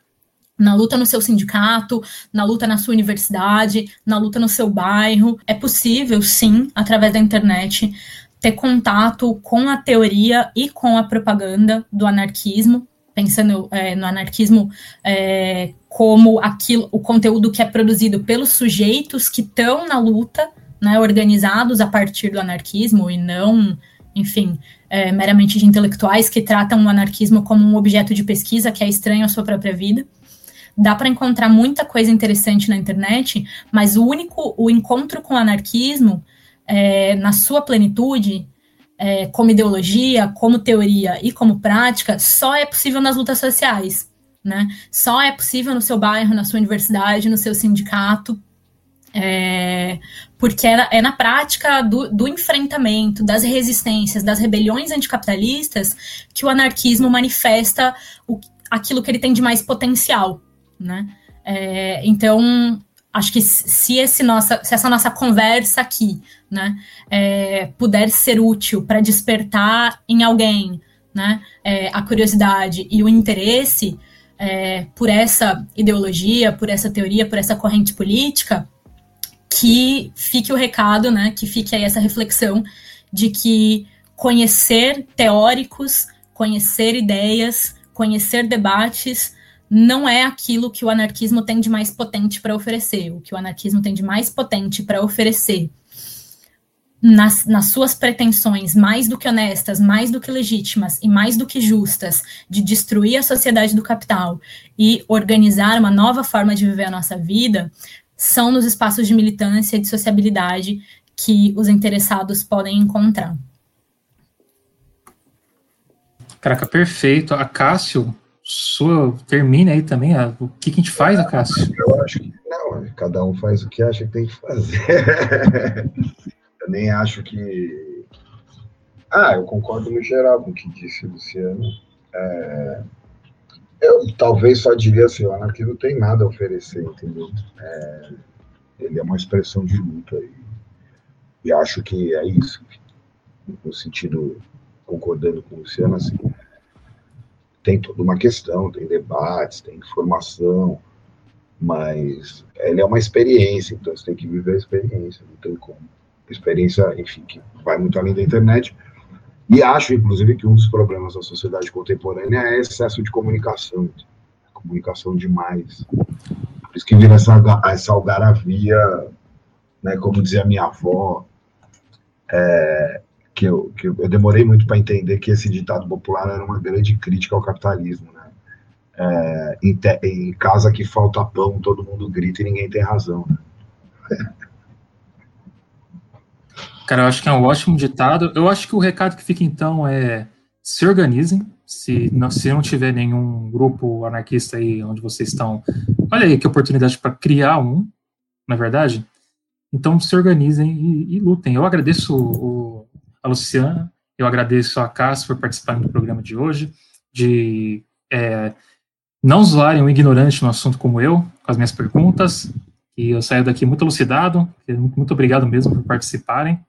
na luta no seu sindicato, na luta na sua universidade, na luta no seu bairro. É possível, sim, através da internet, ter contato com a teoria e com a propaganda do anarquismo, pensando é, no anarquismo é, como aquilo, o conteúdo que é produzido pelos sujeitos que estão na luta, né, organizados a partir do anarquismo e não, enfim, é, meramente de intelectuais que tratam o anarquismo como um objeto de pesquisa que é estranho à sua própria vida. Dá para encontrar muita coisa interessante na internet, mas o único o encontro com o anarquismo é, na sua plenitude, é, como ideologia, como teoria e como prática, só é possível nas lutas sociais. Né? Só é possível no seu bairro, na sua universidade, no seu sindicato, é, porque é na, é na prática do, do, enfrentamento, das resistências, das rebeliões anticapitalistas que o anarquismo manifesta o, aquilo que ele tem de mais potencial. Né? É, então, acho que se, esse nossa, se essa nossa conversa aqui né, é, puder ser útil para despertar em alguém né, é, a curiosidade e o interesse é, por essa ideologia, por essa teoria, por essa corrente política, que fique o recado, né, que fique aí essa reflexão de que conhecer teóricos, conhecer ideias, conhecer debates não é aquilo que o anarquismo tem de mais potente para oferecer. O que o anarquismo tem de mais potente para oferecer nas, nas, suas pretensões mais do que honestas, mais do que legítimas e mais do que justas de destruir a sociedade do capital e organizar uma nova forma de viver a nossa vida, são nos espaços de militância e de sociabilidade que os interessados podem encontrar. Caraca, perfeito. A Cássio sua termina aí também. o que, que a gente faz, Acácio? Eu acho que não, cada um faz o que acha que tem que fazer. eu nem acho que. Ah, eu concordo no geral com o que disse o Luciano. É... Eu talvez só diria assim, o anarquismo não tem nada a oferecer, entendeu? É... Ele é uma expressão de luta e, e acho que é isso. No sentido, concordando com o Luciano, assim, tem toda uma questão, tem debates, tem informação, mas ela é uma experiência, então você tem que viver a experiência, não tem como. Experiência, enfim, que vai muito além da internet. E acho, inclusive, que um dos problemas da sociedade contemporânea é excesso de comunicação, comunicação demais. Por isso que vira essa, essa algaravia, né, como dizia minha avó, é, que eu, que eu demorei muito para entender que esse ditado popular era uma grande crítica ao capitalismo, né? É, em, te, em, casa que falta pão, todo mundo grita e ninguém tem razão. Né? Cara, eu acho que é um ótimo ditado. Eu acho que o recado que fica então é se organizem. Se não, se não tiver nenhum grupo anarquista aí onde vocês estão, olha aí que oportunidade para criar um, na é verdade. Então se organizem e, e lutem. Eu agradeço o, a Luciana, eu agradeço a Cássio por participar do programa de hoje, de é, não zoarem um ignorante no assunto como eu, com as minhas perguntas, e eu saio daqui muito elucidado, muito obrigado mesmo por participarem.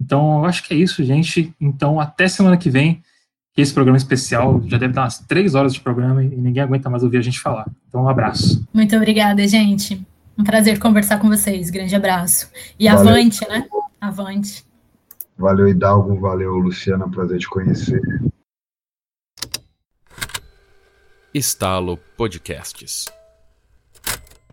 Então, eu acho que é isso, gente. Então, até semana que vem, que esse programa especial já deve dar umas três horas de programa e ninguém aguenta mais ouvir a gente falar. Então, um abraço. Muito obrigada, gente. Um prazer conversar com vocês. Grande abraço. E Valeu. avante, né? Avante. Valeu, Hidalgo. Valeu, Luciana. Prazer te conhecer. Estalo Podcasts.